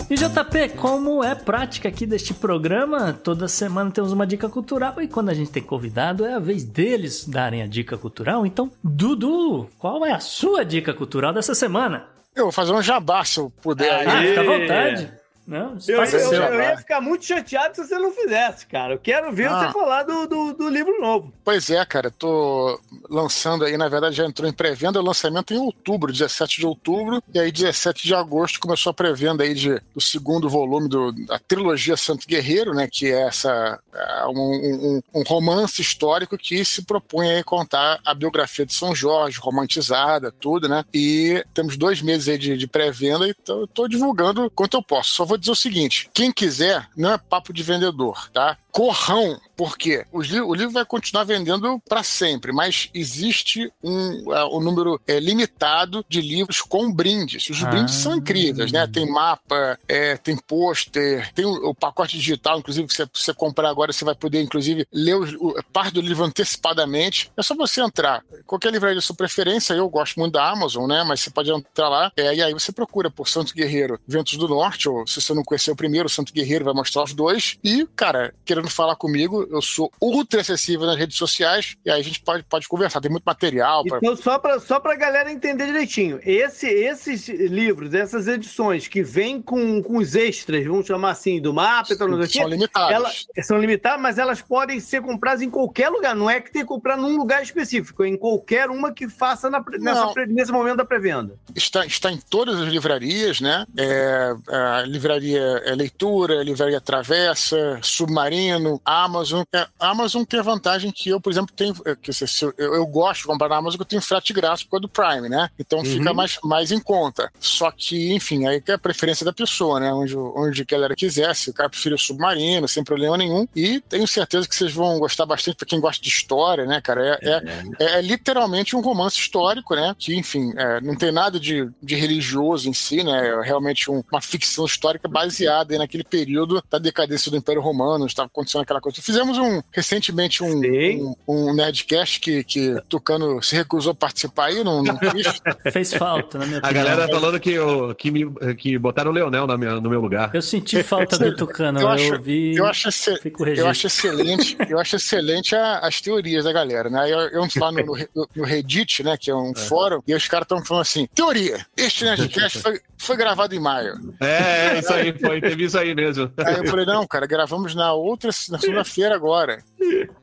E JP, como é prática aqui deste programa, toda semana temos uma dica cultural e quando a gente tem convidado é a vez deles darem a dica cultural. Então, Dudu, qual é a sua dica cultural dessa semana? Eu vou fazer um jabá se eu puder. Ah, aí. fica à vontade. Não, Eu, eu- eu ia ficar muito chateado se você não fizesse, cara. Eu quero ver Ah. você falar do, do, do livro novo. Pois é, cara, tô lançando aí, na verdade já entrou em pré-venda, o lançamento em outubro, 17 de outubro, e aí 17 de agosto começou a pré-venda aí de, do segundo volume do, da trilogia Santo Guerreiro, né, que é essa é um, um- um romance histórico que se propõe a contar a biografia de São Jorge, romantizada, tudo, né, e temos dois meses aí de, de pré-venda e tô, tô divulgando quanto eu posso. Só vou dizer o seguinte, quem quiser, não é papo de vendedor, tá? Corrão, porque os o livro vai continuar vendendo para sempre, mas existe um, é, um número é, limitado de livros com brindes. Os Ah. brindes são incríveis, né? Tem mapa, é, tem pôster, tem o, o pacote digital, inclusive, que você, você comprar agora, você vai poder, inclusive, ler os- o- parte do livro antecipadamente. É só você entrar. Qualquer livraria da sua preferência, eu gosto muito da Amazon, né? Mas você pode entrar lá, é, e aí você procura por Santo Guerreiro Ventos do Norte, ou se você não conhecer o primeiro, o Santo Guerreiro vai mostrar os dois. E, cara, querendo falar comigo, eu sou ultra acessível nas redes sociais, e aí a gente pode, pode conversar. Tem muito material. pra- Então, só pra, só pra galera entender direitinho, esse, esses livros, essas edições que vêm com, com os extras, vamos chamar assim, do mapa e tal, não sei o quê, São limitados. elas são limitadas, mas elas podem ser compradas em qualquer lugar. Não é que tem que comprar num lugar específico, é em qualquer uma que faça na, nessa nesse momento da pré-venda. está, está em todas as livrarias, né? É, a livraria é Leitura, livraria Travessa, Submarino, Amazon. É, a Amazon tem a vantagem que eu, por exemplo, tenho. é, Que, se- se eu, eu gosto de comprar na Amazon, que eu tenho frete grátis por causa do Prime, né? Então fica mais, mais em conta. Só que, enfim, aí que é a preferência da pessoa, né? Onde, onde a galera quiser. Se o cara preferir o Submarino, sem problema nenhum. E tenho certeza que vocês vão gostar bastante para quem gosta de história, né, cara? É, é, é, é literalmente um romance histórico, né? Que, enfim, é, não tem nada de, de religioso em si, né? É realmente um- uma ficção histórica baseada naquele período da decadência do Império Romano, estava acontecendo aquela coisa. Fizemos um recentemente um, um, um Nerdcast que, que Tucano se recusou a participar aí, não, não quis. Fez falta, na minha A opinião. galera falando que, eu, que, me, que botaram o Leonel na minha- no meu lugar. Eu senti falta do Tucano, Eu eu, acho- ouvi. Eu acho, exce- Fico eu acho excelente, eu acho excelente a- as teorias da galera, né? Eu, eu lá no, no, no Reddit, né? Que é um fórum, e os caras estão falando assim: teoria, este Nerdcast foi, foi gravado em maio. É, é, isso aí, foi, teve isso aí mesmo. Aí eu falei, não, cara, gravamos na outra, na segunda-feira agora.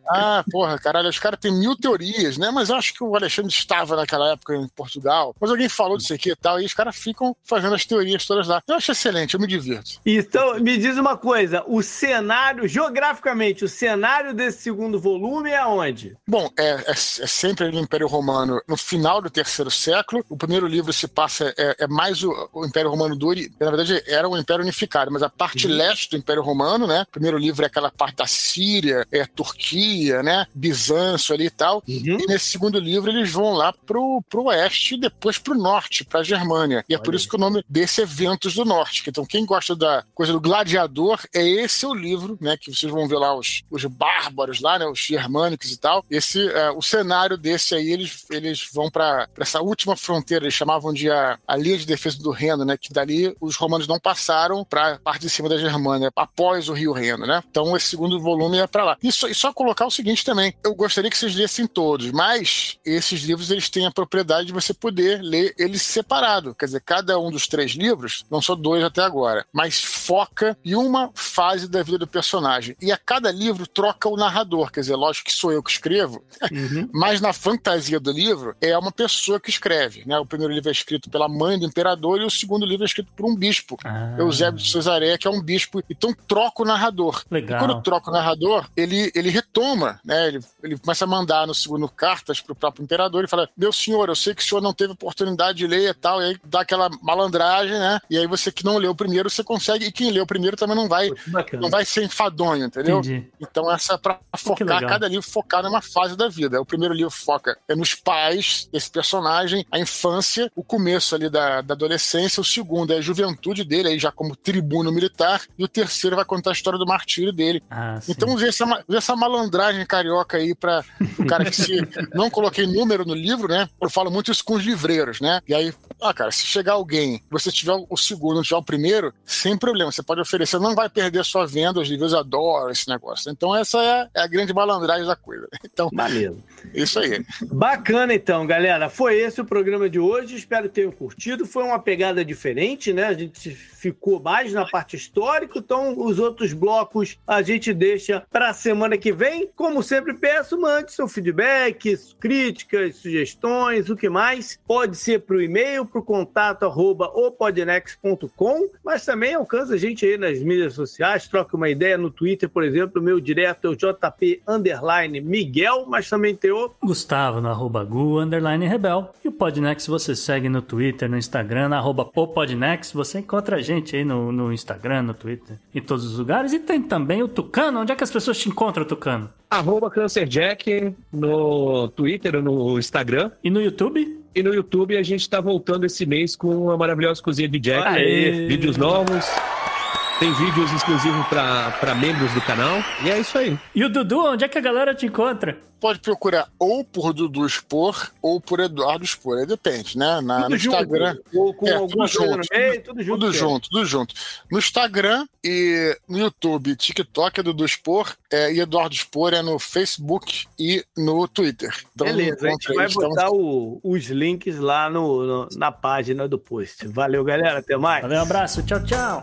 Ah, porra, caralho, os caras têm mil teorias, né? Mas eu acho que o Alexandre estava naquela época em Portugal. Mas alguém falou disso aqui e tal, e os caras ficam fazendo as teorias todas lá. Eu acho excelente, eu me divirto. Então, me diz uma coisa: o cenário, geograficamente, o cenário desse segundo volume é aonde? Bom, é, é- é sempre no Império Romano, no final do terceiro século. O primeiro livro se passa, é, é mais o, o Império Romano do Na verdade, era um Império unificado, mas a parte leste do Império Romano, né? O primeiro livro é aquela parte da Síria, é Turquia, né? Bizâncio ali e tal. E nesse segundo livro eles vão lá pro, pro oeste e depois pro norte, pra Germânia. E é por isso que o nome desse é Ventos do Norte. Então, quem gosta da coisa do gladiador, é esse o livro, né? Que vocês vão ver lá os, os bárbaros lá, né? Os germânicos e tal. Esse, é, o cenário desse aí, eles, eles vão para essa última fronteira, eles chamavam de a, a linha de defesa do Reno, né? Que dali os romanos não passaram para parte de cima da Germânia, após o rio Reno, né? Então esse segundo volume é para lá. E só, só colocar o seguinte também, eu gostaria que vocês lessem todos, mas esses livros eles têm a propriedade de você poder ler eles separado. Quer dizer, cada um dos três livros, não são dois até agora, mas foca em uma fase da vida do personagem. E a cada livro troca o narrador. Quer dizer, lógico que sou eu que escrevo, mas na fantasia do livro é uma pessoa que escreve. Né? O primeiro livro é escrito pela mãe do imperador e o segundo livro é escrito por um bispo. Ah. Eusébio de Cesareia, que é um bispo. Então troca o narrador. Legal. E quando troca o narrador, ele, ele retoma, né? Ele, ele começa a mandar no segundo cartas para o próprio imperador e fala: Meu senhor, eu sei que o senhor não teve oportunidade de ler e tal, e aí dá aquela malandragem, né? E aí você que não leu o primeiro, você consegue, e quem leu o primeiro também não vai Bacana. não vai ser enfadonho, entendeu? Entendi. Então essa é pra focar, cada livro focar numa fase da vida. O primeiro livro foca é nos pais desse personagem, a infância, o começo ali da, da adolescência, o segundo é a juventude dele, aí já como tribuno militar, e o terceiro vai contar a história do martírio dele. Ah. Então vê essa, ma- vê essa malandragem carioca aí para o cara que se não coloquei número no livro, né? Eu falo muito isso com os livreiros, né? E aí, ah, cara, se chegar alguém, você tiver o segundo, não tiver o primeiro, sem problema, você pode oferecer, não vai perder sua venda, os livreiros adoram esse negócio. Então essa é, é a grande malandragem da coisa. Então, Beleza. isso aí. Bacana então, galera. Foi esse o programa de hoje. Espero que tenham curtido. Foi uma pegada diferente, né? A gente ficou mais na parte histórica, então os outros blocos a gente deixa para a semana que vem. Como sempre peço, mande seu feedback, críticas, sugestões, o que mais. Pode ser para o e-mail, para o contato arroba opodnex.com, mas também alcança a gente aí nas mídias sociais, troca uma ideia no Twitter, por exemplo, o meu direto é o JP underline Miguel, mas também tem o Gustavo no arroba Gu, underline Rebel. E o Podnext você segue no Twitter, no Instagram, na arroba o Podnext. Você encontra a gente aí no, no Instagram, no Twitter, em todos os lugares. E tem também o Tucano. Onde é que as pessoas te encontram, Tucano? Arroba CancerJack no Twitter, no Instagram. E no YouTube? E no YouTube a gente tá voltando esse mês com a maravilhosa cozinha de Jack. Aê! Vídeos novos. Tem vídeos exclusivos para membros do canal. E é isso aí. E o Dudu, onde é que a galera te encontra? Pode procurar ou por Dudu Expor ou por Eduardo Expor, aí depende, né? Na, tudo no junto, Instagram. ou com É, alguma tudo coisa junto, no meio, tudo junto. Tudo é. junto, tudo junto. No Instagram e no YouTube, TikTok é Dudu Expor é, e Eduardo Expor é no Facebook e no Twitter. Então, Beleza, a gente vai botar o- os links lá no, no- na página do post. Valeu, galera. Até mais. Valeu, um abraço. Tchau, tchau.